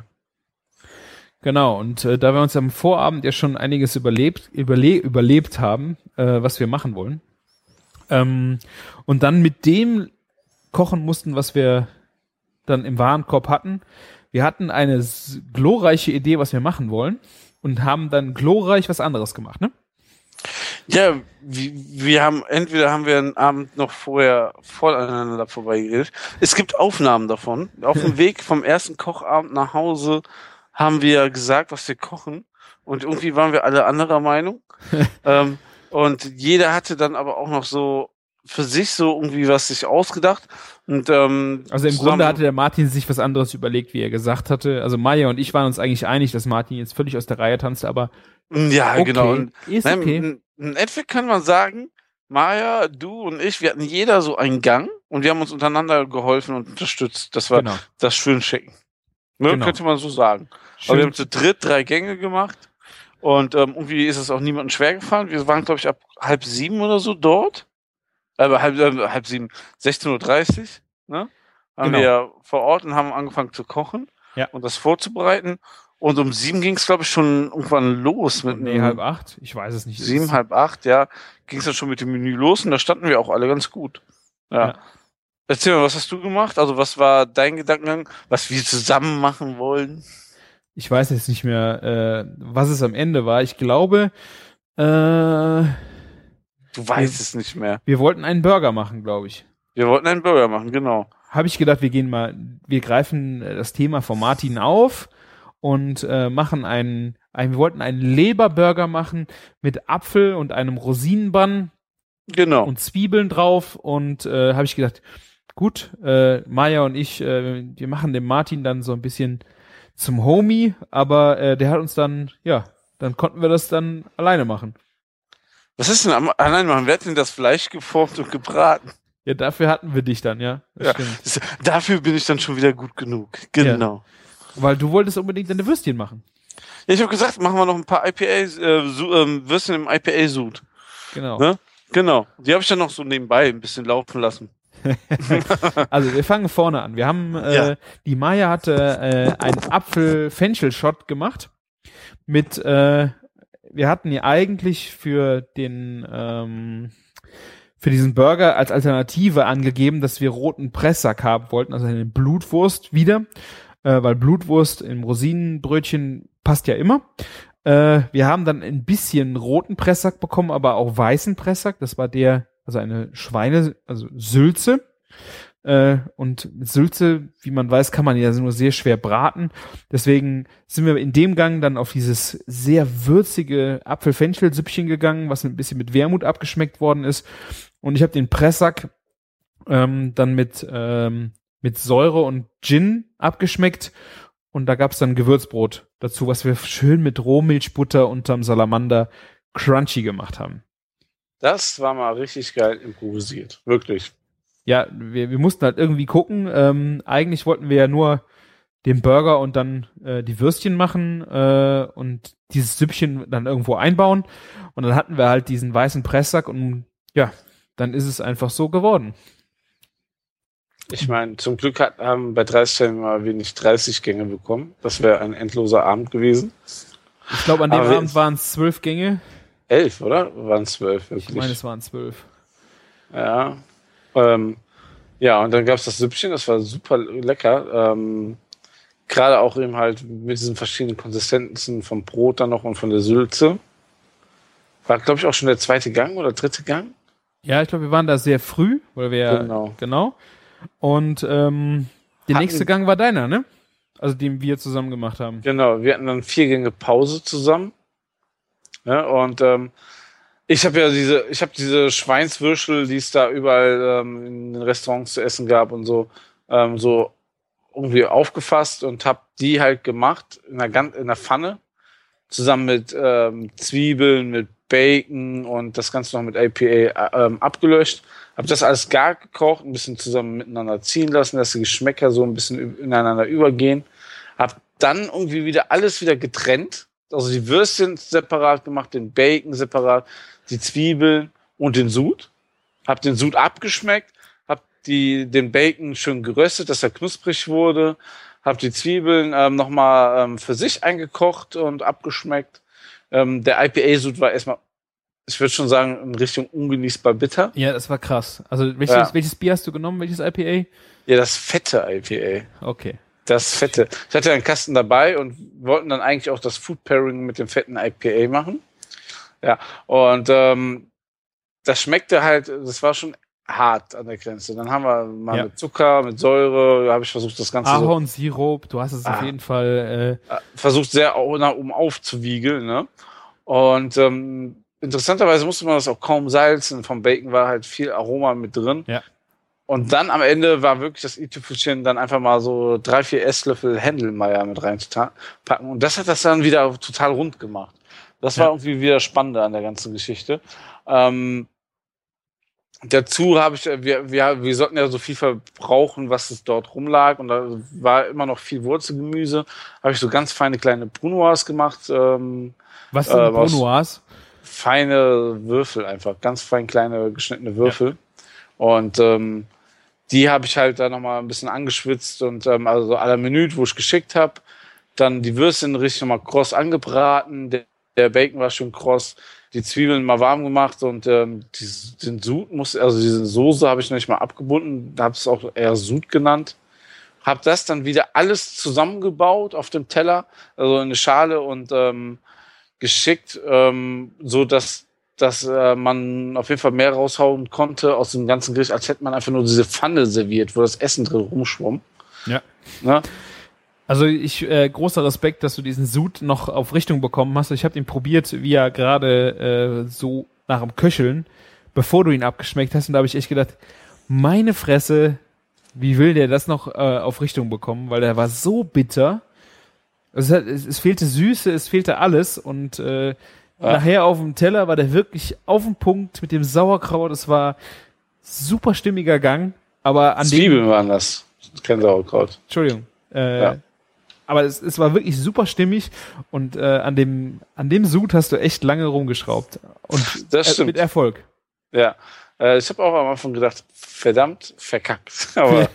Genau, und äh, da wir uns am Vorabend ja schon einiges überlebt, überle überlebt haben, äh, was wir machen wollen, ähm, und dann mit dem kochen mussten, was wir dann im Warenkorb hatten, wir hatten eine glorreiche Idee, was wir machen wollen, und haben dann glorreich was anderes gemacht, ne? Ja, wir, wir haben, entweder haben wir einen Abend noch vorher voll aneinander vorbeigeredet. Es gibt Aufnahmen davon. Auf dem Weg vom ersten Kochabend nach Hause haben wir gesagt, was wir kochen. Und irgendwie waren wir alle anderer Meinung. ähm, und jeder hatte dann aber auch noch so für sich so irgendwie was sich ausgedacht. Und, ähm, Also im Grunde hatte der Martin sich was anderes überlegt, wie er gesagt hatte. Also Maya und ich waren uns eigentlich einig, dass Martin jetzt völlig aus der Reihe tanzt, aber Ja, okay, genau. Ist nein, okay. in- In Endeffekt kann man sagen, Maya, du und ich, wir hatten jeder so einen Gang und wir haben uns untereinander geholfen und unterstützt. Das war Genau. das Schwinschicken. Ne, Genau. Könnte man so sagen. Aber wir Schön. haben zu dritt drei Gänge gemacht und ähm, irgendwie ist es auch niemandem schwer gefallen. Wir waren, glaube ich, ab halb sieben oder so dort. Aber halb, äh, halb sieben, 16.30 Uhr, ne? Haben Genau. wir vor Ort und haben angefangen zu kochen Ja. und das vorzubereiten. Und um sieben ging es, glaube ich, schon irgendwann los mit Nee, halb acht? Ich weiß es nicht. sieben, halb acht, ja, ging es dann schon mit dem Menü los und da standen wir auch alle ganz gut. Ja. Ja. Erzähl mal, was hast du gemacht? Also, was war dein Gedankengang, was wir zusammen machen wollen? Ich weiß jetzt nicht mehr, äh, was es am Ende war. Ich glaube, äh, Du weißt es nicht mehr. wir wollten einen Burger machen, glaube ich. Wir wollten einen Burger machen, genau. Habe ich gedacht, wir gehen mal, wir greifen äh, das Thema von Martin auf und äh, machen einen, einen, wir wollten einen Leberburger machen mit Apfel und einem Rosinenbann Genau. und Zwiebeln drauf und äh, habe ich gedacht, gut, äh, Maya und ich, äh, wir machen den Martin dann so ein bisschen zum Homie, aber äh, der hat uns dann, ja, dann konnten wir das dann alleine machen. Was ist denn am, allein machen? Wer hat denn das Fleisch geformt und gebraten? Ja, dafür hatten wir dich dann, ja. Ja. Dafür bin ich dann schon wieder gut genug. Genau. Weil du wolltest unbedingt deine Würstchen machen. Ja, ich habe gesagt, machen wir noch ein paar IPAs, äh, ähm, Würstchen im IPA-Sud. Genau. Ne? Genau. Die habe ich dann noch so nebenbei ein bisschen laufen lassen. Also wir fangen vorne an. Wir haben, äh, Ja. die Maya hatte äh, einen Apfel-Fenchel-Shot gemacht mit, äh, wir hatten ja eigentlich für den, ähm, für diesen Burger als Alternative angegeben, dass wir roten Pressack haben wollten, also eine Blutwurst wieder, äh, weil Blutwurst im Rosinenbrötchen passt ja immer. Äh, wir haben dann ein bisschen roten Pressack bekommen, aber auch weißen Pressack. Das war der, also eine Schweine, also Sülze. Äh, und mit Sülze, wie man weiß, kann man ja nur sehr schwer braten. Deswegen sind wir in dem Gang dann auf dieses sehr würzige Apfel-Fenchel-Süppchen gegangen, was ein bisschen mit Wermut abgeschmeckt worden ist. Und ich habe den Pressack ähm, dann mit, ähm, mit Säure und Gin abgeschmeckt. Und da gab's dann Gewürzbrot dazu, was wir schön mit Rohmilchbutter unterm Salamander crunchy gemacht haben. Das war mal richtig geil improvisiert. Wirklich. Ja, wir, wir mussten halt irgendwie gucken. Ähm, eigentlich wollten wir ja nur den Burger und dann äh, die Würstchen machen äh, und dieses Süppchen dann irgendwo einbauen. Und dann hatten wir halt diesen weißen Presssack und ja, dann ist es einfach so geworden. Ich meine, zum Glück hat, haben bei 30 Stellen mal wenig 30 Gänge bekommen. Das wäre ein endloser Abend gewesen. Ich glaube, an dem Aber Abend waren es zwölf Gänge. Elf, oder? Waren zwölf, wirklich. Ich meine, es waren zwölf. Ja. Ähm, ja, und dann gab es das Süppchen, das war super lecker. Ähm, Gerade auch eben halt mit diesen verschiedenen Konsistenzen vom Brot dann noch und von der Sülze. War, glaube ich, auch schon der zweite Gang oder dritte Gang. Ja, ich glaube, wir waren da sehr früh, weil wir Genau. genau. Und ähm, der Hatten- nächste Gang war deiner, ne? Also den wir zusammen gemacht haben. Genau, wir hatten dann vier Gänge Pause zusammen. Ja, und ähm, ich habe ja diese, ich habe diese Schweinswürschel, die es da überall ähm, in den Restaurants zu essen gab und so, ähm, so irgendwie aufgefasst und habe die halt gemacht in einer, gan- in einer Pfanne zusammen mit ähm, Zwiebeln, mit Bacon und das Ganze noch mit APA äh, ähm, abgelöscht. Habe das alles gar gekocht, ein bisschen zusammen miteinander ziehen lassen, dass die Geschmäcker so ein bisschen ineinander übergehen. Hab dann irgendwie wieder alles wieder getrennt. Also die Würstchen separat gemacht, den Bacon separat, die Zwiebeln und den Sud. Hab den Sud abgeschmeckt, hab die, den Bacon schön geröstet, dass er knusprig wurde. Hab die Zwiebeln ähm, nochmal ähm, für sich eingekocht und abgeschmeckt. Ähm, der IPA-Sud war erstmal, ich würde schon sagen, in Richtung ungenießbar bitter. Ja, das war krass. Also welches, Ja. welches Bier hast du genommen? Welches IPA? Ja, das fette IPA. Okay. Das fette. Ich hatte einen Kasten dabei und wollten dann eigentlich auch das Food Pairing mit dem fetten IPA machen. Ja, und ähm, das schmeckte halt, das war schon hart an der Grenze. Dann haben wir mal Ja. mit Zucker, mit Säure, habe ich versucht, das Ganze so, Ahornsirup, du hast es auf Ah. jeden Fall. äh, versucht sehr oben aufzuwiegeln. Ne? Und ähm, interessanterweise musste man das auch kaum salzen. Vom Bacon war halt viel Aroma mit drin. Ja. Und dann am Ende war wirklich das i-Tüpfelchen dann einfach mal so drei, vier Esslöffel Händelmeier mit reinzupacken. Und das hat das dann wieder total rund gemacht. Das war Ja. irgendwie wieder spannender an der ganzen Geschichte. Ähm, dazu habe ich, äh, wir, wir, wir sollten ja so viel verbrauchen, was es dort rumlag. Und da war immer noch viel Wurzelgemüse. Habe ich so ganz feine kleine Brunoise gemacht. Ähm, Was sind Äh, Brunoise? feine Würfel einfach, ganz fein kleine geschnittene Würfel. Und ähm, die habe ich halt da nochmal ein bisschen angeschwitzt und ähm, also à la Minute, wo ich geschickt habe. Dann die Würstchen richtig nochmal kross angebraten. Der, der Bacon war schön kross. Die Zwiebeln mal warm gemacht und ähm, die, den Sud muss, also diese Soße habe ich noch nicht mal abgebunden, habe es auch eher Sud genannt. Habe das dann wieder alles zusammengebaut auf dem Teller, also in eine Schale und ähm, geschickt, ähm, so dass dass äh, man auf jeden Fall mehr raushauen konnte aus dem ganzen Gericht, als hätte man einfach nur diese Pfanne serviert, wo das Essen drin rumschwamm. Ja. Ne? Also ich äh, großer Respekt, dass du diesen Sud noch auf Richtung bekommen hast. Ich habe den probiert, wie er gerade äh, so nach dem Köcheln, bevor du ihn abgeschmeckt hast. Und da habe ich echt gedacht, meine Fresse, wie will der das noch äh, auf Richtung bekommen? Weil der war so bitter. Es, hat, es, es fehlte Süße, es fehlte alles. Und äh, Ja. nachher auf dem Teller war der wirklich auf dem Punkt mit dem Sauerkraut. Es war super stimmiger Gang. Aber an Zwiebeln waren das. Kein Sauerkraut. Entschuldigung. Äh, Ja. Aber es, es war wirklich super stimmig und äh, an dem an dem Sud hast du echt lange rumgeschraubt und Das äh, stimmt. mit Erfolg. Ja. Äh, ich habe auch am Anfang gedacht, verdammt, verkackt. Aber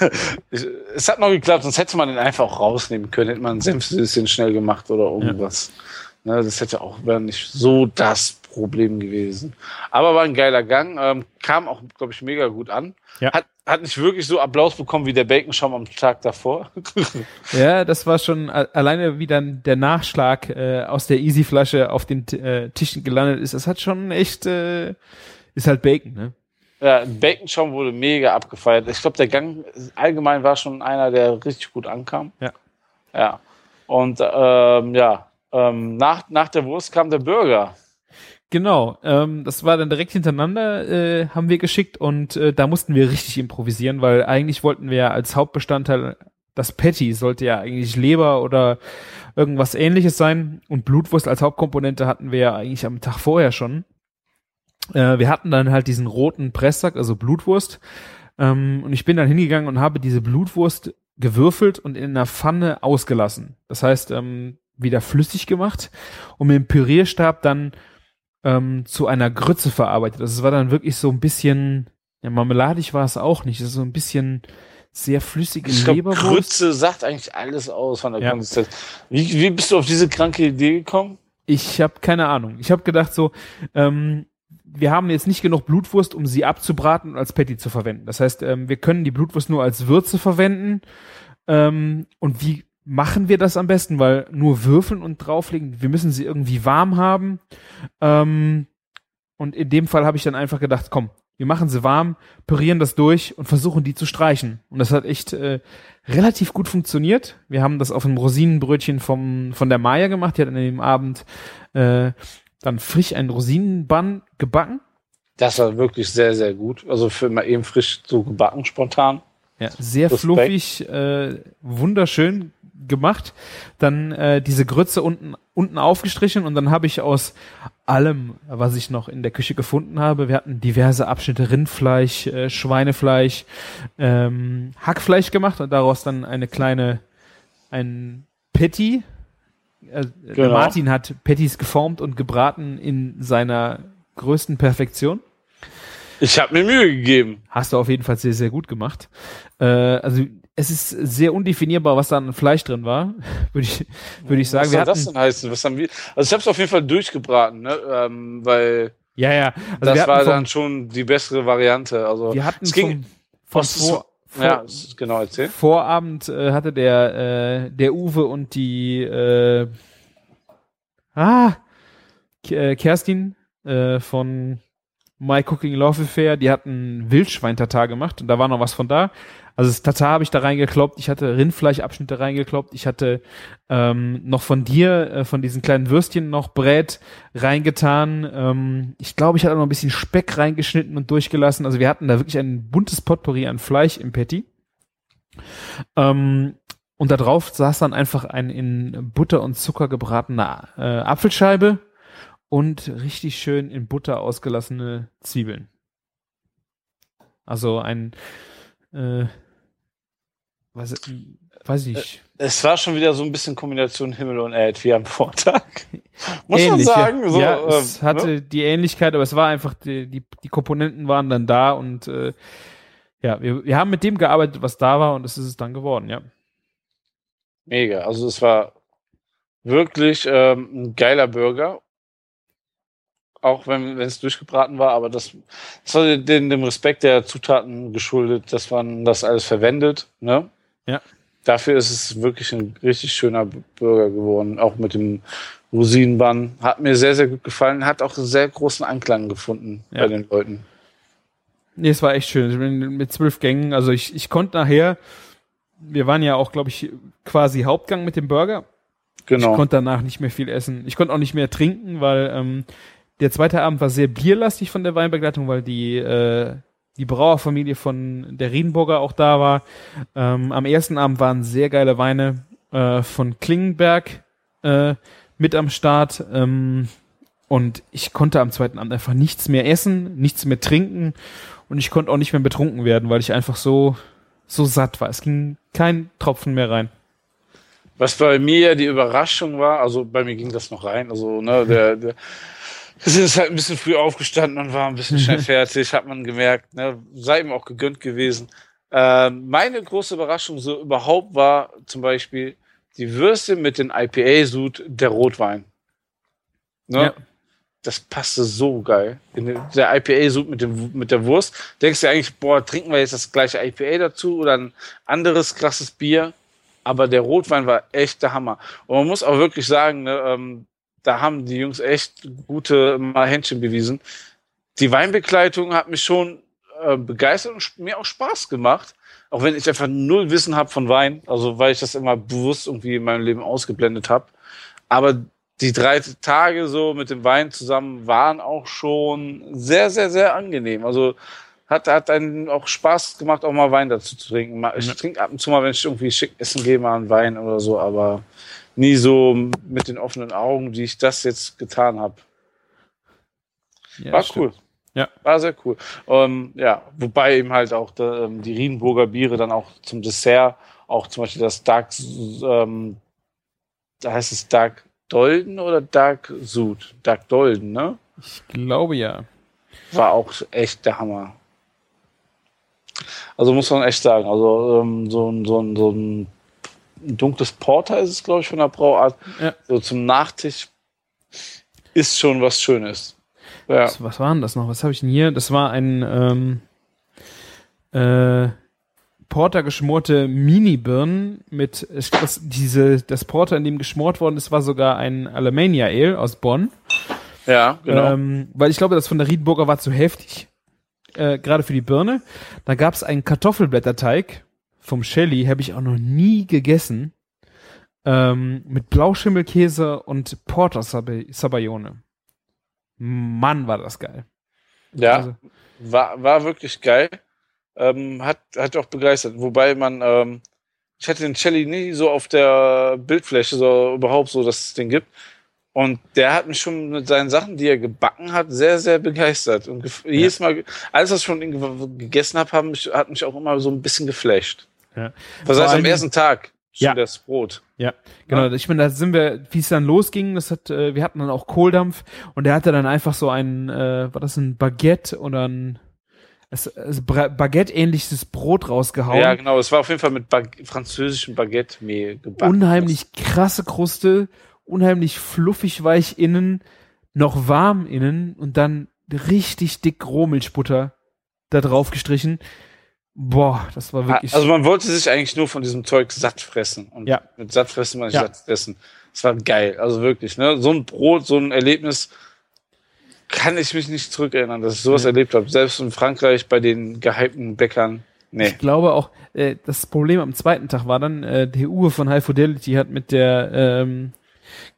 ich, es hat noch geklappt, sonst hätte man den einfach auch rausnehmen können, hätte man ein Senfsüßchen schnell gemacht oder irgendwas. Ne, das hätte auch nicht so das Problem gewesen. Aber war ein geiler Gang, ähm, kam auch, glaube ich, mega gut an. Ja. Hat, hat nicht wirklich so Applaus bekommen wie der Bacon-Schaum am Tag davor. Ja, das war schon alleine wie dann der Nachschlag äh, aus der Easy Flasche auf den äh, Tischen gelandet ist. Das hat schon echt äh, ist halt Bacon, ne? Ja, Bacon-Schaum wurde mega abgefeiert. Ich glaube, der Gang allgemein war schon einer, der richtig gut ankam. Ja. Ja. Und ähm, ja, ähm, nach, nach der Wurst kam der Burger. Genau, ähm, das war dann direkt hintereinander, äh, haben wir geschickt und äh, da mussten wir richtig improvisieren, weil eigentlich wollten wir ja als Hauptbestandteil, das Patty sollte ja eigentlich Leber oder irgendwas ähnliches sein und Blutwurst als Hauptkomponente hatten wir ja eigentlich am Tag vorher schon. Äh, wir hatten dann halt diesen roten Presssack, also Blutwurst ähm, und ich bin dann hingegangen und habe diese Blutwurst gewürfelt und in einer Pfanne ausgelassen. Das heißt, ähm, wieder flüssig gemacht und mit dem Pürierstab dann ähm, zu einer Grütze verarbeitet. Also es war dann wirklich so ein bisschen, ja, marmeladig war es auch nicht. Es ist so ein bisschen sehr flüssige Ich glaube, Leberwurst. Grütze sagt eigentlich alles aus von der Ja. Konsistenz. Wie, wie bist du auf diese kranke Idee gekommen? Ich habe keine Ahnung. Ich habe gedacht so, ähm, wir haben jetzt nicht genug Blutwurst, um sie abzubraten und als Patty zu verwenden. Das heißt, ähm, wir können die Blutwurst nur als Würze verwenden. Ähm, und wie machen wir das am besten? Weil nur würfeln und drauflegen, wir müssen sie irgendwie warm haben. Ähm, und in dem Fall habe ich dann einfach gedacht, komm, wir machen sie warm, pürieren das durch und versuchen die zu streichen. Und das hat echt äh, relativ gut funktioniert. Wir haben das auf einem Rosinenbrötchen vom, von der Maya gemacht. Die hat an dem Abend äh, dann frisch einen Rosinenbann gebacken. Das war wirklich sehr, sehr gut. Also für mal eben frisch so gebacken, spontan. Ja, sehr Respekt. fluffig, äh, wunderschön gemacht. Dann äh, diese Grütze unten unten aufgestrichen und dann habe ich aus allem, was ich noch in der Küche gefunden habe, wir hatten diverse Abschnitte Rindfleisch, äh, Schweinefleisch, ähm, Hackfleisch gemacht und daraus dann eine kleine ein Patty. Äh, Genau. Martin hat Patties geformt und gebraten in seiner größten Perfektion. Ich habe mir Mühe gegeben. Hast du auf jeden Fall sehr, sehr gut gemacht. Äh, also es ist sehr undefinierbar, was da an Fleisch drin war, würde ich, würde ich sagen. Was soll das denn heißen? Was haben wir? Also ich habe es auf jeden Fall durchgebraten, ne? ähm, weil ja, ja. Also das war dann schon die bessere Variante. Also wir hatten es ging, vom, vom Vor, vor, ja, genau erzähl. Vorabend äh, hatte der äh, der Uwe und die äh, ah äh, Kerstin äh, von My Cooking Love Affair, die hatten Wildschwein-Tatar gemacht und da war noch was von da. Also das Tatar habe ich da reingekloppt, ich hatte Rindfleischabschnitte reingekloppt, ich hatte ähm, noch von dir, äh, von diesen kleinen Würstchen noch Brät reingetan. Ähm, ich glaube, ich hatte noch ein bisschen Speck reingeschnitten und durchgelassen. Also wir hatten da wirklich ein buntes Potpourri an Fleisch im Patty. Ähm, und da drauf saß dann einfach ein in Butter und Zucker gebratener äh, Apfelscheibe und richtig schön in Butter ausgelassene Zwiebeln. Also ein, äh, weiß, weiß ich. Es war schon wieder so ein bisschen Kombination Himmel und Erd wie am Vortag. Muss Ähnlich, man sagen. Ja, So, ja es ähm, hatte ne? die Ähnlichkeit, aber es war einfach, die, die, die Komponenten waren dann da und äh, ja, wir, wir haben mit dem gearbeitet, was da war und das ist es dann geworden, ja. Mega. Also es war wirklich ähm, ein geiler Burger. Auch wenn wenn es durchgebraten war, aber das, das war den, dem Respekt der Zutaten geschuldet, dass man das alles verwendet. Ne? Ja. Dafür ist es wirklich ein richtig schöner Burger geworden. Auch mit dem Rosinenbann. Hat mir sehr, sehr gut gefallen. Hat auch einen sehr großen Anklang gefunden Ja. bei den Leuten. Nee, es war echt schön. Ich bin mit zwölf Gängen, also ich, ich konnte nachher, wir waren ja auch, glaube ich, quasi Hauptgang mit dem Burger. Ich Genau. konnte danach nicht mehr viel essen. Ich konnte auch nicht mehr trinken, weil ähm, der zweite Abend war sehr bierlastig von der Weinbegleitung, weil die, äh, die Brauerfamilie von der Riedenburger auch da war. Ähm, am ersten Abend waren sehr geile Weine äh, von Klingenberg äh, mit am Start. Ähm, und ich konnte am zweiten Abend einfach nichts mehr essen, nichts mehr trinken und ich konnte auch nicht mehr betrunken werden, weil ich einfach so, so satt war. Es ging kein Tropfen mehr rein. Was bei mir die Überraschung war, also bei mir ging das noch rein, also ne, der, der es ist halt ein bisschen früh aufgestanden und war ein bisschen schnell fertig, hat man gemerkt, ne, sei ihm auch gegönnt gewesen. Ähm, meine große Überraschung so überhaupt war zum Beispiel die Würstchen mit den IPA-Sud der Rotwein. Ne? Ja. Das passte so geil. Den- der IPA-Sud mit, dem- mit der Wurst. Denkst du eigentlich, boah, trinken wir jetzt das gleiche IPA dazu oder ein anderes krasses Bier? Aber der Rotwein war echt der Hammer. Und man muss auch wirklich sagen, ne, ähm, da haben die Jungs echt gute mal Händchen bewiesen. Die Weinbegleitung hat mich schon äh, begeistert und mir auch Spaß gemacht. Auch wenn ich einfach null Wissen habe von Wein, also weil ich das immer bewusst irgendwie in meinem Leben ausgeblendet habe. Aber die drei Tage so mit dem Wein zusammen waren auch schon sehr, sehr, sehr angenehm. Also hat, hat einen auch Spaß gemacht, auch mal Wein dazu zu trinken. Ich trinke ab und zu mal, wenn ich irgendwie schick essen gehe, mal einen Wein oder so, aber nie so mit den offenen Augen, wie ich das jetzt getan habe. Ja, War stimmt. cool. Ja. War sehr cool. Ähm, ja, wobei eben halt auch da, ähm, die Riedenburger Biere dann auch zum Dessert, auch zum Beispiel das Dark, ähm, da heißt es Dark Dolden oder Dark Sud? Dark Dolden, ne? Ich glaube ja. War auch echt der Hammer. Also muss man echt sagen, also ähm, so, ein- so, ein- so ein dunkles Porter ist es, glaube ich, von der Brauart. Ja. So zum Nachtisch ist schon was Schönes. Ja. Was, was war denn das noch? Was habe ich denn hier? Das war ein ähm, äh, Porter geschmorte Mini-Birnen mit ich, glaub, das, diese das Porter, in dem geschmort worden ist, war sogar ein Alemania Ale aus Bonn. Ja, genau. Ähm, weil ich glaube, das von der Riedenburger war zu heftig. Äh, Gerade für die Birne. Da gab es einen Kartoffelblätterteig vom Shelly, habe ich auch noch nie gegessen. Ähm, mit Blauschimmelkäse und Porter Sab- Sabayone. Mann, war das geil. ja. Also, war, war wirklich geil. Ähm, hat, hat auch begeistert. Wobei man, ähm, ich hatte den Celly nie so auf der Bildfläche, so überhaupt so, dass es den gibt. Und der hat mich schon mit seinen Sachen, die er gebacken hat, sehr, sehr begeistert. Und gef- jedes Mal, alles, was ich von ihm ge gegessen habe, hat mich, hat mich auch immer so ein bisschen geflasht. Ja. Was heißt am ersten Tag? Schon Ja. das Brot. Ja, genau. Ich meine, da sind wir, wie es dann losging, das hat, äh, wir hatten dann auch Kohldampf und der hatte dann einfach so ein, äh, war das ein Baguette oder ein es, es Baguette-ähnliches Brot rausgehauen. Ja, genau. Es war auf jeden Fall mit Bag französischem Baguette-Mehl gebacken. unheimlich krasse Kruste, unheimlich fluffig weich innen, noch warm innen und dann richtig dick Rohmilchbutter da drauf gestrichen. Boah, das war wirklich. Also man wollte sich eigentlich nur von diesem Zeug satt fressen. Und Ja. mit satt fressen man nicht Ja. satt essen. Das war geil. Also wirklich, ne? So ein Brot, so ein Erlebnis. kann ich mich nicht zurückerinnern, dass ich sowas erlebt habe. Selbst in Frankreich bei den gehypten Bäckern. Nee. Ich glaube auch, äh, das Problem am zweiten Tag war dann, äh, der Uwe von High Fidelity hat mit der ähm,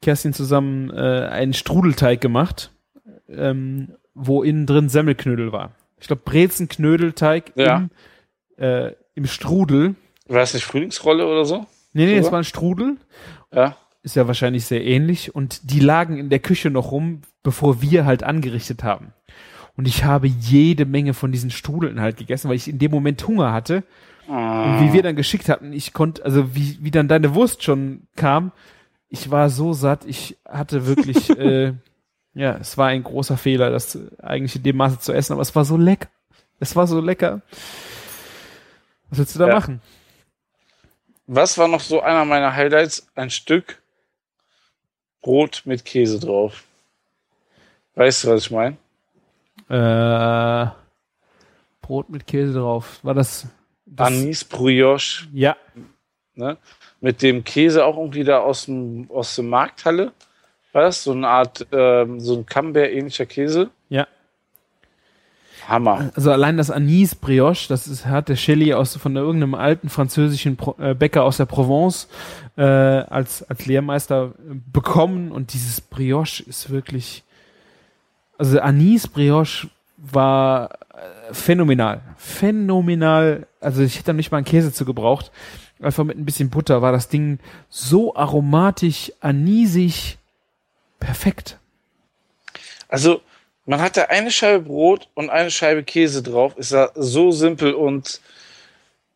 Kerstin zusammen äh, einen Strudelteig gemacht, ähm, wo innen drin Semmelknödel war. Ich glaube, Brezenknödelteig Ja. im, äh, im Strudel. War das nicht Frühlingsrolle oder so? Nee, nee, es war? ein Strudel. Ja. Ist ja wahrscheinlich sehr ähnlich. Und die lagen in der Küche noch rum, bevor wir halt angerichtet haben. Und ich habe jede Menge von diesen Strudeln halt gegessen, weil ich in dem Moment Hunger hatte. Und wie wir dann geschickt hatten, ich konnte, also wie, wie dann deine Wurst schon kam, ich war so satt, ich hatte wirklich, äh, ja, es war ein großer Fehler, das eigentlich in dem Maße zu essen, aber es war so lecker. Es war so lecker. Was willst du da Ja. machen? Was war noch so einer meiner Highlights? Ein Stück Brot mit Käse drauf. Weißt du, was ich meine? Äh, Brot mit Käse drauf. War das? das Anis Brioche, ja, ne? Mit dem Käse auch irgendwie da aus dem, aus der Markthalle. War das? So eine Art, ähm, so ein Camembert-ähnlicher Käse. Hammer. Also allein das Anis Brioche, das ist, hat der Shelley aus von irgendeinem alten französischen Pro, äh, Bäcker aus der Provence äh, als als Lehrmeister äh, bekommen und dieses Brioche ist wirklich, also Anis Brioche war äh, phänomenal, phänomenal. Also ich hätte da nicht mal einen Käse zu gebraucht. Einfach mit ein bisschen Butter war das Ding so aromatisch, anisig, perfekt. Also, man hatte eine Scheibe Brot und eine Scheibe Käse drauf. Es sah so simpel und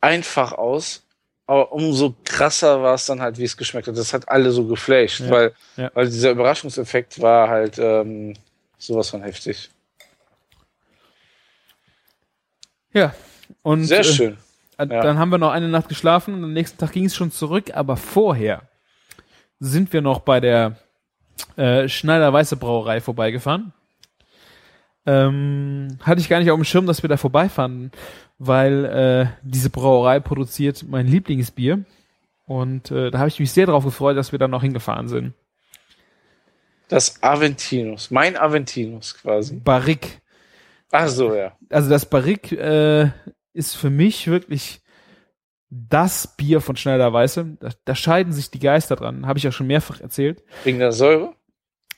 einfach aus. Aber umso krasser war es dann halt, wie es geschmeckt hat. Das hat alle so geflasht, Ja, weil, ja. weil dieser Überraschungseffekt war halt ähm, sowas von heftig. Ja. Und, Sehr äh, schön. Äh, Ja. Dann haben wir noch eine Nacht geschlafen und am nächsten Tag ging es schon zurück, aber vorher sind wir noch bei der äh, Schneider Weiße Brauerei vorbeigefahren. Ähm, hatte ich gar nicht auf dem Schirm, dass wir da vorbeifahren, weil äh, diese Brauerei produziert mein Lieblingsbier. Und äh, da habe ich mich sehr darauf gefreut, dass wir da noch hingefahren sind. Das Aventinus. Mein Aventinus quasi. Barrique. Ach so, ja. Also das Barrique äh, ist für mich wirklich das Bier von Schneider Weiße. Da, da scheiden sich die Geister dran, habe ich ja schon mehrfach erzählt. Wegen der Säure.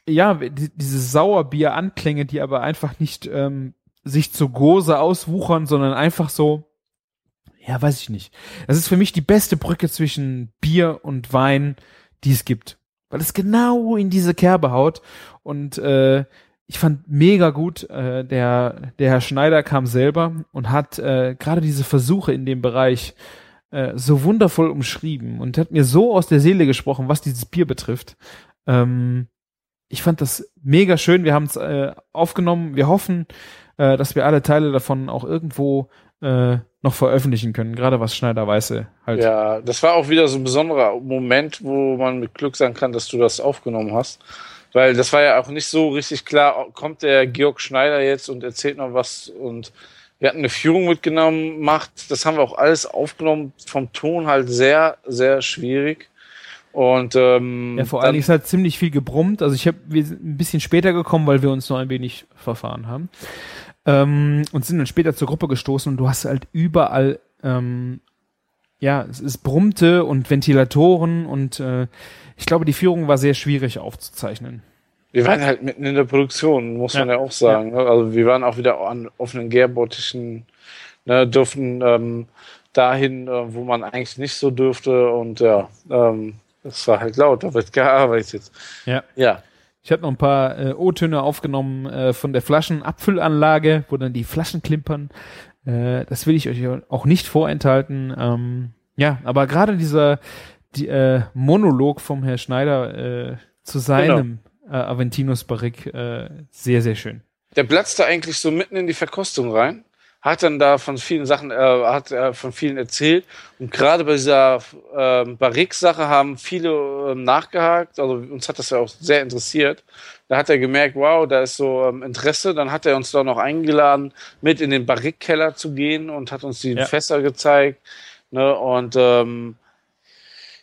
Ja, die, diese Sauerbier-Anklänge, die aber einfach nicht ähm, sich zu Gose auswuchern, sondern einfach so, ja, weiß ich nicht. Das ist für mich die beste Brücke zwischen Bier und Wein, die es gibt. Weil es genau in diese Kerbe haut. Und äh, ich fand mega gut, äh, der, der Herr Schneider kam selber und hat äh, gerade diese Versuche in dem Bereich äh, so wundervoll umschrieben und hat mir so aus der Seele gesprochen, was dieses Bier betrifft. Ähm, ich fand das mega schön. Wir haben es äh, aufgenommen. Wir hoffen, äh, dass wir alle Teile davon auch irgendwo äh, noch veröffentlichen können, gerade was Schneider Weiße halt. Ja, das war auch wieder so ein besonderer Moment, wo man mit Glück sagen kann, dass du das aufgenommen hast. Weil das war ja auch nicht so richtig klar, kommt der Georg Schneider jetzt und erzählt noch was und wir hatten eine Führung mitgenommen, macht, das haben wir auch alles aufgenommen, vom Ton halt sehr, sehr schwierig. Und ähm, Ja, vor allen Dingen ist halt ziemlich viel gebrummt. Also ich habe wir sind ein bisschen später gekommen, weil wir uns noch ein wenig verfahren haben. Ähm, und sind dann später zur Gruppe gestoßen und du hast halt überall ähm, ja, es, es brummte und Ventilatoren und äh, ich glaube, die Führung war sehr schwierig aufzuzeichnen. Wir waren halt mitten in der Produktion, muss man Ja. ja auch sagen. ne? Also wir waren auch wieder an offenen Gärbottischen, ne, dürfen ähm, dahin, äh, wo man eigentlich nicht so dürfte. Und ja, ähm, das war halt laut, da wird gearbeitet. Ja. Ja, Ich habe noch ein paar äh, O-Töne aufgenommen äh, von der Flaschenabfüllanlage, wo dann die Flaschen klimpern. Äh, das will ich euch auch nicht vorenthalten. Ähm, ja, aber gerade dieser die, äh, Monolog vom Herr Schneider äh, zu seinem äh, Aventinus Barrique äh, sehr, sehr schön. der platzte eigentlich so mitten in die Verkostung rein, hat dann da von vielen Sachen, äh, hat äh, von vielen erzählt. Und gerade bei dieser ähm, Barrique-Sache haben viele ähm, nachgehakt. Also uns hat das ja auch sehr interessiert. Da hat er gemerkt, wow, da ist so ähm, Interesse. Dann hat er uns da noch eingeladen, mit in den Barrique-Keller zu gehen und hat uns die Ja. Fässer gezeigt. Ne? Und ähm,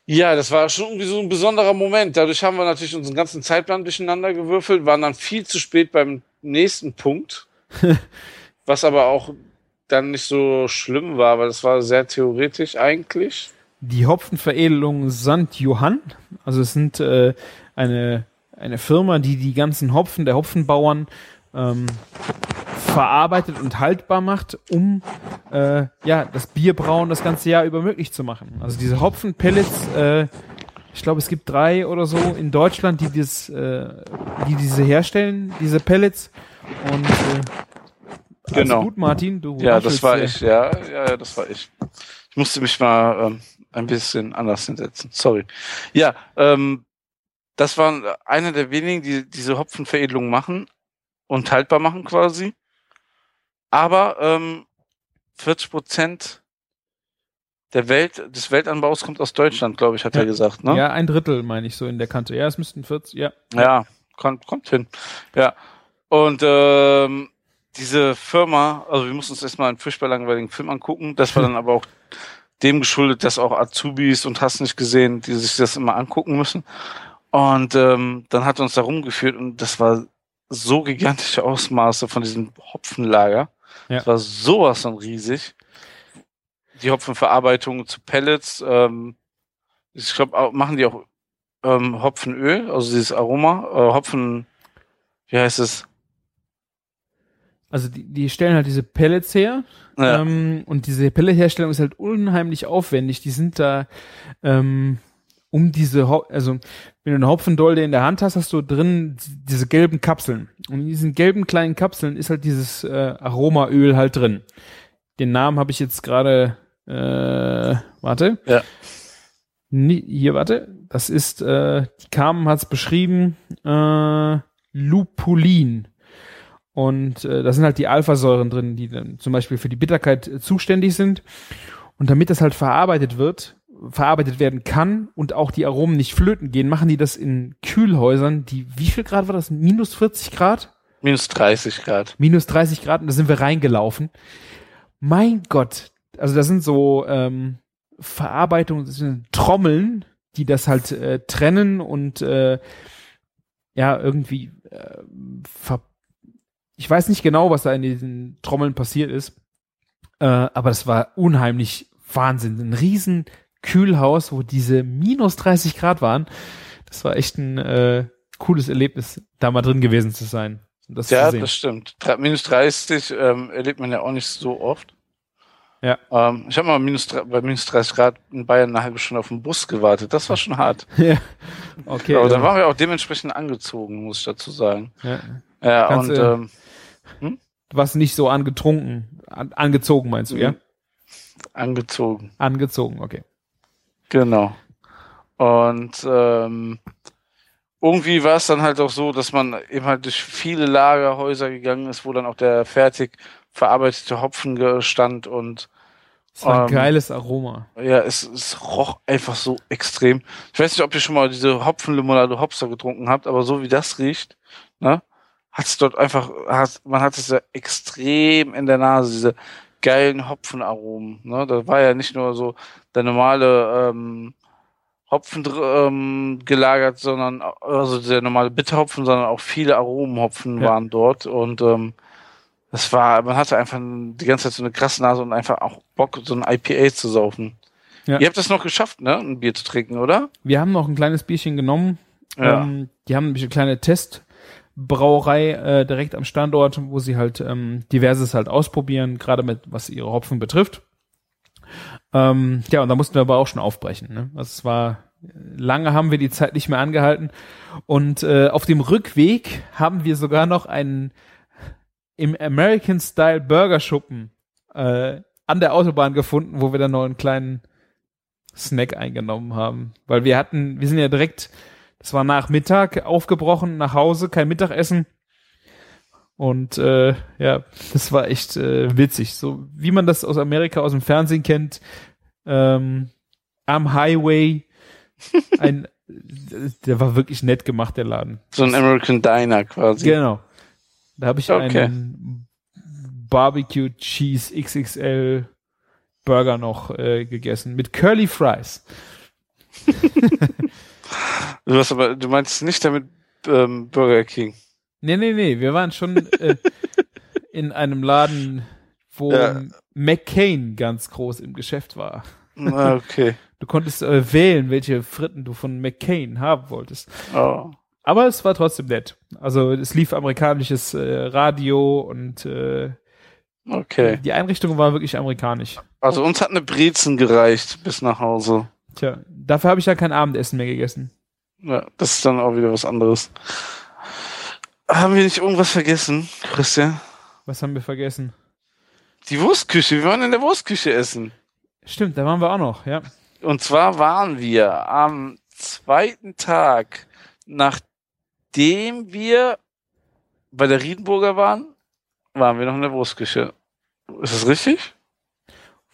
ja, das war schon irgendwie so ein besonderer Moment. Dadurch haben wir natürlich unseren ganzen Zeitplan durcheinander gewürfelt, waren dann viel zu spät beim nächsten Punkt, was aber auch dann nicht so schlimm war, weil das war sehr theoretisch eigentlich. Die Hopfenveredelung St. Johann, also es sind äh, eine, eine Firma, die die ganzen Hopfen der Hopfenbauern ähm, verarbeitet und haltbar macht, um äh, ja das Bierbrauen das ganze Jahr über möglich zu machen. Also diese Hopfenpellets, äh, ich glaube es gibt drei oder so in Deutschland, die das, äh, die diese herstellen, diese Pellets und äh, Genau. gut, Martin, du Ja, das war ich, ja, ja, ja, das war ich. Ich musste mich mal ähm, ein bisschen anders hinsetzen. Sorry. Ja, ähm, das waren einer der wenigen, die diese Hopfenveredelung machen und haltbar machen quasi. Aber ähm, 40 Prozent der Welt, des Weltanbaus kommt aus Deutschland, glaube ich, hat Ja. er gesagt. Ne? Ja, ein Drittel meine ich so in der Kante. Ja, es müssten 40, ja. Ja, kommt, kommt hin. Ja. Und ähm, diese Firma, also wir mussten uns erstmal einen furchtbar langweiligen Film angucken. Das war dann aber auch dem geschuldet, dass auch Azubis und hast nicht gesehen, die sich das immer angucken müssen. Und ähm, dann hat er uns da rumgeführt und das war so gigantische Ausmaße von diesem Hopfenlager. Ja. Das war sowas von riesig. Die Hopfenverarbeitung zu Pellets, ähm, ich glaube, machen die auch ähm, Hopfenöl, also dieses Aroma, äh, Hopfen, wie heißt es? Also die, die stellen halt diese Pellets her Ja, ähm, und diese Pelletherstellung ist halt unheimlich aufwendig. Die sind da ähm, um diese, Ho also wenn du eine Hopfendolde in der Hand hast, hast du drin diese gelben Kapseln. Und in diesen gelben kleinen Kapseln ist halt dieses äh, Aromaöl halt drin. Den Namen habe ich jetzt gerade, äh, warte. Ja. Nie, hier, warte. Das ist, äh, die Carmen hat es beschrieben, äh, Lupulin. Und äh, da sind halt die Alphasäuren drin, die dann zum Beispiel für die Bitterkeit äh, zuständig sind. Und damit das halt verarbeitet wird, verarbeitet werden kann und auch die Aromen nicht flöten gehen, machen die das in Kühlhäusern, die, wie viel Grad war das? Minus 40 Grad? minus 30 Grad. Minus 30 Grad und da sind wir reingelaufen. Mein Gott, also das sind so ähm, Verarbeitungen, das sind Trommeln, die das halt äh, trennen und äh, ja, irgendwie äh, ver ich weiß nicht genau, was da in diesen Trommeln passiert ist, äh, aber das war unheimlich Wahnsinn. Ein riesen Kühlhaus, wo diese minus 30 Grad waren. Das war echt ein äh, cooles Erlebnis, da mal drin gewesen zu sein. Das Ja, das stimmt. Minus 30 ähm, erlebt man ja auch nicht so oft. Ja. Ähm, ich habe mal minus, bei minus 30 Grad in Bayern eine halbe Stunde auf den Bus gewartet. Das war schon hart. ja. Okay. Aber dann- dann waren wir auch dementsprechend angezogen, muss ich dazu sagen. ja. Ja, Kannst und du- ähm, Du warst nicht so angetrunken. An, angezogen meinst du, ja? Mhm. angezogen. Angezogen, okay. Genau. Und ähm, irgendwie war es dann halt auch so, dass man eben halt durch viele Lagerhäuser gegangen ist, wo dann auch der fertig verarbeitete Hopfen stand und Das war ein Ähm, geiles Aroma. ja, es, es roch einfach so extrem. Ich weiß nicht, ob ihr schon mal diese Hopfenlimonade Hopster getrunken habt, aber so wie das riecht, ne, hat es dort einfach, hat, man hat es ja extrem in der Nase, diese geilen Hopfenaromen. Ne? Da war ja nicht nur so der normale ähm, Hopfen ähm, gelagert, sondern also der normale Bitterhopfen, sondern auch viele Aromenhopfen Ja. waren dort und ähm, das war, man hatte einfach die ganze Zeit so eine krasse Nase und einfach auch Bock, so ein IPA zu saufen. Ja. Ihr habt das noch geschafft, ne? Ein Bier zu trinken, oder? Wir haben noch ein kleines Bierchen genommen. Ja. Ähm, die haben nämlich eine kleine Testbrauerei äh, direkt am Standort, wo sie halt ähm, diverses halt ausprobieren, gerade mit was ihre Hopfen betrifft. Ähm, ja, und da mussten wir aber auch schon aufbrechen. Ne? Also es war lange haben wir die Zeit nicht mehr angehalten und äh, auf dem Rückweg haben wir sogar noch einen im American Style Burgerschuppen äh, an der Autobahn gefunden, wo wir dann noch einen kleinen Snack eingenommen haben, weil wir hatten, wir sind ja direkt, das war nach Mittag aufgebrochen nach Hause, kein Mittagessen und äh, ja, das war echt äh, witzig, so wie man das aus Amerika aus dem Fernsehen kennt, ähm, am Highway, ein, der war wirklich nett gemacht der Laden. So ein American Diner quasi. Genau. Da habe ich Okay. einen Barbecue Cheese XXL Burger noch äh, gegessen mit Curly Fries. Du hast aber, du meinst nicht damit ähm, Burger King. Nee, nee, nee, wir waren schon äh, in einem Laden, wo Ja. McCain ganz groß im Geschäft war. Ah, okay. Du konntest äh, wählen, welche Fritten du von McCain haben wolltest. Oh. Aber es war trotzdem nett. Also es lief amerikanisches äh, Radio und äh, Okay. die Einrichtung war wirklich amerikanisch. Also uns hat eine Brezen gereicht bis nach Hause. Tja, dafür habe ich ja kein Abendessen mehr gegessen. Ja, das ist dann auch wieder was anderes. Haben wir nicht irgendwas vergessen, Christian? Was haben wir vergessen? Die Wurstküche. Wir waren in der Wurstküche essen. Stimmt, da waren wir auch noch, ja. Und zwar waren wir am zweiten Tag, nachdem wir bei der Riedenburger waren, waren wir noch in der Wurstküche. Ist das richtig?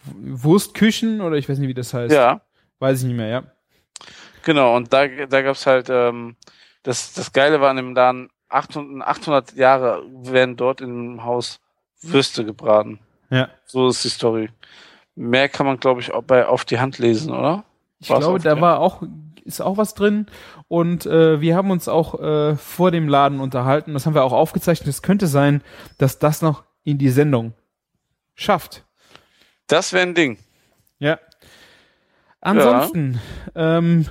Wurstküchen oder ich weiß nicht, wie das heißt. Ja. Weiß ich nicht mehr, ja. Genau, und da, da gab's halt, ähm, das, das Geile war in dem Laden, 800, 800 Jahre werden dort im Haus Würste gebraten. Ja. So ist die Story. Mehr kann man, glaube ich, auch bei auf die Hand lesen, oder? Ich War's glaube, da war auch, ist auch was drin. Und äh, wir haben uns auch äh, vor dem Laden unterhalten. Das haben wir auch aufgezeichnet. Es könnte sein, dass das noch in die Sendung schafft. Das wäre ein Ding. Ja. Ansonsten, ähm,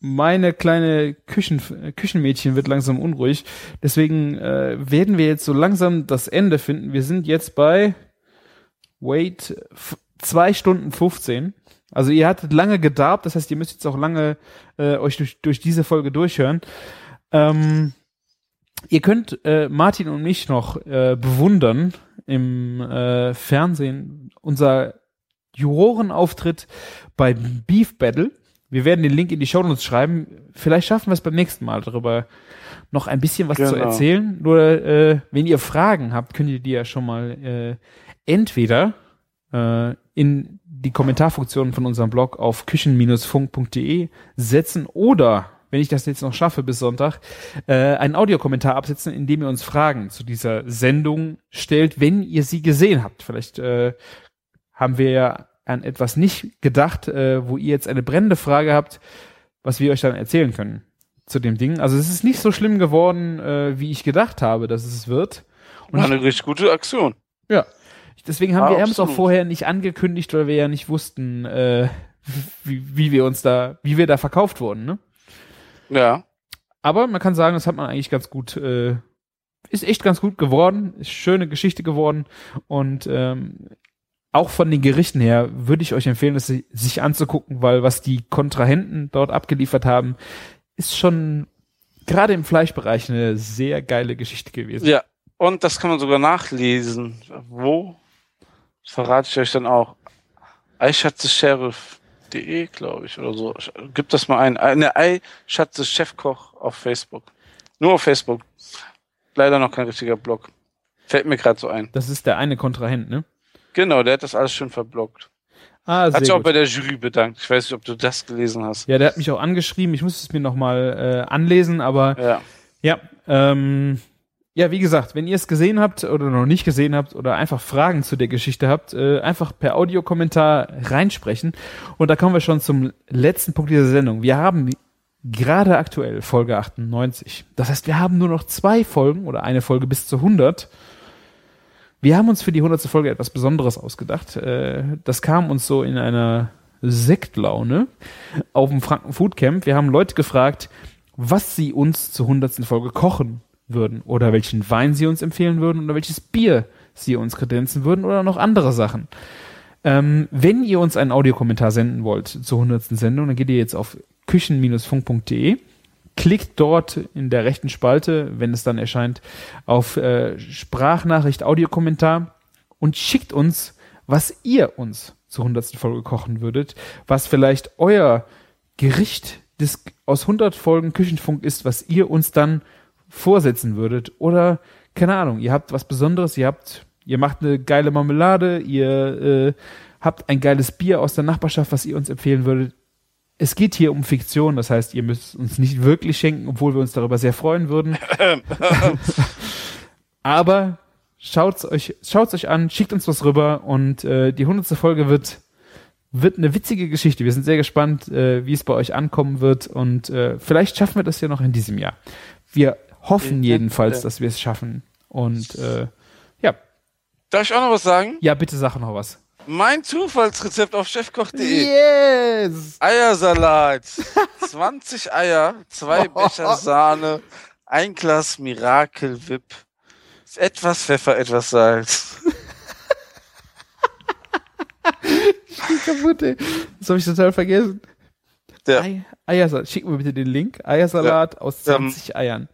meine kleine Küchen, äh, Küchenmädchen wird langsam unruhig. Deswegen äh, werden wir jetzt so langsam das Ende finden. Wir sind jetzt bei, wait, zwei Stunden 15. Also ihr hattet lange gedarbt, das heißt, ihr müsst jetzt auch lange äh, euch durch, durch diese Folge durchhören. Ähm, ihr könnt äh, Martin und mich noch äh, bewundern im äh, Fernsehen. Unser Jurorenauftritt bei Beef Battle. Wir werden den Link in die Show Notes schreiben. Vielleicht schaffen wir es beim nächsten Mal darüber noch ein bisschen was zu Genau. erzählen. Nur äh, wenn ihr Fragen habt, könnt ihr die ja schon mal äh, entweder äh, in die Kommentarfunktion von unserem Blog auf küchen-funk.de setzen oder wenn ich das jetzt noch schaffe bis Sonntag, äh, einen Audiokommentar absetzen, in dem ihr uns Fragen zu dieser Sendung stellt, wenn ihr sie gesehen habt. Vielleicht äh, haben wir ja an etwas nicht gedacht, äh, wo ihr jetzt eine brennende Frage habt, was wir euch dann erzählen können zu dem Ding. Also es ist nicht so schlimm geworden, äh, wie ich gedacht habe, dass es wird. Und War eine richtig gute Aktion. ja. Deswegen haben Ja, wir es auch vorher nicht angekündigt, weil wir ja nicht wussten, äh, wie, wie wir uns da, wie wir da verkauft wurden, ne? Ja. Aber man kann sagen, das hat man eigentlich ganz gut, äh, ist echt ganz gut geworden, ist schöne Geschichte geworden und ähm, auch von den Gerichten her würde ich euch empfehlen, si- sich anzugucken, weil was die Kontrahenten dort abgeliefert haben, ist schon gerade im Fleischbereich eine sehr geile Geschichte gewesen. Ja. Und das kann man sogar nachlesen. Wo? Das verrate ich euch dann auch. Eischatze-Sheriff.de, glaube ich, oder so. Gib das mal ein. Eine Eischatze-Chefkoch auf Facebook. Nur auf Facebook. Leider noch kein richtiger Blog. Fällt mir gerade so ein. Das ist der eine Kontrahent, ne? Genau, der hat das alles schön verblockt. Ah, Hat sich auch gut. bei der Jury bedankt. Ich weiß nicht, ob du das gelesen hast. Ja, der hat mich auch angeschrieben. Ich muss es mir nochmal äh, anlesen, aber Ja. ja, ähm, ja, wie gesagt, wenn ihr es gesehen habt oder noch nicht gesehen habt oder einfach Fragen zu der Geschichte habt, äh, einfach per Audiokommentar reinsprechen. Und da kommen wir schon zum letzten Punkt dieser Sendung. Wir haben gerade aktuell Folge 98. Das heißt, wir haben nur noch zwei Folgen oder eine Folge bis zu 100. Wir haben uns für die 100. Folge etwas Besonderes ausgedacht. Äh, das kam uns so in einer Sektlaune auf dem Franken Food Camp. Wir haben Leute gefragt, was sie uns zur 100. Folge kochen würden oder welchen Wein sie uns empfehlen würden oder welches Bier sie uns kredenzen würden oder noch andere Sachen. Ähm, wenn ihr uns einen Audiokommentar senden wollt zur 100. Sendung, dann geht ihr jetzt auf küchen-funk.de, klickt dort in der rechten Spalte, wenn es dann erscheint, auf äh, Sprachnachricht, Audiokommentar und schickt uns, was ihr uns zur 100. Folge kochen würdet, was vielleicht euer Gericht des, aus 100 Folgen Küchenfunk ist, was ihr uns dann vorsetzen würdet oder keine Ahnung, ihr habt was Besonderes, ihr habt, ihr macht eine geile Marmelade, ihr äh, habt ein geiles Bier aus der Nachbarschaft, was ihr uns empfehlen würdet. Es geht hier um Fiktion, das heißt, ihr müsst uns nicht wirklich schenken, obwohl wir uns darüber sehr freuen würden. Aber schaut's euch, schaut's euch an, schickt uns was rüber und äh, die hundertste Folge wird wird eine witzige Geschichte. Wir sind sehr gespannt, äh, wie es bei euch ankommen wird und äh, vielleicht schaffen wir das ja noch in diesem Jahr. Wir hoffen jedenfalls, dass wir es schaffen. Und äh, ja, Darf ich auch noch was sagen? ja, bitte sag noch was. Mein Zufallsrezept auf chefkoch.de. Yes! Eiersalat. 20 Eier, zwei Becher Sahne, ein Glas Miracle Whip, etwas Pfeffer, etwas Salz. kaputt, ey. Das habe ich total vergessen. Der, Ei, Eiersalat. Schick mir bitte den Link. Eiersalat aus Ähm, 20 Eiern.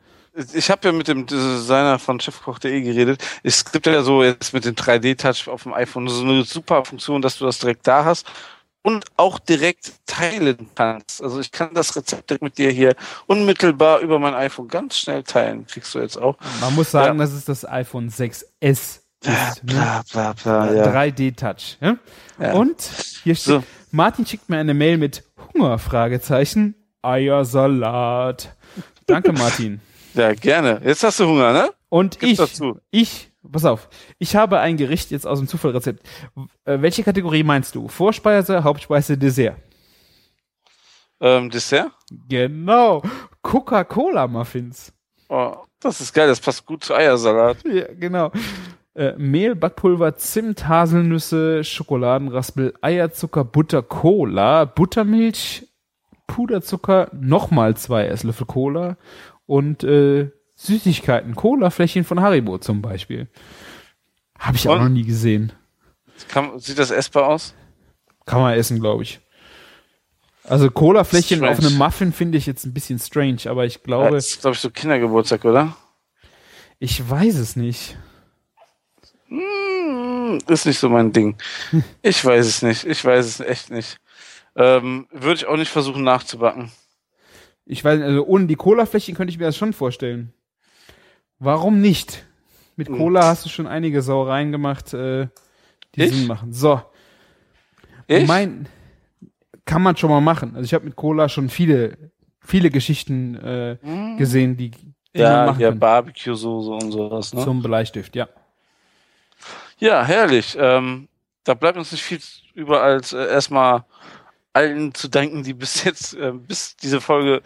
Ich habe ja mit dem Designer von chefkoch.de geredet. Es gibt ja so jetzt mit dem 3D-Touch auf dem iPhone so eine super Funktion, dass du das direkt da hast und auch direkt teilen kannst. Also ich kann das Rezept direkt mit dir hier unmittelbar über mein iPhone ganz schnell teilen. Kriegst du jetzt auch. Man muss sagen, ja. das ist das iPhone 6S. Ist, ne? Bla, bla, bla, ja. 3D-Touch. Ja? Ja. Und hier steht, So. Martin schickt mir eine Mail mit Hunger, Fragezeichen, Eiersalat. Danke, Martin. Ja, gerne. Jetzt hast du Hunger, ne? Und Gib's ich, dazu. ich, pass auf, ich habe ein Gericht jetzt aus dem Zufallrezept. Äh, welche Kategorie meinst du? Vorspeise, Hauptspeise, Dessert? Ähm, Dessert? Genau. Coca-Cola-Muffins. Oh, das ist geil, das passt gut zu Eiersalat. Ja, genau. Äh, Mehl, Backpulver, Zimt, Haselnüsse, Schokoladenraspel, Eierzucker, Butter, Cola, Buttermilch, Puderzucker, nochmal zwei Esslöffel Cola und äh, Süßigkeiten, Cola-Fläschchen von Haribo zum Beispiel. Habe ich auch Und? noch nie gesehen. Kann, sieht das essbar aus? Kann man essen, glaube ich. Also Cola-Fläschchen auf einem Muffin finde ich jetzt ein bisschen strange, aber ich glaube, das ist, glaube ich, so Kindergeburtstag, oder? ich weiß es nicht. Hm, ist nicht so mein Ding. Ich weiß es nicht. Ich weiß es echt nicht. Ähm, Würde ich auch nicht versuchen nachzubacken. Ich weiß, also ohne die Cola-Fläschchen könnte ich mir das schon vorstellen. Warum nicht? Mit. Cola hast du schon einige Sauereien gemacht, äh, die Ich? Sinn machen. So, Ich? mein kann man schon mal machen. Also ich habe mit Cola schon viele, viele Geschichten äh, gesehen, die, die man ja, machen ja. Barbecue-Soße und sowas. Ne? Zum Bleistift, ja. Ja, herrlich. Ähm, da bleibt uns nicht viel über, als äh, erstmal allen zu danken, die bis jetzt, äh, bis diese Folge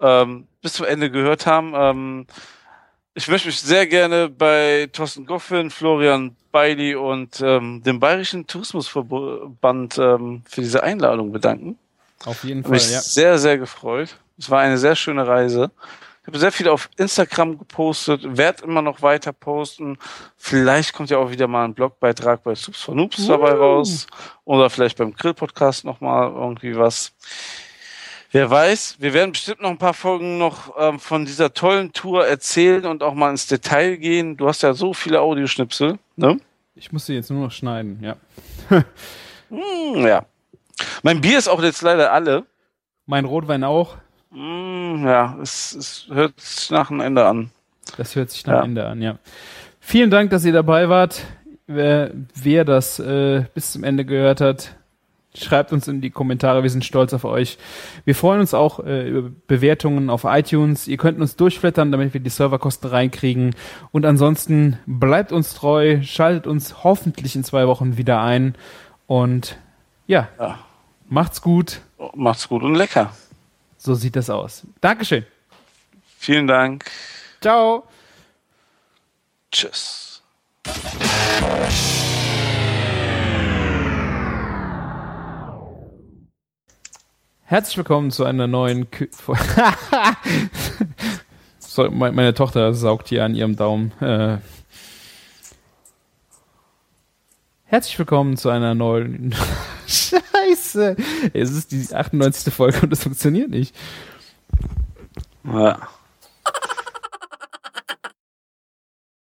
ähm, bis zum Ende gehört haben. Ähm, ich möchte mich sehr gerne bei Thorsten Goffin, Florian Beili und ähm, dem Bayerischen Tourismusverband ähm, für diese Einladung bedanken. Auf jeden Fall, mich ja. sehr, sehr gefreut. Es war eine sehr schöne Reise. Ich habe sehr viel auf Instagram gepostet, werde immer noch weiter posten. Vielleicht kommt ja auch wieder mal ein Blogbeitrag bei Subs for Noobs dabei raus. Oder vielleicht beim Grill-Podcast nochmal irgendwie was. Wer weiß, wir werden bestimmt noch ein paar Folgen noch ähm, von dieser tollen Tour erzählen und auch mal ins Detail gehen. Du hast ja so viele Audioschnipsel, ne? Ich muss sie jetzt nur noch schneiden, ja. Hm, ja. Mein Bier ist auch jetzt leider alle. Mein Rotwein auch. Hm, ja, es, es hört sich nach einem Ende an. Das hört sich nach Ja. Ende an, ja. Vielen Dank, dass ihr dabei wart. Wer, wer das äh, bis zum Ende gehört hat, schreibt uns in die Kommentare. Wir sind stolz auf euch. Wir freuen uns auch äh, über Bewertungen auf iTunes. Ihr könnt uns durchflattern, damit wir die Serverkosten reinkriegen. Und ansonsten bleibt uns treu, schaltet uns hoffentlich in zwei Wochen wieder ein. Und ja, Ja. macht's gut. Macht's gut und lecker. So sieht das aus. Dankeschön. Vielen Dank. Ciao. Tschüss. Herzlich willkommen zu einer neuen Kü so, me- Meine Tochter saugt hier an ihrem Daumen. Äh. Herzlich willkommen zu einer neuen. Scheiße! Es ist die 98. Folge und das funktioniert nicht. Ja.